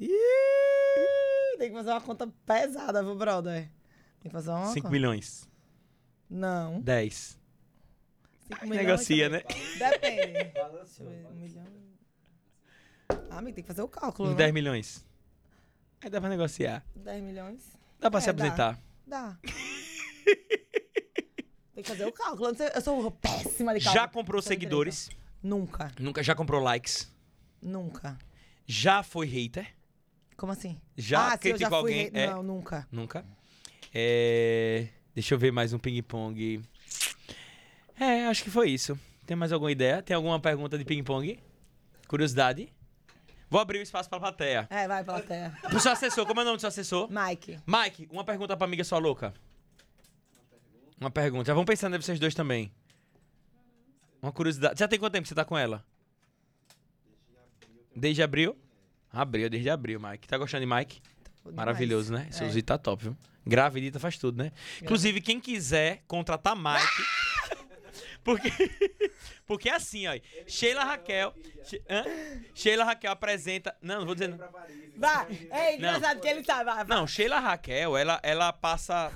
Ih, tem que fazer uma conta pesada, viu, brother? Tem que fazer uma 5 conta. milhões. Não. 10. 5 milhões. Negocia, também. né? Depende. Um milhão. Ah, amigo, tem que fazer o cálculo, Uns né? 10 milhões. Aí dá pra negociar. 10 milhões. Dá pra É, se dá. apresentar. Dá. tem que fazer o cálculo. Eu sou péssima de cálculo. Já comprou seguidores? Nunca. Nunca já comprou likes? Nunca. Já foi hater? Como assim? Já ah, criticou já fui alguém? rei- É. Não, nunca. Nunca. É... Deixa eu ver mais um ping-pong. É, acho que foi isso. Tem mais alguma ideia? Tem alguma pergunta de ping-pong? Curiosidade? Vou abrir o espaço pra plateia. É, vai, plateia. Pro seu assessor, como é o nome do seu assessor? Mike. Mike, uma pergunta pra amiga sua louca. Uma pergunta. Já vão pensando em vocês dois também. Uma curiosidade. Já tem quanto tempo que você tá com ela? Desde abril? Abril, desde abril, Mike. Tá gostando de Mike? Maravilhoso, né? É. Suzy tá top, viu? Gravidita faz tudo, né? Inclusive, quem quiser contratar Mike. Porque, porque é assim, ó. Sheila Raquel. She-? Sheila Raquel apresenta. Não, não vou dizer. não. Vai. É engraçado que ele. Vai, vai. Não, Sheila Raquel, ela, ela passa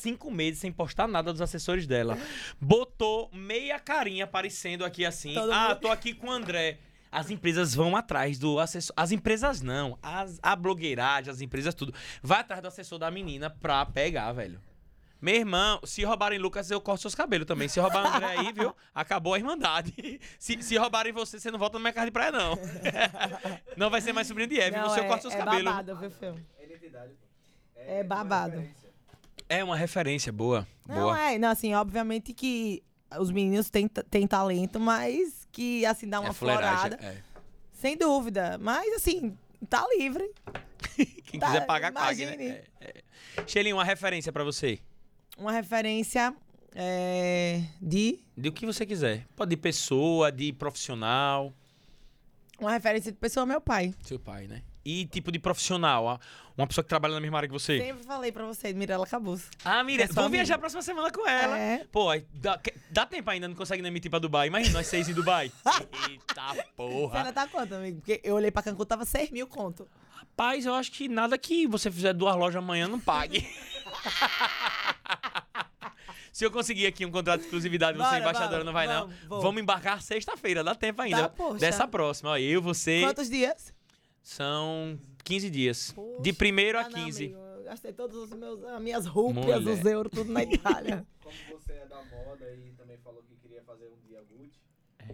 cinco meses sem postar nada dos assessores dela. Botou meia carinha aparecendo aqui assim. Todo ah, mundo- tô aqui com o André. As empresas vão atrás do assessor. As empresas não. As, a blogueiragem, as empresas, tudo. Vai atrás do assessor da menina pra pegar, velho. Meu irmão, se roubarem Lucas, eu corto seus cabelos também. Se roubar André aí, viu? Acabou a irmandade. Se, se roubarem você, você não volta no mercado de praia, não. Não vai ser mais sobrinho de Eve. Não, Você é, corta seus é cabelos. babado, viu, filho? É identidade. É uma babado. referência. É uma referência boa. Não, boa. é. Não, assim, obviamente que os meninos têm, têm talento, mas que, assim, dá uma é florada. É. Sem dúvida. Mas, assim, tá livre. Quem Tá, quiser pagar, pague, né? imagine. É, é. Shelinha, uma referência pra você. Uma referência é, de... De o que você quiser. Pode de pessoa, de profissional. Uma referência de pessoa, meu pai. Seu pai, né? E tipo de profissional. Uma pessoa que trabalha na mesma área que você. Sempre falei pra você, Mirella Cabuz. Ah, Miriam, É vou viajar a próxima semana com ela. É. Pô, dá, dá tempo ainda, não consegue nem emitir pra Dubai. Imagina nós seis em Dubai. Eita Você porra. ainda tá quanto, amigo? Porque eu olhei pra Cancún, tava 6 mil conto. Rapaz, eu acho que nada que você fizer duas lojas amanhã não pague. Se eu conseguir aqui um contrato de exclusividade, você Bora, embaixadora bora. não vai Vamos, não. vou. Vamos embarcar sexta-feira, dá tempo ainda. Tá, poxa. Dessa próxima, ó, eu, você, Quantos dias? são 15 dias. Poxa, de primeiro a Ah, não, 15. amigo, eu gastei todos os meus, as minhas Mulher. os euros, tudo na Itália. Como você é da moda e também falou que queria fazer um dia Gucci,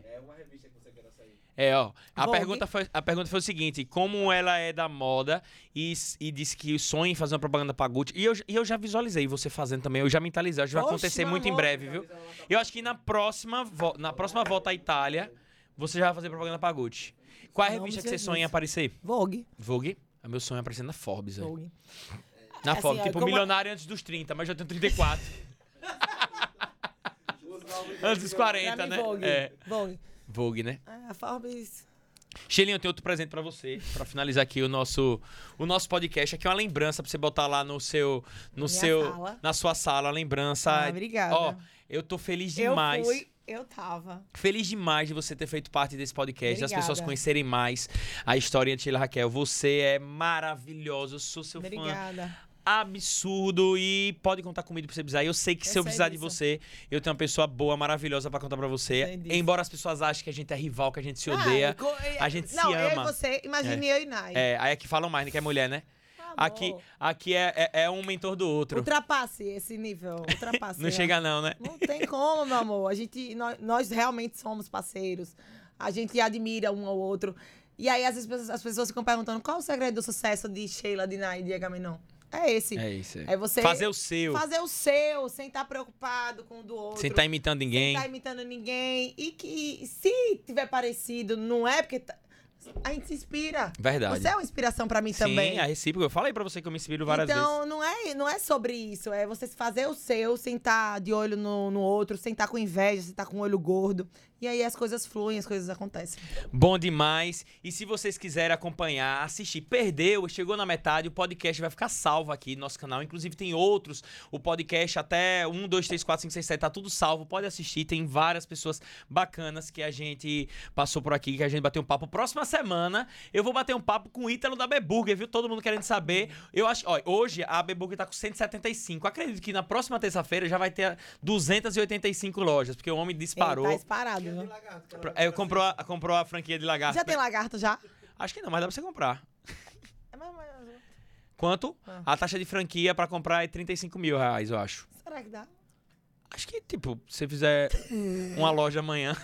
é uma revista que você queira sair. É, ó. A Vogue. pergunta, foi, a pergunta foi o seguinte: como ela é da moda e, e disse que sonha em fazer uma propaganda pra Gucci. E eu, e eu já visualizei você fazendo também, eu já mentalizei, acho que vai acontecer muito em breve, viu? Eu acho que na próxima, vo- na próxima volta à Itália, você já vai fazer propaganda pra Gucci. Qual é a revista que você Jesus. sonha em aparecer? Vogue. Vogue? É meu sonho é aparecer na Forbes. Vogue. Na Assim, Forbes, tipo, como- milionário antes dos 30, mas já tenho 34. Antes dos Pra 40, mim, né? Vogue. É. Vogue. Vogue, né? Ah, Forbes. Shelinha, eu tenho outro presente pra você, Pra finalizar aqui o nosso o nosso podcast. Aqui é uma lembrança pra você botar lá no seu no Minha seu sala. na sua sala, a lembrança. Ah, obrigada. Ó, eu tô feliz demais. Eu fui, eu tava. Feliz demais de você ter feito parte desse podcast, das pessoas Obrigada. conhecerem mais a história de Sheila Raquel. Você é maravilhosa, eu sou seu fã Obrigada. Absurdo e pode contar comigo pra você precisar. Eu sei que Eu se eu sei precisar de disso. você, eu tenho uma pessoa boa, maravilhosa pra contar pra você. Sei disso. Embora as pessoas achem que a gente é rival, que a gente se Ah, odeia. co- a gente se não, eu ama. e você, imagine eu e Nai. É, aí é que falam mais, né? Que é mulher, né? Aqui, aqui é, é, é um mentor do outro. Ultrapasse esse nível. Ultrapasse. Não é. chega, não, né? Não tem como, meu amor. A gente, nós, nós realmente somos parceiros. A gente admira um ao outro. E aí, às vezes, as pessoas- as pessoas ficam perguntando qual o segredo do sucesso de Sheila, de Nai e de Agamenon. É esse. É isso. É você Fazer o seu. fazer o seu, sem estar preocupado com o do outro. Sem estar imitando ninguém. Sem tá imitando ninguém. E que se tiver parecido, não é porque... tá- A gente se inspira. Verdade. Você é uma inspiração pra mim também. Sim, é recíproco. Eu falei pra você que eu me inspiro várias então, vezes. não é, não é sobre isso. É você fazer o seu, sem estar de olho no, no outro, sem estar com inveja, sem estar com o olho gordo. E aí as coisas fluem, as coisas acontecem. Bom demais. E se vocês quiserem acompanhar, assistir, perdeu, chegou na metade, o podcast vai ficar salvo aqui no nosso canal. Inclusive tem outros. O podcast até 1, 2, 3, 4, 5, 6, 7, tá tudo salvo. Pode assistir. Tem várias pessoas bacanas que a gente passou por aqui, que a gente bateu um papo. Próxima semana eu vou bater um papo com o Ítalo da Beburger, viu? Todo mundo querendo saber. Eu acho, ó, hoje a Beburger tá com 175. Acredito que na próxima terça-feira já vai ter 285 lojas, porque o homem disparou. Tá disparado, viu? É, comprou, a, comprou a franquia de lagarto. Já tem lagarto já? Acho que não, mas dá pra você comprar. É, mas- mas- Quanto? Ah. A taxa de franquia pra comprar é 35 mil reais, eu acho. Será que dá? Acho que, tipo, se você fizer uma loja amanhã.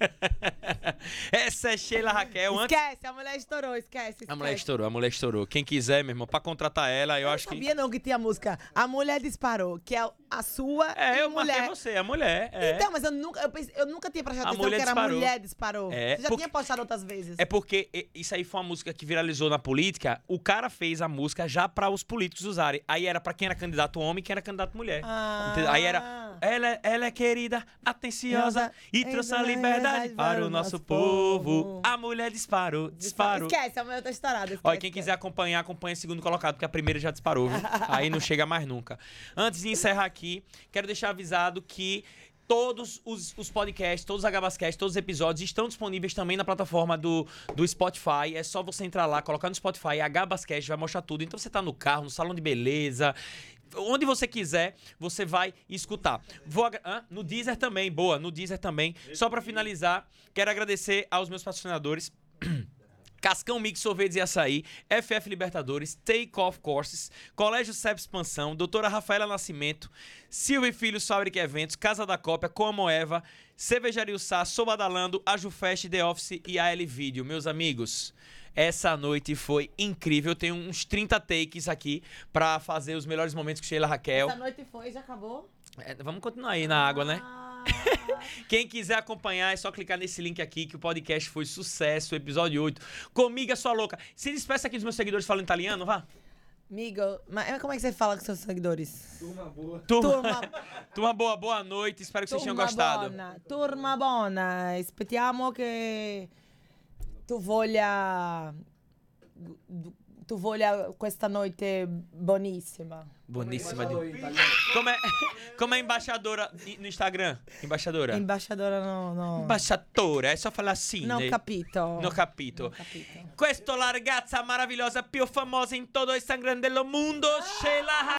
Essa é Sheila Raquel. Antes... Esquece, a mulher estourou, esquece. esquece. A mulher estourou, a mulher estourou. Quem quiser, meu irmão, pra contratar ela, eu Eu acho não que. sabia não que tinha música A Mulher Disparou, que é a sua É, eu mulher. marquei você, a mulher. É. Então, mas eu nunca, eu, pensei- eu nunca tinha prestado A atenção que era Disparou. Mulher Disparou. É, Você já porque- tinha postado outras vezes. É porque isso aí foi uma música que viralizou na política. O cara fez a música já pra os políticos usarem. Aí era pra quem era candidato homem e quem era candidato mulher. Ah. Aí era. Ela, é- ela é querida, atenciosa e trouxe a liberdade para o nosso povo. A mulher disparou, disparou. Esquece, a mulher tá estourada. esquece, Olha, quem esquece. quiser acompanhar, acompanha o segundo colocado, porque a primeira já disparou, viu? Aí não chega mais nunca. Antes de encerrar aqui, quero deixar avisado que todos os, os podcasts, todos os Agabascast, todos os episódios estão disponíveis também na plataforma do, do Spotify. É só você entrar lá, colocar no Spotify, Agabascast, vai mostrar tudo. Então você tá no carro, no salão de beleza, onde você quiser, você vai escutar. Vou Hã? no Deezer também, boa, no Deezer também. Só pra finalizar, quero agradecer aos meus patrocinadores. Cascão Mix Sorvetes e Açaí, FF Libertadores, Take Off Courses, Colégio CEP Expansão, Doutora Rafaela Nascimento, Silvio e Filhos Fábrica Eventos, Casa da Cópia, Como Eva, Cervejaria Sá, Sou Badalando, Ajufest, The Office e AL Video. Meus amigos, essa noite foi incrível. Eu tenho uns 30 takes aqui pra fazer os melhores momentos com Sheila Raquel. Essa noite foi, já acabou? É, vamos continuar aí na água, né? Ah, Quem quiser acompanhar, é só clicar nesse link aqui, que o podcast foi sucesso, episódio 8. Comigo, sua louca. Se despeça aqui dos meus seguidores falando italiano, vá. Amigo, mas como é que você fala com seus seguidores? Turma boa. Turma, Turma, turma boa, boa noite. Espero que vocês tenham turma gostado. buona, turma buona. Aspettiamo che tu voglia tu voglia questa noite buonissima. Boníssima. Falou De... em italiano. Como é, como é embaixadora i- no Instagram? Embaixadora? Embaixadora no, no... Embaixadora, é só falar assim, Non né? capito. No capito. Non capito. Questa la ragazza meravigliosa più famosa in todo il Instagram del mondo, Sheila